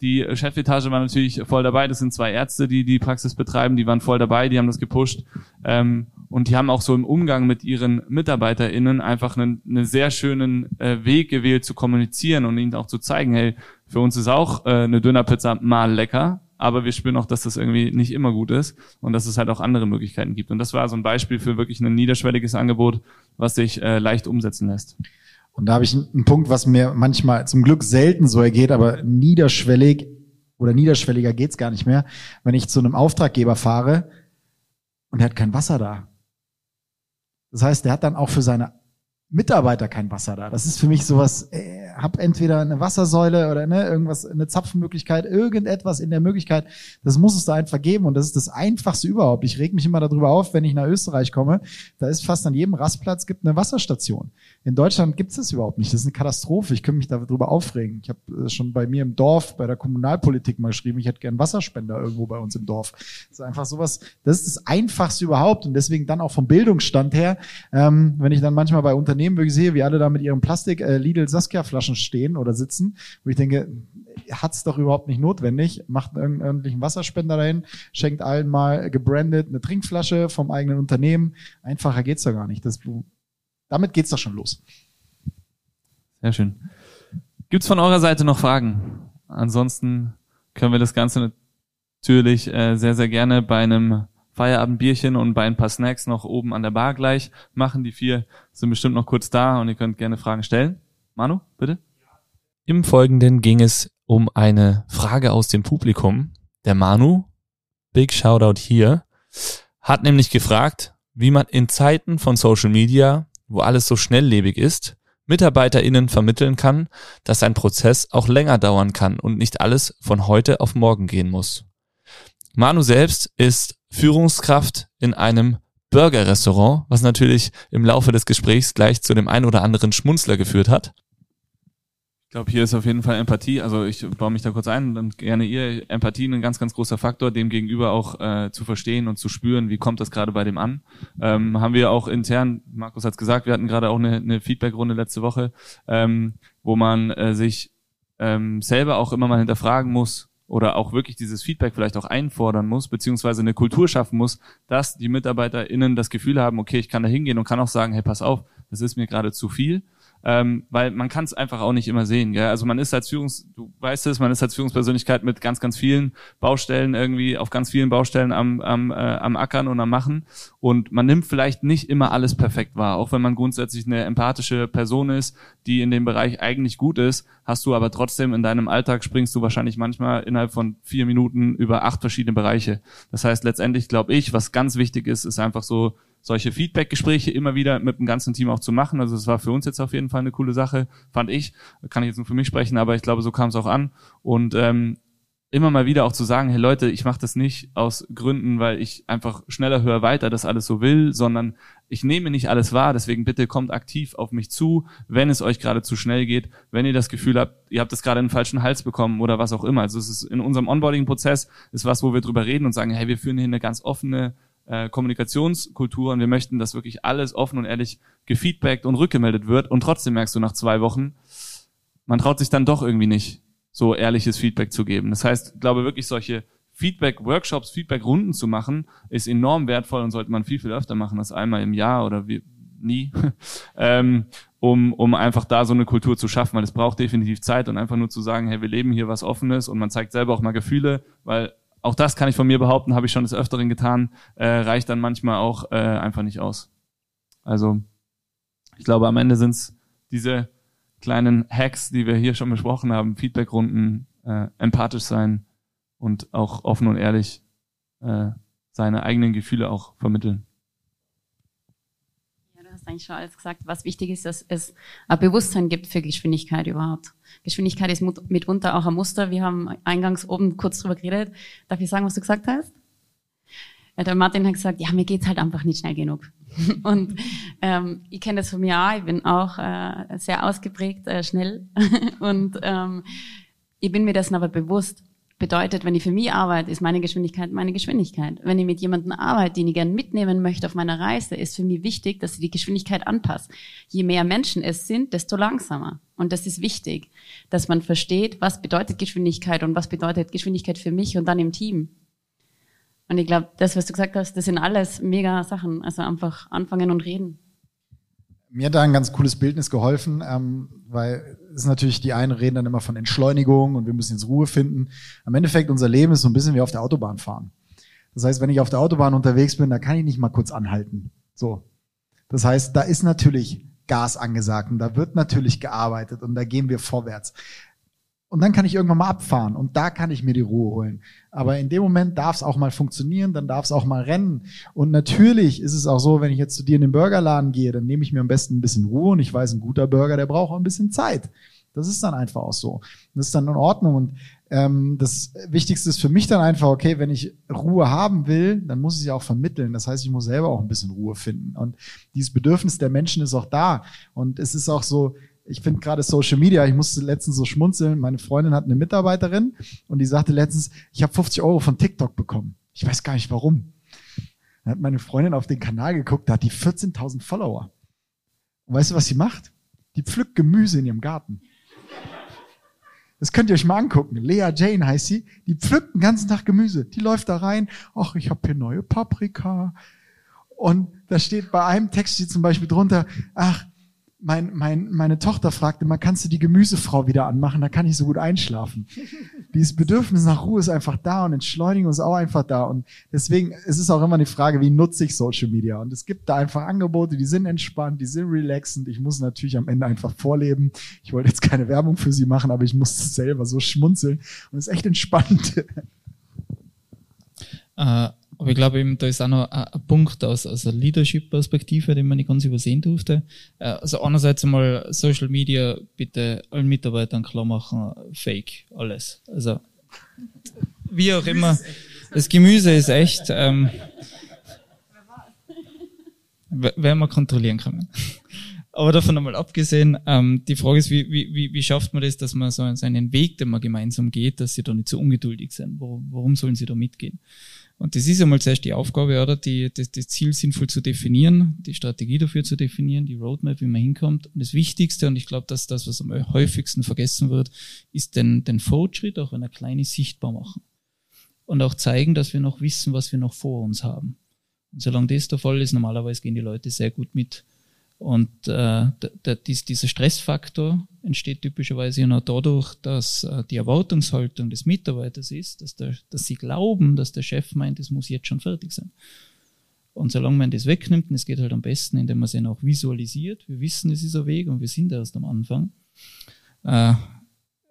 B: die Chefetage war natürlich voll dabei. Das sind zwei Ärzte, die die Praxis betreiben. Die waren voll dabei, die haben das gepusht. Ähm, und die haben auch so im Umgang mit ihren MitarbeiterInnen einfach einen, einen sehr schönen äh, Weg gewählt zu kommunizieren und ihnen auch zu zeigen, hey, für uns ist auch äh, eine Dönerpizza mal lecker, aber wir spüren auch, dass das irgendwie nicht immer gut ist und dass es halt auch andere Möglichkeiten gibt. Und das war so ein Beispiel für wirklich ein niederschwelliges Angebot, was sich äh, leicht umsetzen lässt.
C: Und da habe ich einen Punkt, was mir manchmal zum Glück selten so ergeht, aber niederschwellig oder niederschwelliger geht's gar nicht mehr, wenn ich zu einem Auftraggeber fahre und er hat kein Wasser da. Das heißt, der hat dann auch für seine Mitarbeiter kein Wasser da. Das ist für mich sowas, äh, hab entweder eine Wassersäule oder ne, irgendwas, eine Zapfenmöglichkeit, irgendetwas in der Möglichkeit. Das muss es da einfach geben und das ist das Einfachste überhaupt. Ich reg mich immer darüber auf, wenn ich nach Österreich komme. Da ist fast an jedem Rastplatz gibt eine Wasserstation. In Deutschland gibt es das überhaupt nicht. Das ist eine Katastrophe. Ich könnte mich darüber aufregen. Ich habe schon bei mir im Dorf, bei der Kommunalpolitik mal geschrieben, ich hätte gern Wasserspender irgendwo bei uns im Dorf. Das ist einfach sowas, das ist das Einfachste überhaupt und deswegen dann auch vom Bildungsstand her, ähm, wenn ich dann manchmal bei Unternehmen wirklich sehe, wie alle da mit ihrem Plastik äh, stehen oder sitzen, wo ich denke, hat's doch überhaupt nicht notwendig. Macht einen ordentlichen Wasserspender dahin, schenkt allen mal gebrandet eine Trinkflasche vom eigenen Unternehmen. Einfacher geht's doch gar nicht. Das, damit geht's doch schon los.
B: Sehr schön. Gibt's von eurer Seite noch Fragen? Ansonsten können wir das Ganze natürlich äh, sehr, sehr gerne bei einem Feierabendbierchen und bei ein paar Snacks noch oben an der Bar gleich machen. Die vier sind bestimmt noch kurz da und ihr könnt gerne Fragen stellen. Manu, bitte. Im Folgenden ging es um eine Frage aus dem Publikum. Der Manu, big Shoutout hier, hat nämlich gefragt, wie man in Zeiten von Social Media, wo alles so schnelllebig ist, MitarbeiterInnen vermitteln kann, dass ein Prozess auch länger dauern kann und nicht alles von heute auf morgen gehen muss. Manu selbst ist Führungskraft in einem Burger-Restaurant, was natürlich im Laufe des Gesprächs gleich zu dem ein oder anderen Schmunzler geführt hat. Ich glaube, hier ist auf jeden Fall Empathie. Also ich baue mich da kurz ein und gerne ihr. Empathie ein ganz, ganz großer Faktor, dem gegenüber auch äh, zu verstehen und zu spüren, wie kommt das gerade bei dem an. Ähm, haben wir auch intern, Markus hat es gesagt, wir hatten gerade auch eine, eine Feedback-Runde letzte Woche, ähm, wo man äh, sich ähm, selber auch immer mal hinterfragen muss, oder auch wirklich dieses Feedback vielleicht auch einfordern muss, beziehungsweise eine Kultur schaffen muss, dass die MitarbeiterInnen das Gefühl haben, okay, ich kann da hingehen und kann auch sagen, hey, pass auf, das ist mir gerade zu viel ähm, weil man kann es einfach auch nicht immer sehen. Gell? Also man ist als Führungs, du weißt es, man ist als Führungspersönlichkeit mit ganz, ganz vielen Baustellen irgendwie auf ganz vielen Baustellen am, am, äh, am Ackern und am Machen und man nimmt vielleicht nicht immer alles perfekt wahr, auch wenn man grundsätzlich eine empathische Person ist, die in dem Bereich eigentlich gut ist, hast du aber trotzdem in deinem Alltag springst du wahrscheinlich manchmal innerhalb von vier Minuten über acht verschiedene Bereiche. Das heißt letztendlich glaube ich, was ganz wichtig ist, ist einfach so solche Feedback-Gespräche immer wieder mit dem ganzen Team auch zu machen. Also es war für uns jetzt auf jeden Fall eine coole Sache, fand ich. Kann ich jetzt nur für mich sprechen, aber ich glaube, so kam es auch an. Und ähm, immer mal wieder auch zu sagen, hey Leute, ich mache das nicht aus Gründen, weil ich einfach schneller höher weiter das alles so will, sondern ich nehme nicht alles wahr, deswegen bitte kommt aktiv auf mich zu, wenn es euch gerade zu schnell geht, wenn ihr das Gefühl habt, ihr habt das gerade in den falschen Hals bekommen oder was auch immer. Also es ist in unserem Onboarding-Prozess ist was, wo wir drüber reden und sagen, hey, wir führen hier eine ganz offene äh, Kommunikationskultur und wir möchten, dass wirklich alles offen und ehrlich gefeedbackt und rückgemeldet wird und trotzdem merkst du nach zwei Wochen, man traut sich dann doch irgendwie nicht, so ehrliches Feedback zu geben. Das heißt, ich glaube wirklich solche Feedback-Workshops, Feedback-Runden zu machen, ist enorm wertvoll und sollte man viel, viel öfter machen als einmal im Jahr oder wie, nie, ähm, um, um einfach da so eine Kultur zu schaffen, weil es braucht definitiv Zeit und einfach nur zu sagen, hey, wir leben hier was Offenes und man zeigt selber auch mal Gefühle, weil auch das kann ich von mir behaupten, habe ich schon des Öfteren getan, äh, reicht dann manchmal auch äh, einfach nicht aus. Also ich glaube, am Ende sind es diese kleinen Hacks, die wir hier schon besprochen haben, Feedbackrunden, äh, empathisch sein und auch offen und ehrlich äh, seine eigenen Gefühle auch vermitteln.
D: Eigentlich schon alles gesagt. Was wichtig ist, dass es ein Bewusstsein gibt für Geschwindigkeit überhaupt. Geschwindigkeit ist mitunter auch ein Muster. Wir haben eingangs oben kurz drüber geredet. Darf ich sagen, was du gesagt hast? Ja, der Martin hat gesagt, ja, mir geht's halt einfach nicht schnell genug. Und ähm, ich kenne das von mir auch. Ich bin auch äh, sehr ausgeprägt äh, schnell. Und ähm, ich bin mir dessen aber bewusst. Bedeutet, wenn ich für mich arbeite, ist meine Geschwindigkeit meine Geschwindigkeit. Wenn ich mit jemandem arbeite, den ich gerne mitnehmen möchte auf meiner Reise, ist für mich wichtig, dass ich die Geschwindigkeit anpasse. Je mehr Menschen es sind, desto langsamer. Und das ist wichtig, dass man versteht, was bedeutet Geschwindigkeit und was bedeutet Geschwindigkeit für mich und dann im Team. Und ich glaube, das, was du gesagt hast, das sind alles mega Sachen. Also einfach anfangen und reden.
C: Mir hat da ein ganz cooles Bildnis geholfen, ähm, weil es ist natürlich, die einen reden dann immer von Entschleunigung und wir müssen jetzt Ruhe finden. Am Endeffekt, unser Leben ist so ein bisschen wie auf der Autobahn fahren. Das heißt, wenn ich auf der Autobahn unterwegs bin, da kann ich nicht mal kurz anhalten. So. Das heißt, da ist natürlich Gas angesagt und da wird natürlich gearbeitet und da gehen wir vorwärts. Und dann kann ich irgendwann mal abfahren und da kann ich mir die Ruhe holen. Aber in dem Moment darf es auch mal funktionieren, dann darf es auch mal rennen. Und natürlich ist es auch so, wenn ich jetzt zu dir in den Burgerladen gehe, dann nehme ich mir am besten ein bisschen Ruhe und ich weiß, ein guter Burger, der braucht auch ein bisschen Zeit. Das ist dann einfach auch so. Das ist dann in Ordnung. Und ähm, das Wichtigste ist für mich dann einfach, okay, wenn ich Ruhe haben will, dann muss ich sie auch vermitteln. Das heißt, ich muss selber auch ein bisschen Ruhe finden. Und dieses Bedürfnis der Menschen ist auch da. Und es ist auch so, ich finde gerade Social Media, ich musste letztens so schmunzeln, meine Freundin hat eine Mitarbeiterin und die sagte letztens, ich habe 50 Euro von TikTok bekommen. Ich weiß gar nicht warum. Dann hat meine Freundin auf den Kanal geguckt, da hat die 14.000 Follower. Und weißt du, was sie macht? Die pflückt Gemüse in ihrem Garten. Das könnt ihr euch mal angucken. Lea Jane heißt sie. Die pflückt den ganzen Tag Gemüse. Die läuft da rein. Ach, ich habe hier neue Paprika. Und da steht bei einem Text steht zum Beispiel drunter, ach, mein, mein, meine Tochter fragte mal, kannst du die Gemüsefrau wieder anmachen? Da kann ich so gut einschlafen. Dieses Bedürfnis nach Ruhe ist einfach da und Entschleunigung ist auch einfach da. Und deswegen ist es auch immer die Frage, wie nutze ich Social Media? Und es gibt da einfach Angebote, die sind entspannt, die sind relaxend. Ich muss natürlich am Ende einfach vorleben. Ich wollte jetzt keine Werbung für sie machen, aber ich musste selber so schmunzeln. Und es ist echt entspannt.
E: Uh aber ich glaube eben, da ist auch noch ein, Punkt aus, aus einer Leadership-Perspektive, den man nicht ganz übersehen durfte. Äh, also einerseits einmal Social Media bitte allen Mitarbeitern klar machen, fake, alles. Also wie auch immer, das Gemüse ist echt, ähm, werden wir kontrollieren können. Aber davon einmal abgesehen, ähm, die Frage ist, wie, wie, wie schafft man das, dass man so seinen Weg, den man gemeinsam geht, dass sie da nicht so ungeduldig sind? Warum, warum sollen sie da mitgehen? Und das ist einmal zuerst die Aufgabe, oder? Die, das, das Ziel sinnvoll zu definieren, die Strategie dafür zu definieren, die Roadmap, wie man hinkommt. Und das Wichtigste, und ich glaube, dass das, was am häufigsten vergessen wird, ist den, den Fortschritt, auch wenn er klein ist, sichtbar machen. Und auch zeigen, dass wir noch wissen, was wir noch vor uns haben. Und solange das der Fall ist, normalerweise gehen die Leute sehr gut mit. Und äh, dieser Stressfaktor entsteht typischerweise ja noch dadurch, dass äh, die Erwartungshaltung des Mitarbeiters ist, dass, der, dass sie glauben, dass der Chef meint, es muss jetzt schon fertig sein. Und solange man das wegnimmt, und es geht halt am besten, indem man es auch visualisiert, wir wissen, es ist ein Weg und wir sind erst am Anfang. Äh,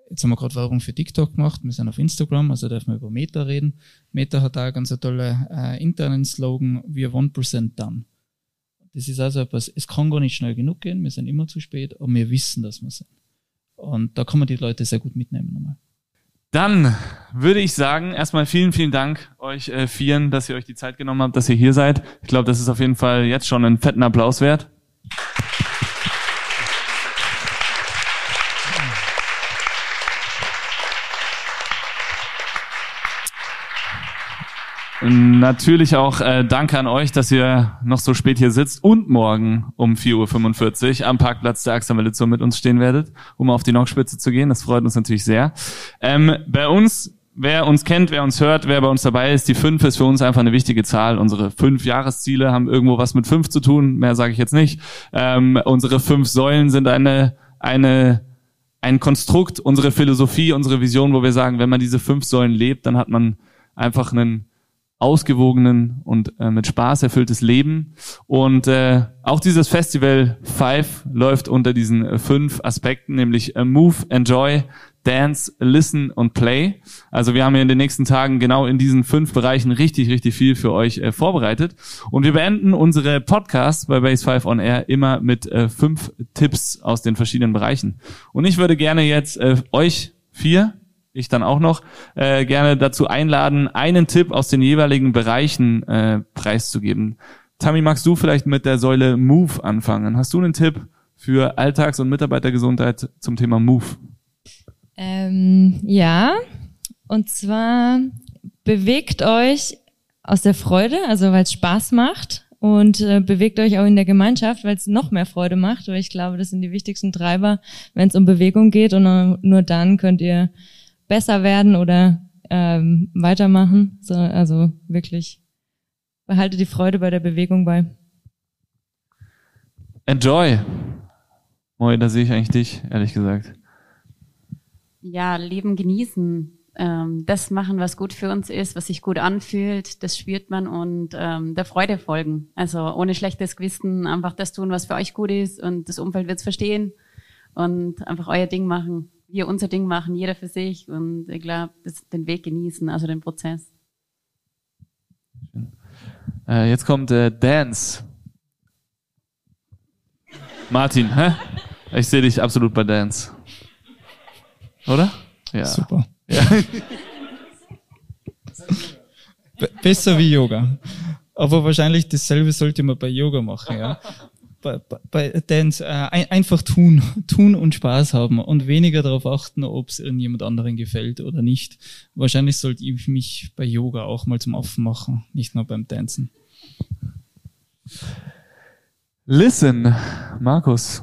E: jetzt haben wir gerade Werbung für TikTok gemacht, wir sind auf Instagram, also dürfen wir über Meta reden. Meta hat da ganz eine tolle äh, internen Slogan, we are 1% done. Das ist also etwas, es kann gar nicht schnell genug gehen, wir sind immer zu spät, aber wir wissen, dass wir sind. Und da kann man die Leute sehr gut mitnehmen nochmal.
B: Dann würde ich sagen, erstmal vielen, vielen Dank euch äh, Vieren, dass ihr euch die Zeit genommen habt, dass ihr hier seid. Ich glaube, das ist auf jeden Fall jetzt schon einen fetten Applaus wert. Natürlich auch äh, danke an euch, dass ihr noch so spät hier sitzt und morgen um 4.45 Uhr am Parkplatz der Axamelitzo mit uns stehen werdet, um auf die Nordspitze zu gehen. Das freut uns natürlich sehr. Ähm, bei uns, wer uns kennt, wer uns hört, wer bei uns dabei ist, die fünf ist für uns einfach eine wichtige Zahl. Unsere fünf Jahresziele haben irgendwo was mit fünf zu tun, mehr sage ich jetzt nicht. Ähm, unsere fünf Säulen sind eine, eine ein Konstrukt, unsere Philosophie, unsere Vision, wo wir sagen, wenn man diese fünf Säulen lebt, dann hat man einfach einen ausgewogenen und äh, mit Spaß erfülltes Leben. Und äh, auch dieses Festival Five läuft unter diesen äh, fünf Aspekten, nämlich äh, Move, Enjoy, Dance, Listen und Play. Also wir haben ja in den nächsten Tagen genau in diesen fünf Bereichen richtig, richtig viel für euch äh, vorbereitet. Und wir beenden unsere Podcasts bei Base 5 on Air immer mit äh, fünf Tipps aus den verschiedenen Bereichen. Und ich würde gerne jetzt äh, euch vier ich dann auch noch äh, gerne dazu einladen, einen Tipp aus den jeweiligen Bereichen äh, preiszugeben. Tammy, magst du vielleicht mit der Säule Move anfangen? Hast du einen Tipp für Alltags- und Mitarbeitergesundheit zum Thema Move?
F: Ähm, ja, und zwar bewegt euch aus der Freude, also weil es Spaß macht und äh, bewegt euch auch in der Gemeinschaft, weil es noch mehr Freude macht. Weil ich glaube, das sind die wichtigsten Treiber, wenn es um Bewegung geht und nur dann könnt ihr besser werden oder ähm, weitermachen. So, also wirklich behalte die Freude bei der Bewegung bei.
B: Enjoy. Moi, da sehe ich eigentlich dich, ehrlich gesagt.
D: Ja, Leben genießen. Ähm, das machen, was gut für uns ist, was sich gut anfühlt, das spürt man und ähm, der Freude folgen. Also ohne schlechtes Gewissen einfach das tun, was für euch gut ist und das Umfeld wird es verstehen und einfach euer Ding machen wir unser Ding machen, jeder für sich und ich glaube, den Weg genießen, also den Prozess.
B: Äh, jetzt kommt äh, Dance. Martin, hä? Ich sehe dich absolut bei Dance. Oder?
E: Ja. Super. Ja. besser wie Yoga. Aber wahrscheinlich dasselbe sollte man bei Yoga machen, ja bei, bei Dance äh, einfach tun, tun und Spaß haben und weniger darauf achten, ob es irgendjemand anderen gefällt oder nicht. Wahrscheinlich sollte ich mich bei Yoga auch mal zum Affen machen, nicht nur beim Dancen.
B: Listen, Markus,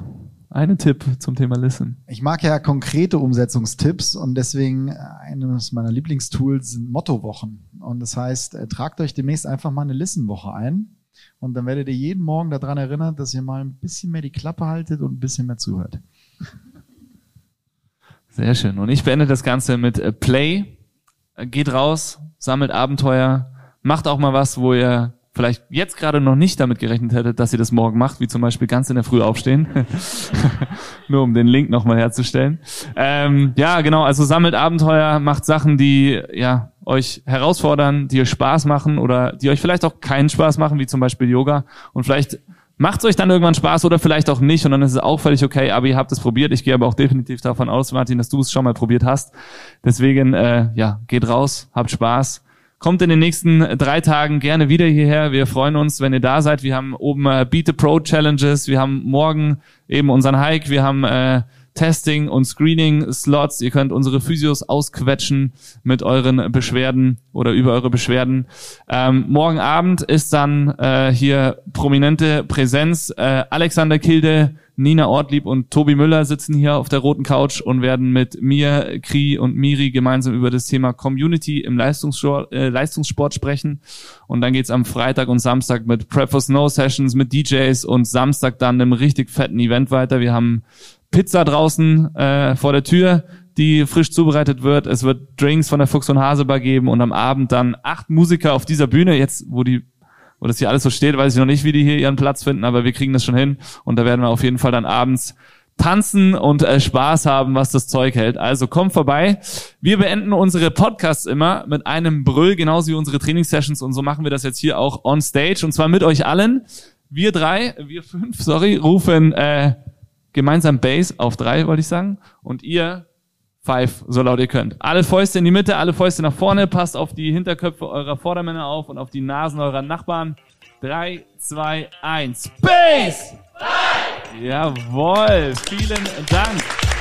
B: einen Tipp zum Thema Listen.
C: Ich mag ja konkrete Umsetzungstipps und deswegen eines meiner Lieblingstools sind Mottowochen. Und das heißt, äh, tragt euch demnächst einfach mal eine Listenwoche ein und dann werdet ihr jeden Morgen daran erinnert, dass ihr mal ein bisschen mehr die Klappe haltet und ein bisschen mehr zuhört.
B: Sehr schön. Und ich beende das Ganze mit äh, Play. Geht raus, sammelt Abenteuer, macht auch mal was, wo ihr vielleicht jetzt gerade noch nicht damit gerechnet hättet, dass ihr das morgen macht, wie zum Beispiel ganz in der Früh aufstehen. Nur um den Link nochmal herzustellen. Ähm, ja, genau, also sammelt Abenteuer, macht Sachen, die ja euch herausfordern, die euch Spaß machen oder die euch vielleicht auch keinen Spaß machen, wie zum Beispiel Yoga. Und vielleicht macht es euch dann irgendwann Spaß oder vielleicht auch nicht und dann ist es auch völlig okay, aber ihr habt es probiert. Ich gehe aber auch definitiv davon aus, Martin, dass du es schon mal probiert hast. Deswegen, äh, ja, geht raus, habt Spaß Kommt in den nächsten drei Tagen gerne wieder hierher. Wir freuen uns, wenn ihr da seid. Wir haben oben äh, Beat the Pro Challenges. Wir haben morgen eben unseren Hike. Wir haben äh, Testing und Screening Slots. Ihr könnt unsere Physios ausquetschen mit euren Beschwerden oder über eure Beschwerden. Ähm, morgen Abend ist dann äh, hier prominente Präsenz. Äh, Alexander Kilde, Nina Ortlieb und Tobi Müller sitzen hier auf der roten Couch und werden mit mir, Kri und Miri gemeinsam über das Thema Community im Leistungssport, äh, Leistungssport sprechen. Und dann geht's am Freitag und Samstag mit Prep for Snow Sessions, mit DJs und Samstag dann einem richtig fetten Event weiter. Wir haben Pizza draußen äh, vor der Tür, die frisch zubereitet wird. Es wird Drinks von der Fuchs und Hasebar geben und am Abend dann acht Musiker auf dieser Bühne. Jetzt, wo die wo das hier alles so steht, weiß ich noch nicht, wie die hier ihren Platz finden, aber wir kriegen das schon hin und da werden wir auf jeden Fall dann abends tanzen und äh, Spaß haben, was das Zeug hält. Also kommt vorbei. Wir beenden unsere Podcasts immer mit einem Brüll, genauso wie unsere Trainingssessions und so machen wir das jetzt hier auch on stage und zwar mit euch allen. Wir drei, wir fünf, sorry, rufen äh, gemeinsam Bass auf drei, wollte ich sagen, und ihr Five, so laut ihr könnt. Alle Fäuste in die Mitte, alle Fäuste nach vorne, passt auf die Hinterköpfe eurer Vordermänner auf und auf die Nasen eurer Nachbarn. Drei, zwei, eins. Bass! Jawohl, vielen Dank.